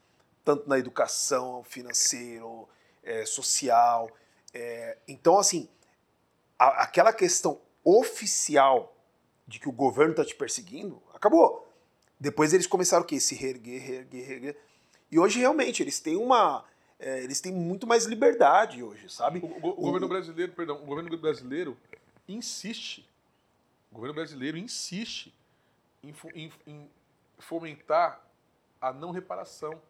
tanto na educação, financeiro, é, social. É, então, assim, a- aquela questão oficial de que o governo está te perseguindo, acabou. Depois eles começaram o quê? Se reerguer, reerguer, reerguer. E hoje, realmente, eles têm uma. é, eles têm muito mais liberdade hoje, sabe? O, go- o governo brasileiro, perdão, o governo brasileiro insiste, o governo brasileiro insiste em, em- em fomentar a não reparação.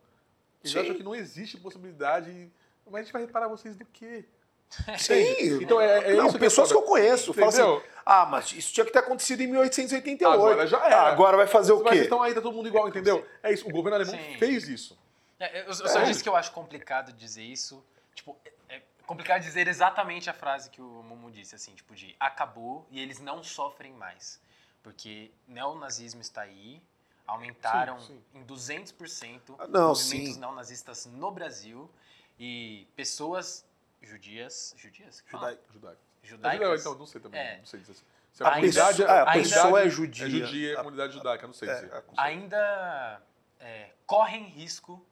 Eles Sim. acham que não existe possibilidade. Mas a gente vai reparar vocês do quê? Sim. Então é, é Não, isso pessoas que que é eu conheço falam assim: ah, mas isso tinha que ter acontecido em 1888. Agora já era. Ah, agora vai fazer o Mas quê? então aí tá todo mundo igual, entendeu? É isso. O governo alemão Sim. fez isso. É, eu, eu só disse que eu acho complicado dizer isso. Tipo, é, é complicado dizer exatamente a frase que o Mumu disse, assim, tipo, de acabou e eles não sofrem mais. Porque neonazismo está aí, aumentaram Sim, sim. em 200% Ah, não, movimentos sim. neonazistas no Brasil e pessoas judias, judias? que fala? Judai- Judaico. Judaicas. Judaico, então, não sei também. É. Não sei dizer. Se A comunidade pessoa- a ainda- pessoa é é judia. judia, é a A- comunidade judaica, não sei dizer. é, ainda é, correm risco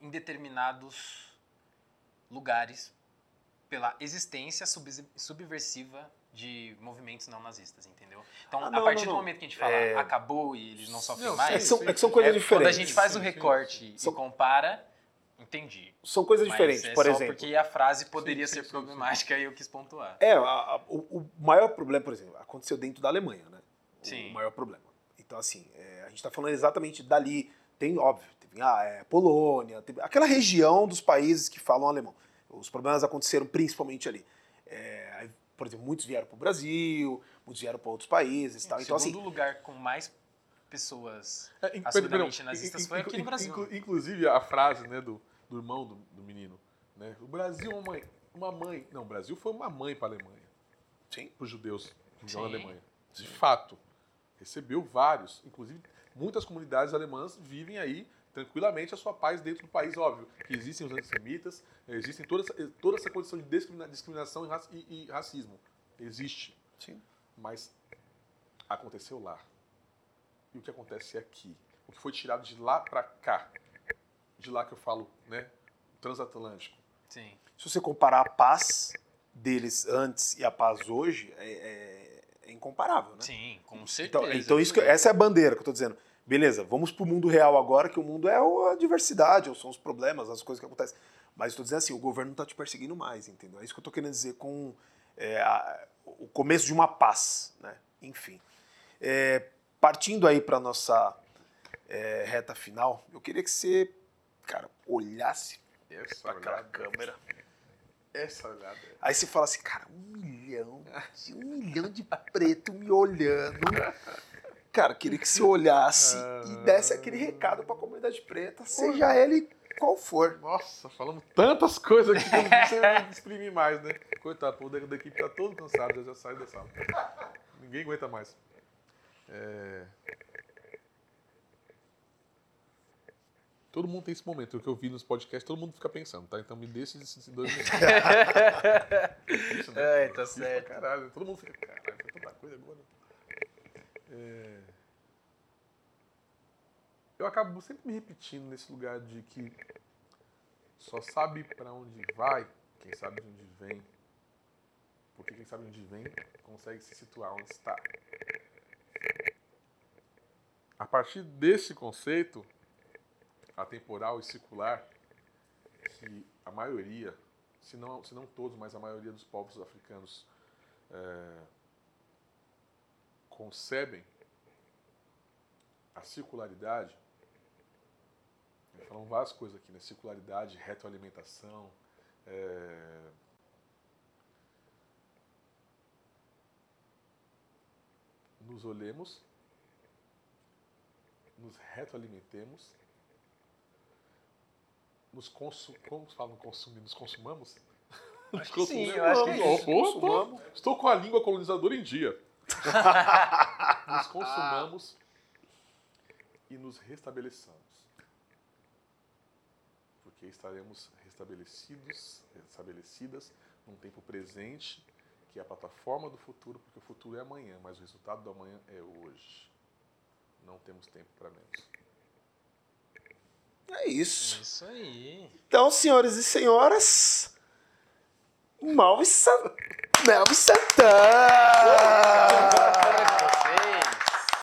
em determinados lugares pela existência sub- subversiva de movimentos não nazistas, entendeu? Então, Ah, a não, partir não, do não. momento que a gente fala É. acabou e eles não sofrem Não, mais, É que são, sim, é que são sim. coisas é, diferentes. quando a gente faz o Sim, sim, recorte São- e compara, entendi. São coisas Mas diferentes. é Por só exemplo, porque a frase poderia Sim, ser sim, sim, problemática e eu quis pontuar. É, a- a- o, o maior problema, por exemplo, aconteceu dentro da Alemanha, né? O Sim. maior problema. Então, assim, é, a gente está falando exatamente dali. Tem, óbvio, teve ah, é, Polônia, teve- aquela região dos países que falam alemão. Os problemas aconteceram principalmente ali. É, por exemplo, muitos vieram para o Brasil, muitos vieram para outros países tal. o Então, segundo assim, lugar com mais pessoas É, in- assumidamente perdão, nazistas in- foi aqui no Brasil. inclu- inclusive a frase né, do, do irmão do, do menino. Né? O Brasil é uma mãe. Uma mãe. Não, o Brasil foi uma mãe para a Alemanha. Sim. Para os judeus que na. Alemanha. De fato. Recebeu vários. Inclusive, muitas comunidades alemãs vivem aí tranquilamente a sua paz dentro do país, óbvio. Que existem os antissemitas, existem toda essa, toda essa condição de discrimina- discriminação e, e- e racismo. Existe. Sim. Mas aconteceu lá. E o que acontece aqui? O que foi tirado de lá para cá? De lá que eu falo, né? Transatlântico. Sim. se você comparar a paz deles antes e a paz hoje, é, é- é incomparável, né? Sim, com certeza. Então, então isso que, essa é a bandeira que eu tô dizendo. Beleza, vamos pro mundo real agora, que o mundo é a diversidade, ou são os problemas, as coisas que acontecem. Mas tô dizendo assim, o governo não tá te perseguindo mais, entendeu? É isso que eu tô querendo dizer com é, a- o começo de uma paz, né? Enfim. É, partindo aí pra nossa é, reta final, eu queria que você, cara, olhasse pra aquela câmera. Essa olhada. Aí você fala assim, cara, um milhão, de- um milhão de preto me olhando. Cara, queria que você olhasse e desse aquele recado pra comunidade preta, seja ele qual for. Nossa, falamos tantas coisas aqui que eu não sei exprimir mais, né? Coitado, o povo da, equipe tá todo cansado, já, já saiu da sala. Ninguém aguenta mais. É... Todo mundo tem esse momento, o que eu vi nos podcasts, todo mundo fica pensando, tá? Então me deixa esses dois minutos. Isso, né? É, tá certo. Pra caralho, todo mundo fica, caralho, foi tanta coisa agora. É, Eu acabo sempre me repetindo nesse lugar de que só sabe para onde vai quem sabe de onde vem. Porque quem sabe de onde vem consegue se situar onde está. A partir desse conceito, atemporal e circular, que a maioria, se não, se não todos, mas a maioria dos povos africanos é, concebem a circularidade, falam várias coisas aqui, né? Circularidade, retroalimentação, é... nos olhemos, nos retroalimentemos, nos consu... como se fala no consumir, nos consumamos? Acho que sim, eu acho que é isso. Estou com a língua colonizadora em dia. nos consumamos e nos restabeleçamos. Porque estaremos restabelecidos, restabelecidas num tempo presente, que é a plataforma do futuro, porque o futuro é amanhã, mas o resultado do amanhã é hoje. Não temos tempo para menos. É isso. Isso aí. Então, senhores e senhoras, Malve San... Melvin Santana!